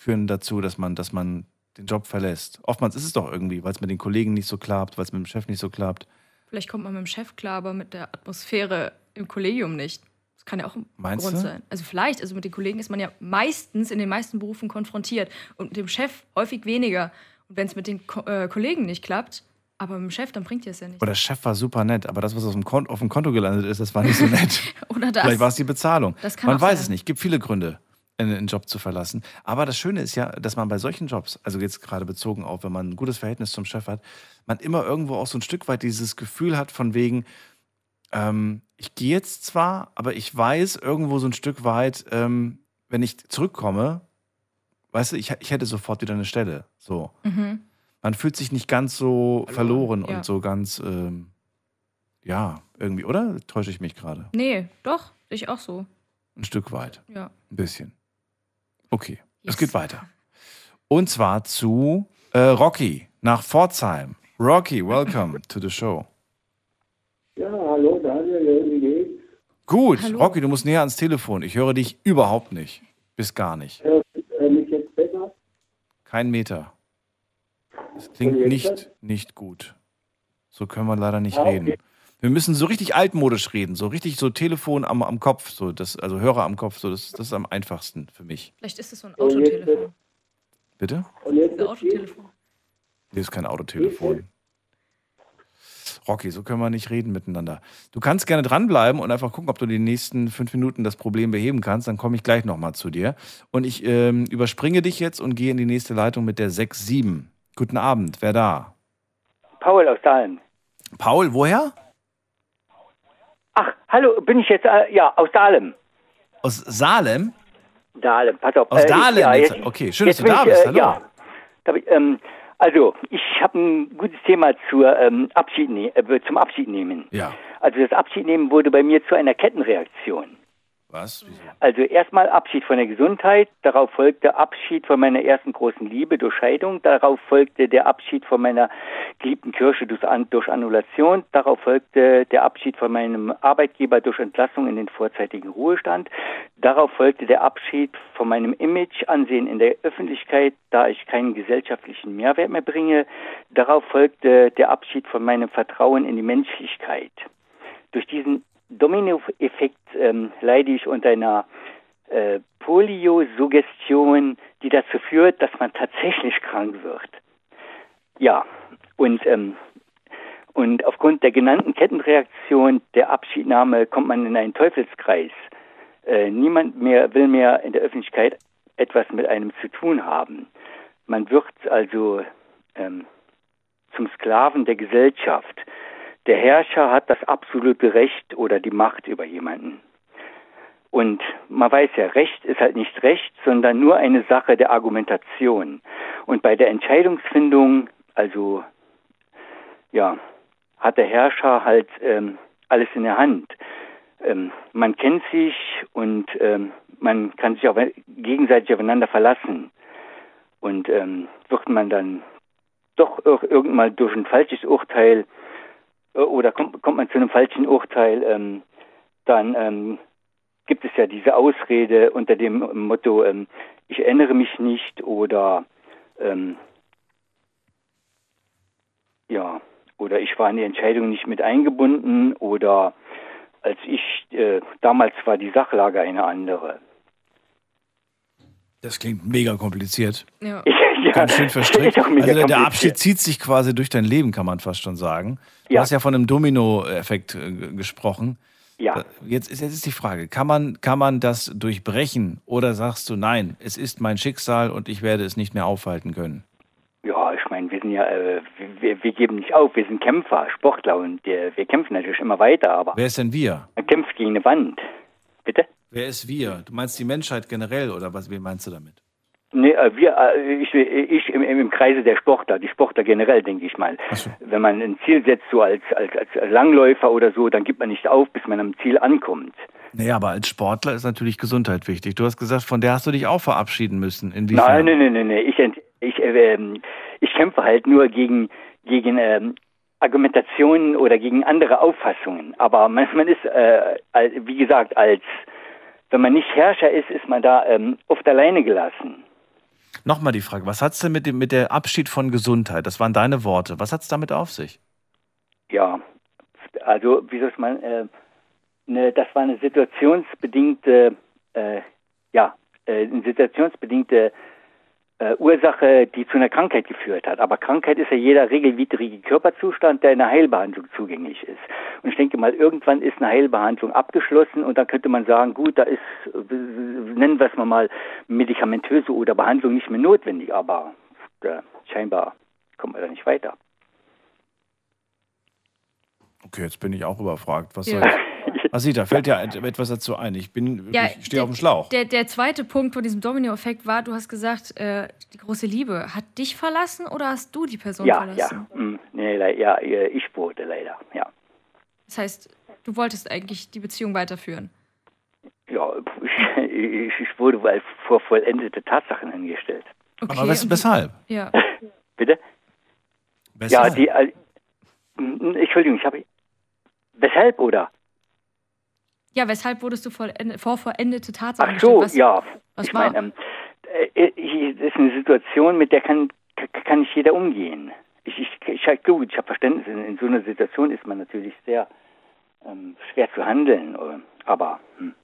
führen dazu, dass man, dass man den Job verlässt? Oftmals ist es doch irgendwie, weil es mit den Kollegen nicht so klappt, weil es mit dem Chef nicht so klappt. Vielleicht kommt man mit dem Chef klar, aber mit der Atmosphäre im Kollegium nicht. Das kann ja auch ein Meinst Grund du? sein. Also vielleicht, also mit den Kollegen ist man ja meistens in den meisten Berufen konfrontiert und mit dem Chef häufig weniger. Und wenn es mit den Ko äh, Kollegen nicht klappt, aber mit dem Chef, dann bringt dir es ja nicht. Oder der Chef war super nett, aber das, was auf dem, Konto, auf dem Konto gelandet ist, das war nicht so nett. Oder das. Vielleicht war es die Bezahlung. Das kann man weiß sein. es nicht. Gibt viele Gründe, einen, Job zu verlassen. Aber das Schöne ist ja, dass man bei solchen Jobs, also jetzt gerade bezogen auf, wenn man ein gutes Verhältnis zum Chef hat, man immer irgendwo auch so ein Stück weit dieses Gefühl hat von wegen, ähm, ich gehe jetzt zwar, aber ich weiß irgendwo so ein Stück weit, ähm, wenn ich zurückkomme, weißt du, ich, ich hätte sofort wieder eine Stelle. So. Mhm. Man fühlt sich nicht ganz so verloren, ja. und so ganz, ähm, ja, irgendwie, oder? Täusche ich mich gerade? Nee, doch, ich auch so. Ein Stück weit. Ja. Ein bisschen. Okay, Yes. es geht weiter. Und zwar zu äh, Rocky nach Pforzheim. Rocky, welcome to the show. Ja, hallo Daniel, wie geht's? Gut, Hallo. Rocky, du musst näher ans Telefon. Ich höre dich überhaupt nicht. Bis gar nicht. Hörst mich jetzt besser? Kein Meter. Es klingt nicht, das? nicht gut. So können wir leider nicht Ah, okay. reden. Wir müssen so richtig altmodisch reden, so richtig so Telefon am, am Kopf, so das, also Hörer am Kopf, so das, das ist am einfachsten für mich. Vielleicht ist es so ein Und jetzt- Autotelefon. Bitte? Und jetzt Ein Autotelefon. Nee, ist kein Autotelefon. Rocky, so können wir nicht reden miteinander. Du kannst gerne dranbleiben und einfach gucken, ob du die nächsten fünf Minuten das Problem beheben kannst. Dann komme ich gleich nochmal zu dir. Und ich ähm, überspringe dich jetzt und gehe in die nächste Leitung mit der 6-7. Guten Abend, wer da? Paul aus Dahlem. Paul, woher? Hallo, bin ich jetzt, äh, ja, aus Dahlem. Aus Salem? Dahlem, pass auf. Aus äh, Dahlem Ja, jetzt. Okay, schön, dass du da ich, bist. Äh, Hallo. Ja, ich, ähm, also, ich habe ein gutes Thema zur, ähm, Abschied ne äh, zum Abschied nehmen. Ja. Also das Abschiednehmen wurde bei mir zu einer Kettenreaktion. Was? Also erstmal Abschied von der Gesundheit, darauf folgte Abschied von meiner ersten großen Liebe durch Scheidung, darauf folgte der Abschied von meiner geliebten Kirche durch Annulation, darauf folgte der Abschied von meinem Arbeitgeber durch Entlassung in den vorzeitigen Ruhestand, darauf folgte der Abschied von meinem Image, Ansehen in der Öffentlichkeit, da ich keinen gesellschaftlichen Mehrwert mehr bringe, darauf folgte der Abschied von meinem Vertrauen in die Menschlichkeit. Durch diesen Dominoeffekt ähm, leide ich unter einer äh, Poliosuggestion, die dazu führt, dass man tatsächlich krank wird. Ja, und, ähm, und aufgrund der genannten Kettenreaktion der Abschiednahme kommt man in einen Teufelskreis. Äh, niemand mehr will mehr in der Öffentlichkeit etwas mit einem zu tun haben. Man wird also ähm, zum Sklaven der Gesellschaft. Der Herrscher hat das absolute Recht oder die Macht über jemanden. Und man weiß ja, Recht ist halt nicht Recht, sondern nur eine Sache der Argumentation. Und bei der Entscheidungsfindung, also ja, hat der Herrscher halt ähm, alles in der Hand. Ähm, man kennt sich und ähm, man kann sich auch gegenseitig aufeinander verlassen. Und ähm, wird man dann doch irgendwann durch ein falsches Urteil oder kommt, kommt man zu einem falschen Urteil, ähm, dann ähm, gibt es ja diese Ausrede unter dem Motto, ähm, ich erinnere mich nicht oder ähm, ja, oder ich war in die Entscheidung nicht mit eingebunden oder als ich äh, damals war die Sachlage eine andere. Das klingt mega kompliziert. Ja. ja, Ganz schön verstrickt. Also der Abschied zieht sich quasi durch dein Leben, kann man fast schon sagen. Du Ja. hast ja von einem Domino-Effekt äh, gesprochen. Ja. Jetzt ist, jetzt ist die Frage, kann man, kann man das durchbrechen oder sagst du, nein, es ist mein Schicksal und ich werde es nicht mehr aufhalten können? Ja, ich meine, wir sind ja, äh, wir, wir geben nicht auf, wir sind Kämpfer, Sportler und äh, wir kämpfen natürlich immer weiter, aber Wer ist denn wir? man kämpft gegen eine Wand. Bitte? Wer ist wir? Du meinst die Menschheit generell oder was, wen meinst du damit? Nee, äh, wir, äh, ich, ich im, im Kreise der Sportler, die Sportler generell, denke ich mal. Wenn man ein Ziel setzt, so als, als, als Langläufer oder so, dann gibt man nicht auf, bis man am Ziel ankommt. Naja, aber als Sportler ist natürlich Gesundheit wichtig. Du hast gesagt, von der hast du dich auch verabschieden müssen. Nein, Inwiefern? nein, nein, nein, nein. Ich, ent- ich, äh, ähm, ich kämpfe halt nur gegen, gegen ähm, Argumentationen oder gegen andere Auffassungen. Aber man, man ist, äh, wie gesagt, als wenn man nicht Herrscher ist, ist man da ähm, oft alleine gelassen. Nochmal die Frage, was hat es denn mit dem mit der Abschied von Gesundheit? Das waren deine Worte. Was hat es damit auf sich? Ja, also wie soll man, äh, ne, das war eine situationsbedingte, äh, ja, äh, eine situationsbedingte äh, Ursache, die zu einer Krankheit geführt hat. Aber Krankheit ist ja jeder regelwidrige Körperzustand, der einer Heilbehandlung zugänglich ist. Und ich denke mal, irgendwann ist eine Heilbehandlung abgeschlossen und dann könnte man sagen, gut, da ist, nennen wir es mal mal, medikamentöse oder Behandlung nicht mehr notwendig. Aber äh, scheinbar kommt man da nicht weiter. Okay, jetzt bin ich auch überfragt. Was Ja. soll ich? Asita, fällt dir etwas dazu ein? Ich bin Ja, ich stehe auf dem Schlauch. Der, der zweite Punkt von diesem Domino-Effekt war, du hast gesagt, äh, die große Liebe hat dich verlassen oder hast du die Person Ja, verlassen? ja. Mm, Nee, le- ja, äh, ich wurde leider, ja. Das heißt, du wolltest eigentlich die Beziehung weiterführen. Ja, ich, ich, ich wurde weil vor vollendete Tatsachen hingestellt. Aber wes weshalb? Ja. Bitte? Weshalb? Ja, die, äh, mm, Entschuldigung, ich habe, weshalb oder? Ja, weshalb wurdest du vor vollendete Tatsachen Ach so, gestellt? Was, ja. was ich war? meine, ähm, äh, das ist eine Situation, mit der kann, kann- nicht jeder umgehen. Ich, ich, ich gut, ich habe Verständnis. In, in so einer Situation ist man natürlich sehr ähm, schwer zu handeln, äh, aber hm,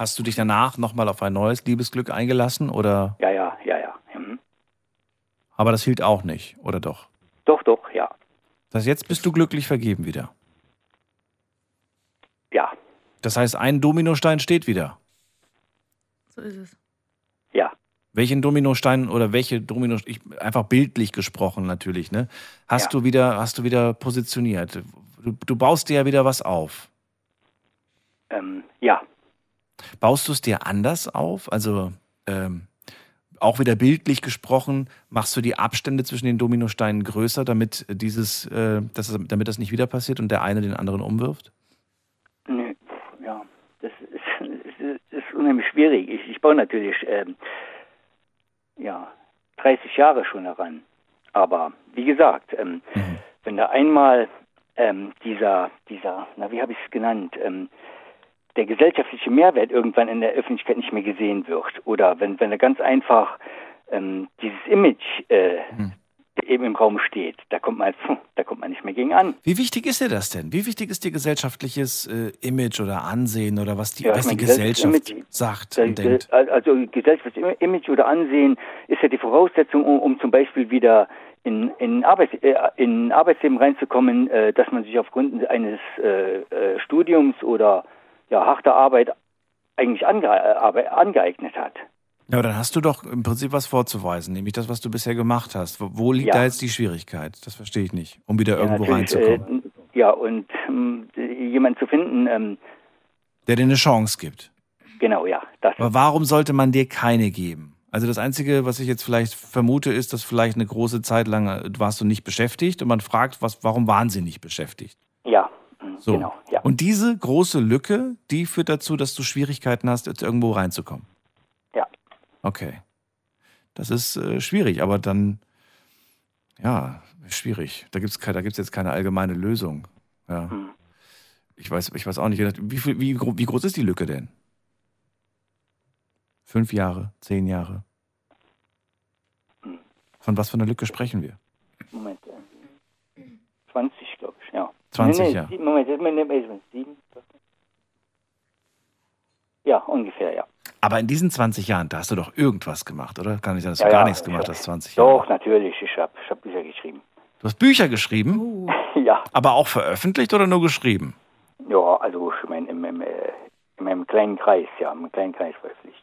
Hast du dich danach nochmal auf ein neues Liebesglück eingelassen oder? ja, ja, ja, ja. Hm. Aber das hielt auch nicht, oder doch? Doch, doch, ja. Das heißt, jetzt bist du glücklich vergeben wieder. Das heißt, ein Dominostein steht wieder. So ist es. Ja. Welchen Dominostein oder welche Domino, ich, einfach bildlich gesprochen natürlich, ne? Hast Ja. du wieder, hast du wieder positioniert? Du, du baust dir ja wieder was auf. Ähm, ja. Baust du es dir anders auf? Also ähm, auch wieder bildlich gesprochen, machst du die Abstände zwischen den Dominosteinen größer, damit dieses, äh, das, damit das nicht wieder passiert und der eine den anderen umwirft? Nö, ja. Unheimlich schwierig. Ich, ich baue natürlich ähm, ja 30 Jahre schon daran. Aber wie gesagt, ähm, Mhm. wenn da einmal ähm, dieser, dieser, na wie habe ich es genannt, ähm, der gesellschaftliche Mehrwert irgendwann in der Öffentlichkeit nicht mehr gesehen wird oder wenn, wenn da ganz einfach ähm, dieses Image äh, Mhm. Eben im Raum steht, da kommt man, da kommt man nicht mehr gegen an. Wie wichtig ist dir das denn? Wie wichtig ist dir gesellschaftliches äh, Image oder Ansehen oder was die, Ja, was die Gesellschaft Gesellschaftlich- sagt Äh, und denkt? Also gesellschaftliches Image oder Ansehen ist ja die Voraussetzung, um, um zum Beispiel wieder in, in, Arbeits, äh, in Arbeitsleben reinzukommen, äh, dass man sich aufgrund eines äh, äh, Studiums oder ja, harter Arbeit eigentlich ange, äh, angeeignet hat. Ja, aber dann hast du doch im Prinzip was vorzuweisen, nämlich das, was du bisher gemacht hast. Wo, wo liegt Ja. da jetzt die Schwierigkeit? Das verstehe ich nicht, um wieder Ja, irgendwo reinzukommen. Äh, ja, und ähm, jemanden zu finden, ähm, Der dir eine Chance gibt. genau, ja, das Aber warum sollte man dir keine geben? Also das Einzige, was ich jetzt vielleicht vermute, ist, dass vielleicht eine große Zeit lang äh, warst du nicht beschäftigt und man fragt, was, warum waren sie nicht beschäftigt? ja, So. genau, ja. Und diese große Lücke, die führt dazu, dass du Schwierigkeiten hast, jetzt irgendwo reinzukommen. Okay. Das ist äh, schwierig, aber dann, ja, schwierig. Da gibt es da gibt's jetzt keine allgemeine Lösung. Ja. Hm. Ich, weiß, ich weiß auch nicht, wie, wie, wie groß ist die Lücke denn? Fünf Jahre, zehn Jahre? Hm. Von was für einer Lücke sprechen wir? Moment, äh, 20, glaube ich, ja. 20, nee, nee, ja. sieben- Moment, Moment, Moment, Moment, sieben. Ja, ungefähr, ja. Aber in diesen 20 Jahren, da hast du doch irgendwas gemacht, oder? Kann nicht sein, dass du ja, gar ja, nichts ich gemacht hab- hast, 20 Jahre. Doch, natürlich, ich habe ich hab Bücher geschrieben. Du hast Bücher geschrieben? Uh. Ja, Aber auch veröffentlicht oder nur geschrieben? ja, also ich meine, im, im, äh, in meinem kleinen Kreis, ja, im kleinen Kreis veröffentlicht.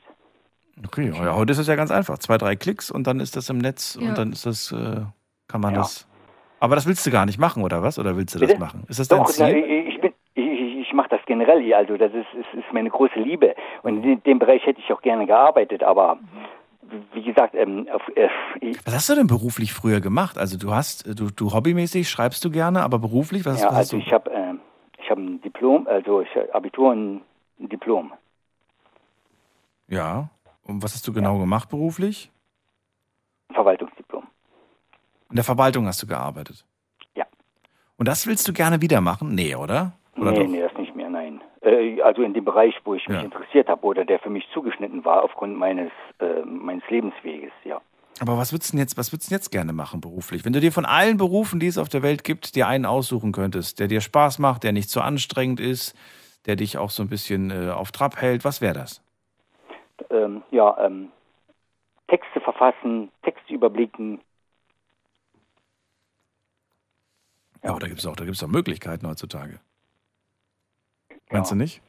Okay, ja, heute ist es ja ganz einfach. Zwei, drei Klicks und dann ist das im Netz Ja. und dann ist das, äh, kann man Ja. das. Aber das willst du gar nicht machen, oder was? Oder willst du das Bitte? machen? Ist das dein Doch, na, Ziel? bin, ich, ich, ich mache das generell hier, also das ist, ist, ist meine große Liebe. Und in dem Bereich hätte ich auch gerne gearbeitet, aber wie gesagt, ähm, auf, äh, Was hast du denn beruflich früher gemacht? Also du hast, du, du hobbymäßig schreibst du gerne, aber beruflich, was, ja, was hast also du? ich habe äh, ich hab ein Diplom, also ich Abitur und ein Diplom. Ja. Und was hast du genau gemacht beruflich? Verwaltungsdiplom. In der Verwaltung hast du gearbeitet. Ja. Und das willst du gerne wieder machen? Nee, oder? Oder nee, doch? nee, das. Äh, also in dem Bereich, wo ich mich Ja. interessiert habe oder der für mich zugeschnitten war aufgrund meines, äh, meines Lebensweges, ja. Aber was würdest du jetzt, was würdest du jetzt gerne machen beruflich? Wenn du dir von allen Berufen, die es auf der Welt gibt, dir einen aussuchen könntest, der dir Spaß macht, der nicht zu anstrengend ist, der dich auch so ein bisschen äh, auf Trab hält, was wäre das? Ähm, ja, ähm, Texte verfassen, Texte überblicken. Ja, aber da gibt es auch, da gibt's auch Möglichkeiten heutzutage. Meinst Ja. du nicht?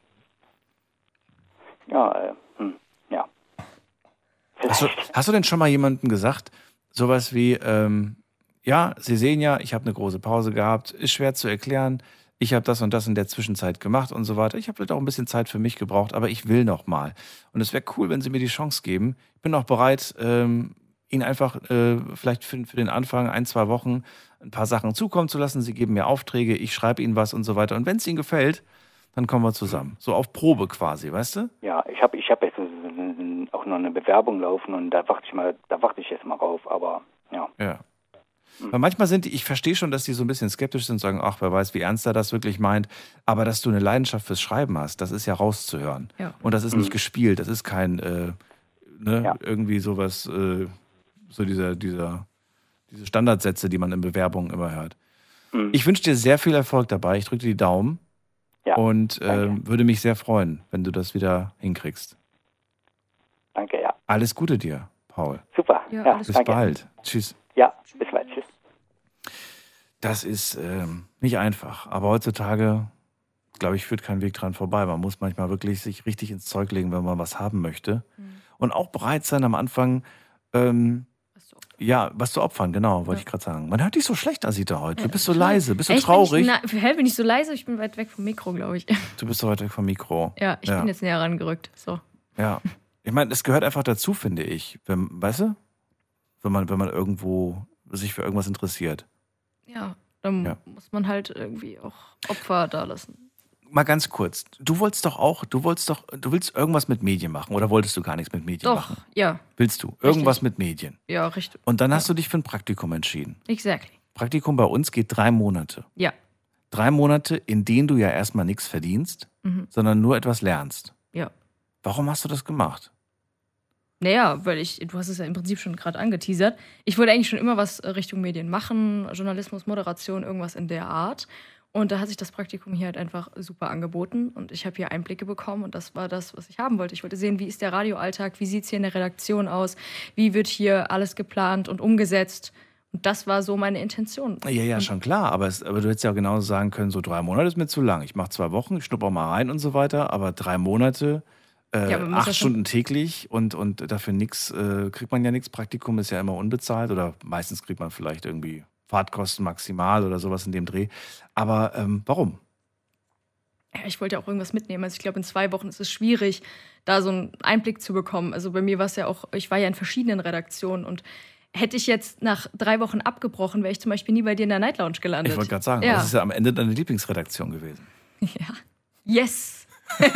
Ja, äh, hm, ja. Hast du, hast du denn schon mal jemandem gesagt, sowas wie, ähm, ja, Sie sehen ja, ich habe eine große Pause gehabt, ist schwer zu erklären, ich habe das und das in der Zwischenzeit gemacht und so weiter. Ich habe vielleicht auch ein bisschen Zeit für mich gebraucht, aber ich will noch mal. Und es wäre cool, wenn Sie mir die Chance geben. Ich bin auch bereit, ähm, Ihnen einfach äh, vielleicht für, für den Anfang ein, zwei Wochen ein paar Sachen zukommen zu lassen. Sie geben mir Aufträge, ich schreibe Ihnen was und so weiter. Und wenn es Ihnen gefällt, dann kommen wir zusammen. So auf Probe quasi, weißt du? Ja, ich habe ich hab jetzt auch noch eine Bewerbung laufen und da warte ich mal, da warte ich jetzt mal rauf, aber ja. Ja. Weil manchmal sind die, ich verstehe schon, dass die so ein bisschen skeptisch sind und sagen, ach, wer weiß, wie ernst er das wirklich meint. Aber dass du eine Leidenschaft fürs Schreiben hast, das ist ja rauszuhören. Ja. Und das ist Mhm. nicht gespielt, das ist kein, äh, ne, irgendwie sowas, äh, so dieser, dieser, diese Standardsätze, die man in Bewerbungen immer hört. Mhm. Ich wünsche dir sehr viel Erfolg dabei. Ich drücke dir die Daumen. Ja, und ähm, würde mich sehr freuen, wenn du das wieder hinkriegst. Danke, ja. Alles Gute dir, Paul. Super. Ja, Ja, Bis danke. bald. Tschüss. Ja, bis bald. Tschüss. Das ist ähm, nicht einfach. Aber heutzutage, glaube ich, führt kein Weg dran vorbei. Man muss manchmal wirklich sich richtig ins Zeug legen, wenn man was haben möchte. Und auch bereit sein am Anfang, ähm, ja, was zu opfern, genau, wollte ich gerade sagen. Man hört dich so schlecht, Asita, heute. Du bist so leise, bist du Echt? traurig? Bin ich, na, hä, bin ich so leise? Ich bin weit weg vom Mikro, glaube ich. Du bist so weit weg vom Mikro. Ja, ich bin jetzt näher rangerückt. So. Ja. Ich meine, es gehört einfach dazu, finde ich. Wenn, weißt du? Wenn man, wenn man irgendwo sich für irgendwas interessiert. Ja, dann Ja. muss man halt irgendwie auch Opfer da lassen. Mal ganz kurz. Du wolltest doch auch, du wolltest doch, du willst irgendwas mit Medien machen oder wolltest du gar nichts mit Medien Doch, machen? ja. Willst du? Irgendwas mit Medien. Ja, richtig. Und dann hast du dich für ein Praktikum entschieden. Exactly. Praktikum bei uns geht drei Monate. Ja. Drei Monate, in denen du ja erstmal nichts verdienst, Mhm. sondern nur etwas lernst. Ja. Warum hast du das gemacht? Naja, weil ich, du hast es ja im Prinzip schon gerade angeteasert. Ich wollte eigentlich schon immer was äh, Richtung Medien machen, Journalismus, Moderation, irgendwas in der Art. Und da hat sich das Praktikum hier halt einfach super angeboten und ich habe hier Einblicke bekommen und das war das, was ich haben wollte. Ich wollte sehen, wie ist der Radioalltag, wie sieht es hier in der Redaktion aus, wie wird hier alles geplant und umgesetzt. Und das war so meine Intention. Ja, ja, schon klar. Aber, es, aber du hättest ja genauso sagen können, so drei Monate ist mir zu lang. Ich mache zwei Wochen, ich schnuppe auch mal rein und so weiter. Aber drei Monate, äh, Ja, aber acht Stunden täglich und, und dafür nichts, äh, kriegt man ja nichts. Praktikum ist ja immer unbezahlt oder meistens kriegt man vielleicht irgendwie Fahrtkosten maximal oder sowas in dem Dreh. Aber ähm, warum? Ja, ich wollte ja auch irgendwas mitnehmen. Also ich glaube, in zwei Wochen ist es schwierig, da so einen Einblick zu bekommen. Also bei mir war es ja auch, ich war ja in verschiedenen Redaktionen und hätte ich jetzt nach drei Wochen abgebrochen, wäre ich zum Beispiel nie bei dir in der Night Lounge gelandet. Ich wollte gerade sagen, ja. das ist ja am Ende deine Lieblingsredaktion gewesen. Yes.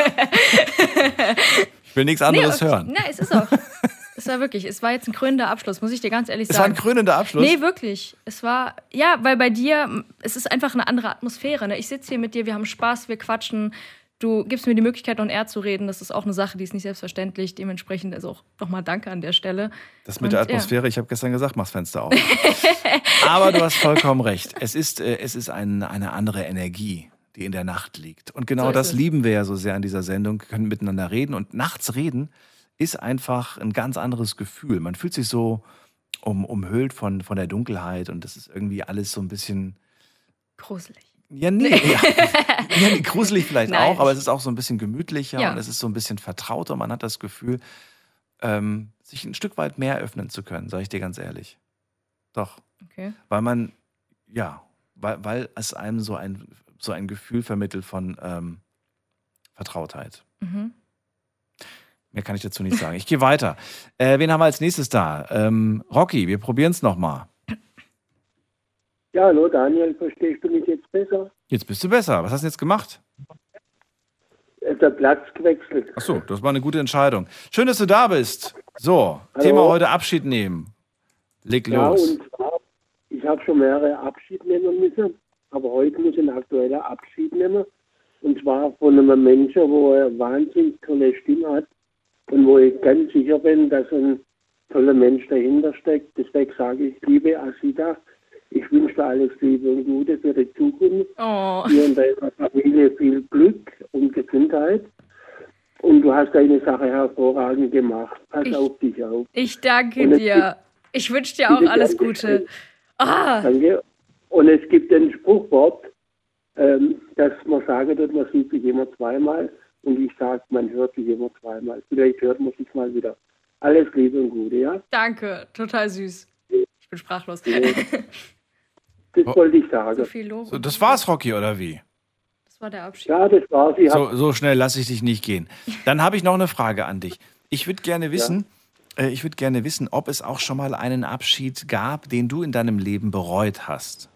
Ich will nichts anderes nee, hören. Nein, es ist auch. Es war wirklich, es war jetzt ein krönender Abschluss, muss ich dir ganz ehrlich Es war sagen. ein krönender Abschluss? Nee, wirklich. Es war, ja, weil bei dir, es ist einfach eine andere Atmosphäre. Ne? Ich sitze hier mit dir, wir haben Spaß, wir quatschen. Du gibst mir die Möglichkeit, on air zu reden. Das ist auch eine Sache, die ist nicht selbstverständlich. Dementsprechend also auch nochmal Danke an der Stelle. Das mit Und, der ja. Atmosphäre, ich habe gestern gesagt, mach's Fenster auf. Aber du hast vollkommen recht. Es ist, äh, es ist ein, eine andere Energie, die in der Nacht liegt. Und genau So das es. lieben wir ja so sehr an dieser Sendung. Wir können miteinander reden. Und nachts reden ist einfach ein ganz anderes Gefühl. Man fühlt sich so um, umhüllt von, von der Dunkelheit und das ist irgendwie alles so ein bisschen. Gruselig. Ja, nee. Ja, ja, nee, gruselig vielleicht Nein. auch, aber es ist auch so ein bisschen gemütlicher Ja. und es ist so ein bisschen vertrauter. Man hat das Gefühl, ähm, sich ein Stück weit mehr öffnen zu können, sage ich dir ganz ehrlich. Doch. Okay. Weil man, ja, weil, weil es einem so ein, so ein Gefühl vermittelt von ähm, Vertrautheit. Mhm. Mehr kann ich dazu nicht sagen. Ich gehe weiter. Äh, wen haben wir als nächstes da? Ähm, Rocky, wir probieren es nochmal. Ja, hallo Daniel, verstehst du mich jetzt besser? Jetzt bist du besser. Was hast du jetzt gemacht? Äh, Der Platz gewechselt. Ach so, das war eine gute Entscheidung. Schön, dass du da bist. So, Hallo. Thema heute Abschied nehmen. Leg Ja, los. und zwar, ich habe schon mehrere Abschied nehmen müssen, aber heute muss ich einen aktuellen Abschied nehmen. Und zwar von einem Menschen, wo er wahnsinnig tolle Stimme hat und wo ich ganz sicher bin, dass ein toller Mensch dahinter steckt. Deswegen sage ich, liebe Asida, ich wünsche dir alles Liebe und Gute für die Zukunft. Oh. Dir und deiner Familie viel Glück und Gesundheit. Und du hast deine Sache hervorragend gemacht. Pass Ich- auf dich auf. Ich danke dir. Ich wünsche dir auch alles Gute. Ah, Danke. Und es gibt ein Spruchwort, ähm, dass man sagen wird, man sieht sich immer zweimal. Und ich sage, man hört sich immer zweimal. Vielleicht hört man sich mal wieder. Alles Liebe und Gute, ja? danke. Total süß. Ich bin sprachlos. Das wollte ich sagen. So viel Lob. So, das war's, Rocky, oder wie? Das war der Abschied. Ja, das war sie. So, so schnell lasse ich dich nicht gehen. Dann habe ich noch eine Frage an dich. Ich würde gerne wissen, äh, ich würde gerne wissen, ob es auch schon mal einen Abschied gab, den du in deinem Leben bereut hast.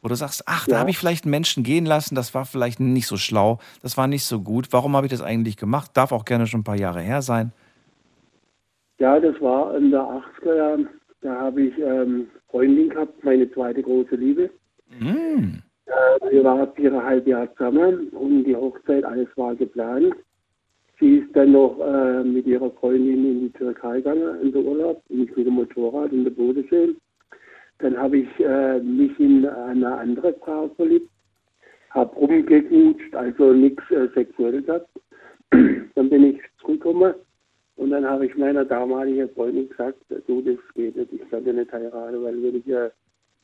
Wo du sagst, ach, da Ja. habe ich vielleicht einen Menschen gehen lassen, das war vielleicht nicht so schlau, das war nicht so gut. Warum habe ich das eigentlich gemacht? Darf auch gerne schon ein paar Jahre her sein. Ja, das war in der 80er Jahren. Da habe ich ähm, Freundin gehabt, meine zweite große Liebe. Mm. Äh, wir waren viereinhalb Jahre zusammen und die Hochzeit, alles war geplant. Sie ist dann noch äh, mit ihrer Freundin in die Türkei gegangen, in den Urlaub, und ich mit dem Motorrad in der Bodensee. Dann habe ich äh, mich in eine andere Frau verliebt, habe rumgeknutscht, also nichts äh, Sexuelles gehabt. dann bin ich zurückgekommen und dann habe ich meiner damaligen Freundin gesagt, du, das geht nicht, ich kann dir nicht heiraten, weil wenn ich äh,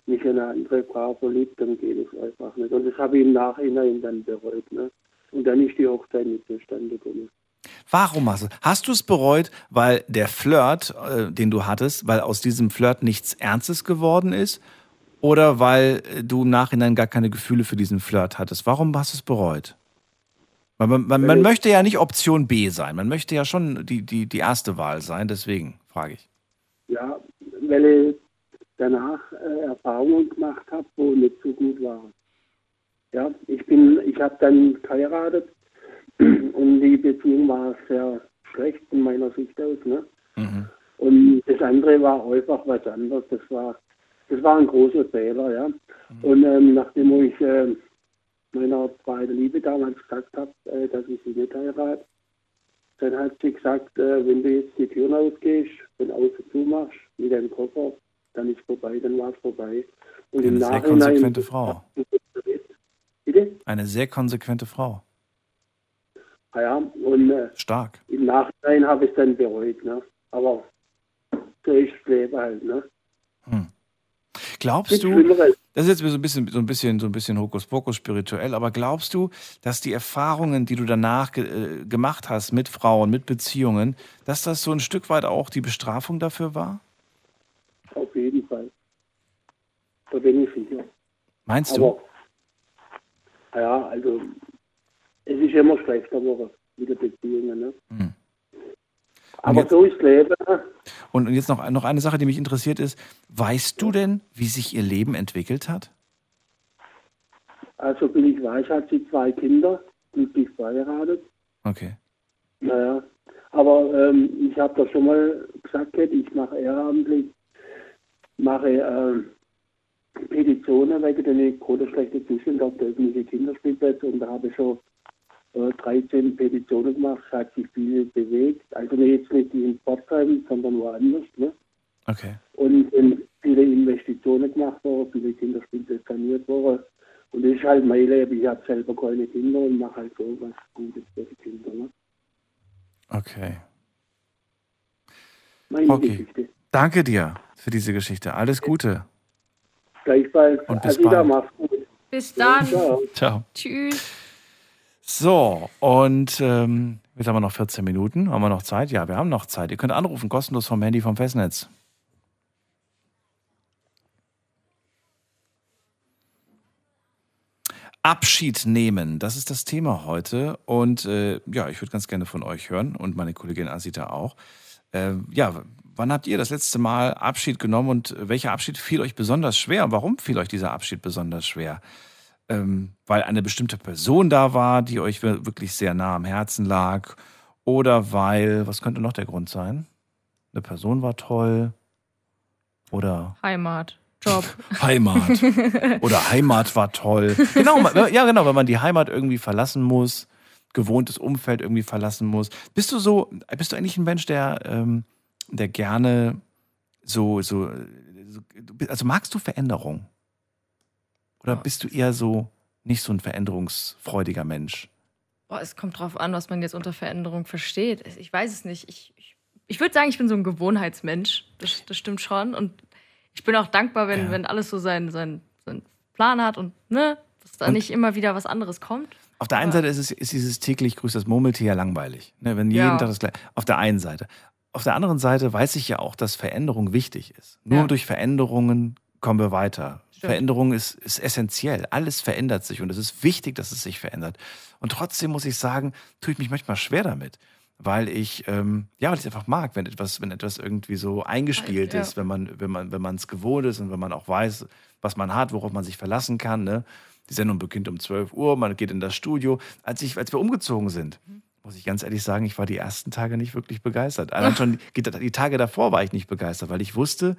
mich in eine andere Frau verliebt, dann geht es einfach nicht. Und das habe ich im Nachhinein dann bereut. Ne? Und dann ist die Hochzeit nicht zustande gekommen. Warum hast du? Hast du es bereut, weil der Flirt, äh, den du hattest, weil aus diesem Flirt nichts Ernstes geworden ist? Oder weil äh, du im Nachhinein gar keine Gefühle für diesen Flirt hattest? Warum hast du es bereut? Man, man, man möchte ja nicht Option B sein. Man möchte ja schon die, die, die erste Wahl sein. Deswegen frage ich. Ja, weil ich danach äh, Erfahrungen gemacht habe, wo nicht so gut waren. Ja, ich bin, ich habe dann geheiratet und die Beziehung war sehr schlecht von meiner Sicht aus. Ne? Mhm. Und das andere war einfach was anderes. Das war, das war ein großer Fehler, ja. Und ähm, nachdem ich äh, meiner zweiten Liebe damals gesagt habe, äh, dass ich sie nicht heirate, dann hat sie gesagt, äh, wenn du jetzt die Türen ausgehst, von außen zumachst, mit deinem Koffer, dann ist vorbei, dann war es vorbei. Und Eine im sehr Nachhinein. konsequente Frau. Bitte? Eine sehr konsequente Frau. Ja, und äh, Stark. im Nachhinein habe ich es dann bereut, ne? Aber so ist das Leben halt, ne? Glaubst Nichts du, das ist jetzt so ein bisschen, so ein bisschen, so ein bisschen Hokuspokus spirituell, aber glaubst du, dass die Erfahrungen, die du danach ge äh, gemacht hast mit Frauen, mit Beziehungen, dass das so ein Stück weit auch die Bestrafung dafür war? Auf jeden Fall. Da bin ich sicher. Meinst du? Aber, ja, also, es ist immer schlechter geworden mit den Beziehungen, ne? Hm. Aber jetzt- so ist das Leben. ne? Und jetzt noch, noch eine Sache, die mich interessiert ist. Weißt du denn, wie sich ihr Leben entwickelt hat? Also, wie ich weiß, hat sie zwei Kinder, glücklich verheiratet. Okay. Naja, aber ähm, ich habe doch schon mal gesagt, ich mache ehrenamtlich, mache ähm, Petitionen wegen den großen schlechten Zustand auf der öffentlichen Kinderspielplätze und da habe ich schon 13 Petitionen gemacht, hat sich viel bewegt. Also jetzt nicht in Pforzheim, sondern woanders. Ne? Okay. Und ähm, viele Investitionen gemacht worden, viele Kinderspielplätze saniert worden. Und das ist halt mein Leben. Ich habe selber keine Kinder und mache halt so was Gutes für die Kinder. Ne? Okay. Meine Okay. Geschichte. Danke dir für diese Geschichte. Alles Gute. Gleichfalls. Und bis Asida, bald. mach's gut. Bis dann. Ciao. Ciao. Tschüss. So, und ähm, jetzt haben wir noch 14 Minuten. Haben wir noch Zeit? Ja, wir haben noch Zeit. Ihr könnt anrufen, kostenlos vom Handy vom Festnetz. Abschied nehmen, das ist das Thema heute. Und äh, ja, ich würde ganz gerne von euch hören und meine Kollegin Asita auch. Äh, ja, wann habt ihr das letzte Mal Abschied genommen und welcher Abschied fiel euch besonders schwer? Warum fiel euch dieser Abschied besonders schwer? Ähm, weil eine bestimmte Person da war, die euch wir- wirklich sehr nah am Herzen lag? Oder weil, was könnte noch der Grund sein? Eine Person war toll? Oder Heimat, Job. Heimat. Oder Heimat war toll. Genau, ja, genau, wenn man die Heimat irgendwie verlassen muss, gewohntes Umfeld irgendwie verlassen muss. Bist du so, bist du eigentlich ein Mensch, der, ähm, der gerne so, so, so, also magst du Veränderung? Oder bist du eher so nicht so ein veränderungsfreudiger Mensch? Boah, es kommt drauf an, was man jetzt unter Veränderung versteht. Ich weiß es nicht. Ich, ich, ich würde sagen, ich bin so ein Gewohnheitsmensch. Das, das stimmt schon. Und ich bin auch dankbar, wenn, wenn alles so seinen, seinen, seinen Plan hat und ne, dass da Und- nicht immer wieder was anderes kommt. Auf der einen Seite ist, es, ist dieses täglich grüßt das Murmeltier ja langweilig. Ne, wenn Ja. jeden Tag das gleiche. Auf der einen Seite. Auf der anderen Seite weiß ich ja auch, dass Veränderung wichtig ist. Nur Ja. durch Veränderungen kommen wir weiter. Stimmt. Veränderung ist, ist essentiell. Alles verändert sich und es ist wichtig, dass es sich verändert. Und trotzdem muss ich sagen, tue ich mich manchmal schwer damit. Weil ich, ähm, ja, weil ich es einfach mag, wenn etwas, wenn etwas irgendwie so eingespielt Ja. ist, wenn man, wenn man, wenn man es gewohnt ist und wenn man auch weiß, was man hat, worauf man sich verlassen kann. Ne? Die Sendung beginnt um 12 Uhr, man geht in das Studio. Als, ich, als wir umgezogen sind, muss ich ganz ehrlich sagen, ich war die ersten Tage nicht wirklich begeistert. Allein schon die, die Tage davor war ich nicht begeistert, weil ich wusste,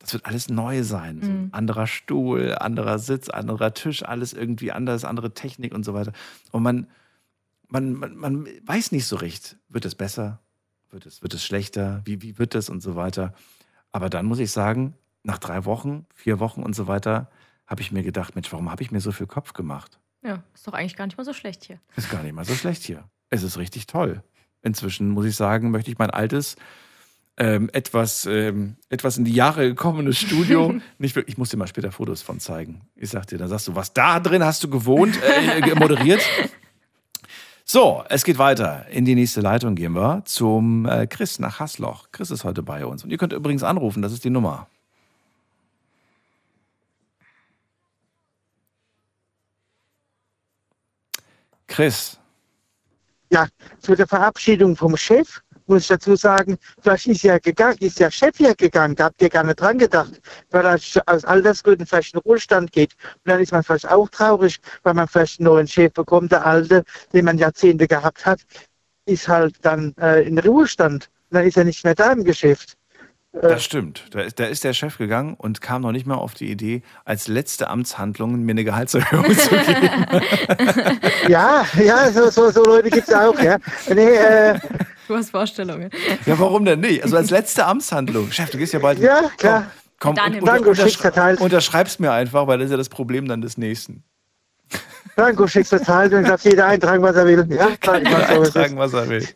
das wird alles neu sein. So ein Mhm. anderer Stuhl, anderer Sitz, anderer Tisch, alles irgendwie anders, andere Technik und so weiter. Und man, man, man, man weiß nicht so recht, wird es besser, wird es, wird es schlechter, wie, wie wird es und so weiter. Aber dann muss ich sagen, nach drei Wochen, vier Wochen und so weiter, habe ich mir gedacht, Mensch, warum habe ich mir so viel Kopf gemacht? Ja, ist doch eigentlich gar nicht mal so schlecht hier. Ist gar nicht mal so schlecht hier. Es ist richtig toll. Inzwischen muss ich sagen, möchte ich mein altes, ähm, etwas, ähm, etwas in die Jahre gekommenes Studio nicht wirklich. Ich muss dir mal später Fotos von zeigen. Ich sag dir, dann sagst du, was da drin hast du gewohnt, äh, moderiert. So, es geht weiter. In die nächste Leitung gehen wir zum äh, Chris nach Hasloch. Chris ist heute bei uns. Und ihr könnt übrigens anrufen, das ist die Nummer. Chris, Ja, zu der Verabschiedung vom Chef muss ich dazu sagen, vielleicht ist ja gegangen, ist der Chef ja gegangen, da habt ihr gar nicht dran gedacht, weil er aus Altersgründen vielleicht in den Ruhestand geht. Und dann ist man vielleicht auch traurig, weil man vielleicht einen neuen Chef bekommt, der alte, den man Jahrzehnte gehabt hat, ist halt dann äh, in Ruhestand. Und dann ist er nicht mehr da im Geschäft. Das stimmt. Da ist, da ist der Chef gegangen und kam noch nicht mal auf die Idee, als letzte Amtshandlung mir eine Gehaltserhöhung zu geben. Ja, ja, so, so, so Leute gibt es auch, ja. Nee, äh, Du hast Vorstellungen. Ja, warum denn nicht? Also als letzte Amtshandlung. Chef, du gehst ja bald. Ja, klar. Komm, Daniel, und, schick untersch verteilt. unterschreib's mir einfach, weil das ist ja das Problem dann des Nächsten. Franco schickt bezahlt und darf jeder eintragen, was er will. Ja, klar, Jeder eintragen, was er will.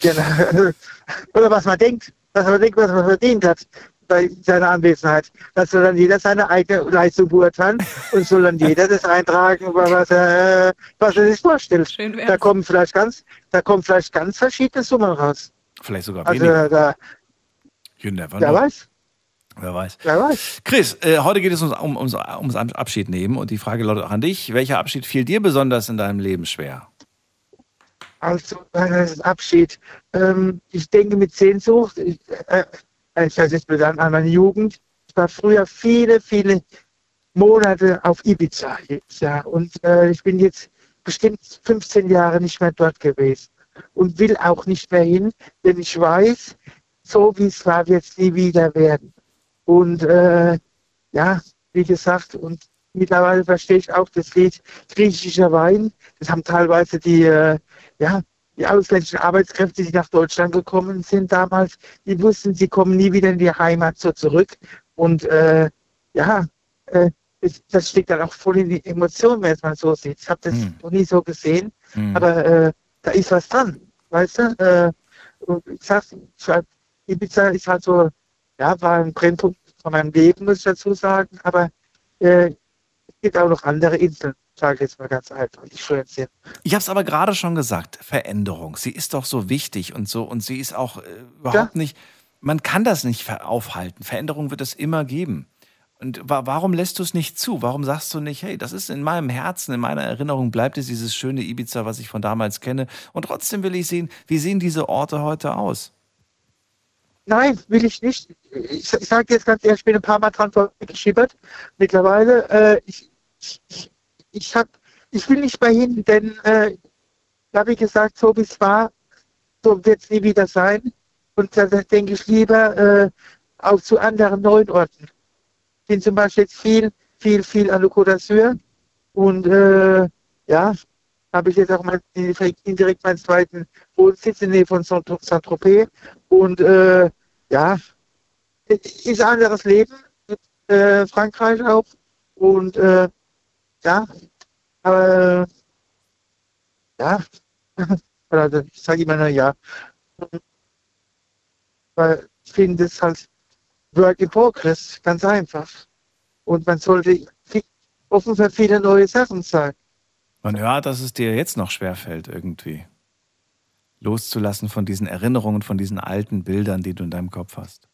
Genau. Oder was man denkt, was man denkt, was man verdient hat bei seiner Anwesenheit. Das soll dann jeder seine eigene Leistung beurteilen und soll dann jeder das eintragen, was er, was er sich vorstellt. Da kommen vielleicht ganz, da kommen vielleicht ganz verschiedene Summen raus. Vielleicht sogar Also weniger. da, You never wer weiß, Wer weiß. wer weiß. Chris, äh, heute geht es um, um, ums, ums Abschied nehmen und die Frage lautet auch an dich. Welcher Abschied fiel dir besonders in deinem Leben schwer? Also äh, Abschied. Ähm, ich denke mit Sehnsucht, ich, äh, ich weiß jetzt blöd an, meine Jugend. Ich war früher viele, viele Monate auf Ibiza ja. Und äh, ich bin jetzt bestimmt 15 Jahre nicht mehr dort gewesen und will auch nicht mehr hin, denn ich weiß, so wie es war, wird es nie wieder werden. Und äh, ja, wie gesagt, und mittlerweile verstehe ich auch das Lied griechischer Wein. Das haben teilweise die, äh, ja, die ausländischen Arbeitskräfte, die nach Deutschland gekommen sind damals, die wussten, sie kommen nie wieder in die Heimat so zurück. Und äh, ja, äh, das, steckt dann auch voll in die Emotionen, wenn es mal so sieht. Ich habe das Hm. noch nie so gesehen, Hm. aber äh, da ist was dran, weißt du? Äh, ich sag, ich war- Ibiza ist halt so, ja, war ein Brennpunkt von meinem Leben, muss ich dazu sagen, aber äh, es gibt auch noch andere Inseln, sage ich jetzt mal ganz einfach, sind. Ich habe es aber gerade schon gesagt, Veränderung. Sie ist doch so wichtig und so und sie ist auch äh, überhaupt nicht, man kann das nicht aufhalten. Veränderung wird es immer geben. Und wa warum lässt du es nicht zu? Warum sagst du nicht, hey, das ist in meinem Herzen, in meiner Erinnerung bleibt es dieses schöne Ibiza, was ich von damals kenne. Und trotzdem will ich sehen, wie sehen diese Orte heute aus? Nein, will ich nicht. Ich, ich sage jetzt ganz ehrlich, ich bin ein paar Mal dran vorbeigeschippert. Mittlerweile, äh, ich, ich, ich, hab, ich will nicht mehr hin, denn, äh, ja, wie gesagt, so wie es war, so wird es nie wieder sein. Und da denke ich lieber äh, auch zu anderen neuen Orten. Ich bin zum Beispiel jetzt viel, viel, viel an der Côte d'Azur. Und äh, ja, habe ich jetzt auch mal indirekt meinen zweiten Wohnsitz in der Nähe von Saint- Saint-Tropez. Und äh, ja, ist ein anderes Leben. Äh, Frankreich auch. Und äh, ja, aber ja, also ich sage immer nur ja. Weil ich finde es halt Work in Progress, ganz einfach. Und man sollte offen für viele neue Sachen sein. Man hört, dass es dir jetzt noch schwerfällt, irgendwie loszulassen von diesen Erinnerungen, von diesen alten Bildern, die du in deinem Kopf hast.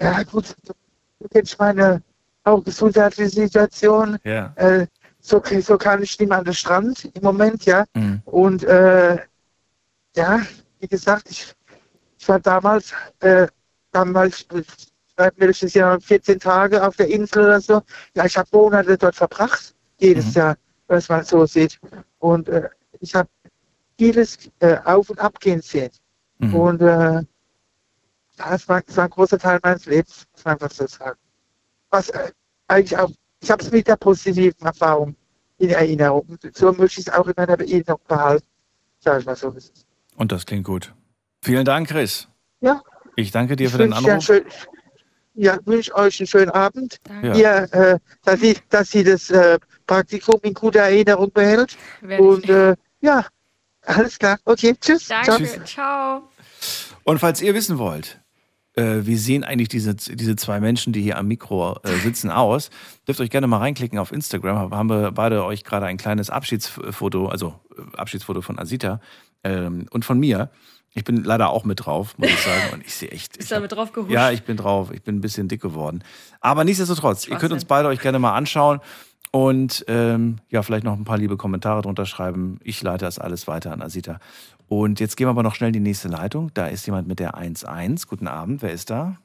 Ja, gut, du kennst meine auch gesundheitliche Situation. Ja. Äh, so, so kann ich nicht mehr an den Strand im Moment, ja. Mhm. Und äh, ja, wie gesagt, ich, ich war damals, äh, damals, welches Jahr, 14 Tage auf der Insel oder so. Ja, ich habe Monate dort verbracht, jedes Jahr, wenn es mal so sieht. Und äh, ich habe vieles äh, auf und ab gehen sehen. Mhm. Und äh, das war, das war ein großer Teil meines Lebens, muss man einfach so sagen. Was äh, eigentlich auch, ich habe es mit der positiven Erfahrung in Erinnerung. Und So möchte ich es auch in meiner Erinnerung behalten. Sag ich mal so. ist es. Und das klingt gut. Vielen Dank, Chris. Ja, Ich danke dir ich für den Anruf. schönen, ja, wünsche euch einen schönen Abend. Ja. Ihr, äh, dass, sie, dass sie das äh, Praktikum in guter Erinnerung behält. Werde. Und äh, ja, alles klar. Okay, tschüss. Danke. Ciao. Ciao. Und falls ihr wissen wollt, äh, wie sehen eigentlich diese, diese zwei Menschen, die hier am Mikro äh, sitzen, aus, dürft euch gerne mal reinklicken auf Instagram. Haben wir beide euch gerade ein kleines Abschiedsfoto, also äh, Abschiedsfoto von Asita ähm, und von mir. Ich bin leider auch mit drauf, muss ich sagen. Und ich sehe echt. Bist du damit drauf gehuscht? Ja, ich bin drauf. Ich bin ein bisschen dick geworden. Aber nichtsdestotrotz, ihr könnt uns beide euch gerne mal anschauen und ähm, ja, vielleicht noch ein paar liebe Kommentare drunter schreiben. Ich leite das alles weiter an Asita. Und jetzt gehen wir aber noch schnell in die nächste Leitung. Da ist jemand mit der 11. Guten Abend, wer ist da?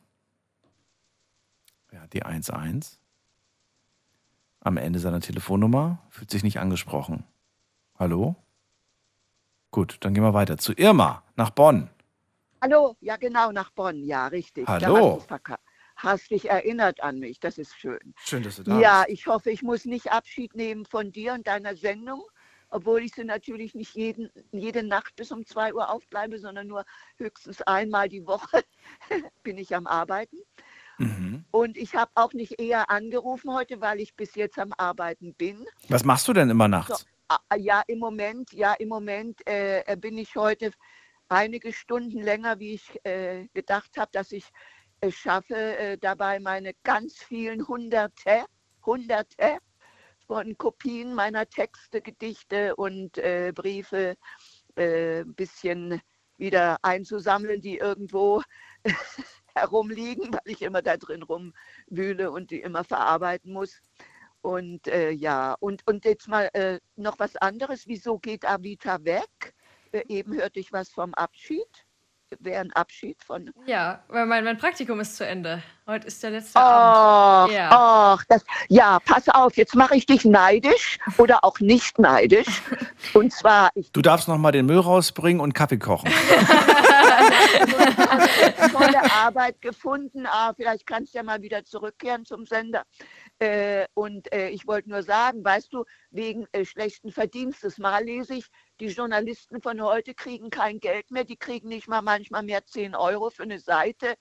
Wer hat die 11? Am Ende seiner Telefonnummer, fühlt sich nicht angesprochen. Hallo? Gut, dann gehen wir weiter zu Irma nach Bonn. Hallo, ja genau, nach Bonn, ja, richtig. Hallo. hast dich erinnert an mich, das ist schön. Schön, dass du da Ja, bist. ich hoffe, ich muss nicht Abschied nehmen von dir und deiner Sendung, obwohl ich sie natürlich nicht jeden, jede Nacht bis um 2 Uhr aufbleibe, sondern nur höchstens einmal die Woche bin ich am Arbeiten. Mhm. Und ich habe auch nicht eher angerufen heute, weil ich bis jetzt am Arbeiten bin. Was machst du denn immer nachts? So, ah, ja, im Moment, ja, im Moment äh, bin ich heute einige Stunden länger, wie ich äh, gedacht habe, dass ich es schaffe, äh, dabei meine ganz vielen Hunderte, Hunderte von Kopien meiner Texte, Gedichte und äh, Briefe äh, ein bisschen wieder einzusammeln, die irgendwo herumliegen, weil ich immer da drin rumwühle und die immer verarbeiten muss. Und äh, ja, und, und jetzt mal äh, noch was anderes. Wieso geht Avita weg? Äh, eben hörte ich was vom Abschied. Wäre ein Abschied von. Ja, weil mein, mein Praktikum ist zu Ende. Heute ist der letzte Ach, Abend. Ja. ach, das, ja, pass auf, jetzt mache ich dich neidisch oder auch nicht neidisch. Und zwar, ich Du darfst noch mal den Müll rausbringen und Kaffee kochen. habe tolle Arbeit gefunden. Ah, vielleicht kannst du ja mal wieder zurückkehren zum Sender. Äh, und äh, ich wollte nur sagen, weißt du, wegen äh, schlechten Verdienstes, mal lese ich, die Journalisten von heute kriegen kein Geld mehr, die kriegen nicht mal manchmal mehr 10 Euro für eine Seite.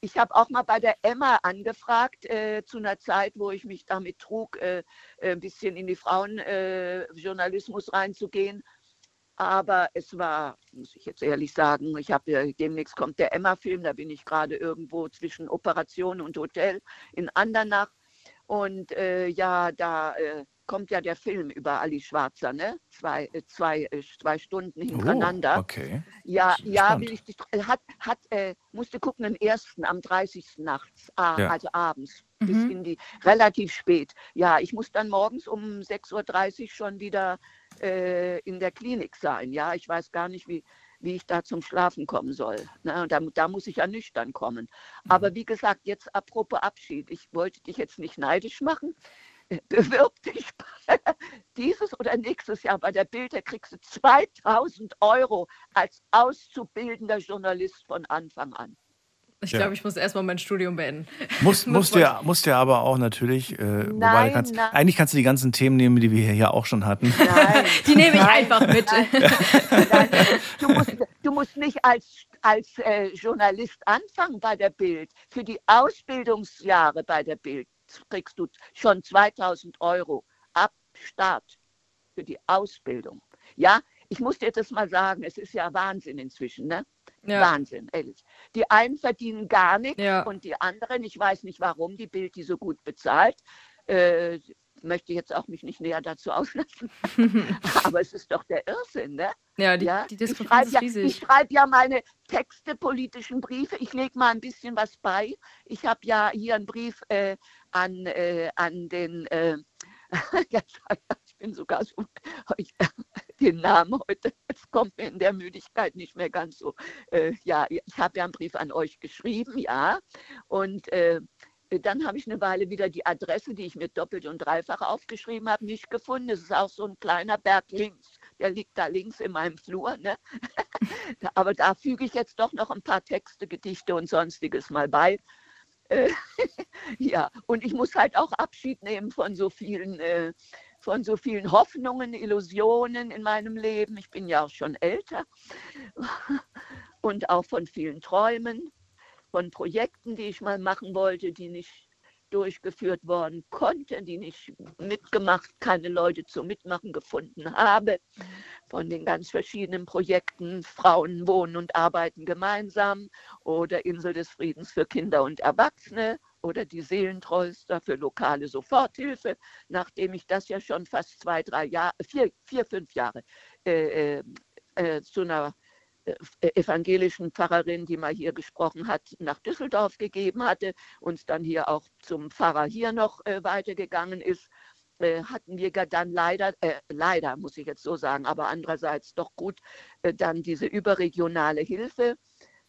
Ich habe auch mal bei der Emma angefragt, äh, zu einer Zeit, wo ich mich damit trug, äh, ein bisschen in die Frauenjournalismus äh, reinzugehen. Aber es war, muss ich jetzt ehrlich sagen, ich habe ja, demnächst kommt der Emma-Film, da bin ich gerade irgendwo zwischen Operation und Hotel in Andernach. Und äh, ja, da äh, kommt ja der Film über Ali Schwarzer, ne? Zwei, äh, zwei, äh, zwei Stunden hintereinander. Oh, okay. Ja, ja, will ich dich, äh, hat, hat, äh, musste gucken, den ersten am 30. nachts, ah, Ja. also abends, bis Mhm. in die, relativ spät. Ja, ich muss dann morgens um 6.30 Uhr schon wieder äh, in der Klinik sein. Ja, ich weiß gar nicht, wie, wie ich da zum Schlafen kommen soll. Ne? Und da, da muss ich ja nüchtern kommen. Aber wie gesagt, jetzt apropos Abschied, ich wollte dich jetzt nicht neidisch machen. Bewirb dich dieses oder nächstes Jahr bei der Bild, da kriegst du 2000 Euro als auszubildender Journalist von Anfang an. Ich Ja. glaube, ich muss erstmal mein Studium beenden. Muss, Muss musst, du ja, musst du ja aber auch natürlich, äh, wobei Nein, du kannst, nein. eigentlich kannst du die ganzen Themen nehmen, die wir hier auch schon hatten. Die nehme ich einfach mit. Du musst, du musst nicht als, als äh, Journalist anfangen bei der Bild. Für die Ausbildungsjahre bei der Bild kriegst du schon 2000 Euro ab Start für die Ausbildung. Ja, ich muss dir das mal sagen, es ist ja Wahnsinn inzwischen, ne? Ja. Wahnsinn, ehrlich. Die einen verdienen gar nichts Ja. und die anderen, ich weiß nicht warum, die Bild die so gut bezahlt. Äh, möchte jetzt auch mich nicht näher dazu auslassen. Aber es ist doch der Irrsinn, ne? Ja, die, die ich Diskrepanz schreibe ist ja, ich schreibe ja meine Texte, politischen Briefe. Ich lege mal ein bisschen was bei. Ich habe ja hier einen Brief äh, an, äh, an den, äh, ich bin sogar so, den Namen heute, es kommt mir in der Müdigkeit nicht mehr ganz so. Äh, ja, ich habe ja einen Brief an euch geschrieben, ja. Und äh, dann habe ich eine Weile wieder die Adresse, die ich mir doppelt und dreifach aufgeschrieben habe, nicht gefunden. Es ist auch so ein kleiner Berg links. Der liegt da links in meinem Flur. Ne? Aber da füge ich jetzt doch noch ein paar Texte, Gedichte und sonstiges mal bei. Äh, ja, und ich muss halt auch Abschied nehmen von so vielen, äh, von so vielen Hoffnungen, Illusionen in meinem Leben. Ich bin ja auch schon älter. Und auch von vielen Träumen, von Projekten, die ich mal machen wollte, die nicht durchgeführt worden konnten, die nicht mitgemacht, keine Leute zum Mitmachen gefunden habe, von den ganz verschiedenen Projekten Frauen wohnen und arbeiten gemeinsam oder Insel des Friedens für Kinder und Erwachsene oder die Seelentreuster für lokale Soforthilfe, nachdem ich das ja schon fast zwei, drei Jahre, vier, vier fünf Jahre äh, äh, äh, zu einer evangelischen Pfarrerin, die mal hier gesprochen hat, nach Düsseldorf gegeben hatte, uns dann hier auch zum Pfarrer hier noch äh, weitergegangen ist. äh, hatten wir dann leider, äh, leider muss ich jetzt so sagen, aber andererseits doch gut, äh, dann diese überregionale Hilfe äh,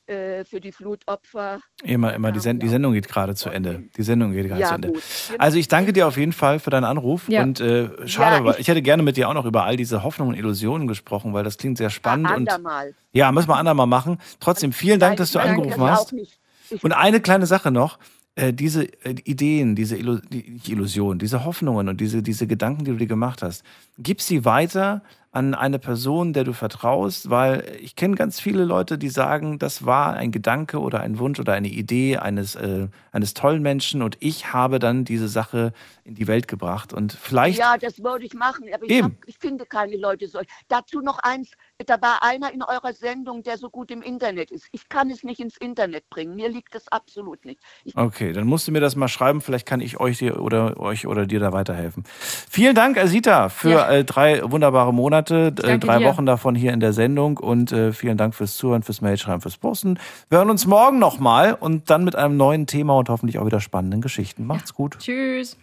für die Flutopfer. Immer, immer, die, Send die Sendung geht gerade zu Ende. Die Sendung geht gerade Ja, zu Ende. gut. Also ich danke dir auf jeden Fall für deinen Anruf Ja. und äh, schade, Ja, ich- ich hätte gerne mit dir auch noch über all diese Hoffnungen und Illusionen gesprochen, weil das klingt sehr spannend und Andermal. ja, müssen wir andermal machen. Trotzdem vielen Dank, dass du angerufen hast. Und eine kleine Sache noch. Äh, diese äh, Ideen, diese Illu die Illusionen, diese Hoffnungen und diese, diese Gedanken, die du dir gemacht hast, gib sie weiter an eine Person, der du vertraust, weil ich kenne ganz viele Leute, die sagen, das war ein Gedanke oder ein Wunsch oder eine Idee eines, äh, eines tollen Menschen und ich habe dann diese Sache in die Welt gebracht und vielleicht Ja, das wollte ich machen, aber ich, hab, ich finde keine Leute solch. Dazu noch eins, da war einer in eurer Sendung, der so gut im Internet ist. Ich kann es nicht ins Internet bringen, mir liegt es absolut nicht. Ich, Okay, dann musst du mir das mal schreiben. Vielleicht kann ich euch dir oder euch oder dir da weiterhelfen. Vielen Dank, Asita, für Ja. äh, drei wunderbare Monate, drei dir. Wochen davon hier in der Sendung und äh, vielen Dank fürs Zuhören, fürs Mailschreiben, fürs Posten. Wir hören uns morgen nochmal und dann mit einem neuen Thema und hoffentlich auch wieder spannenden Geschichten. Macht's gut. Tschüss.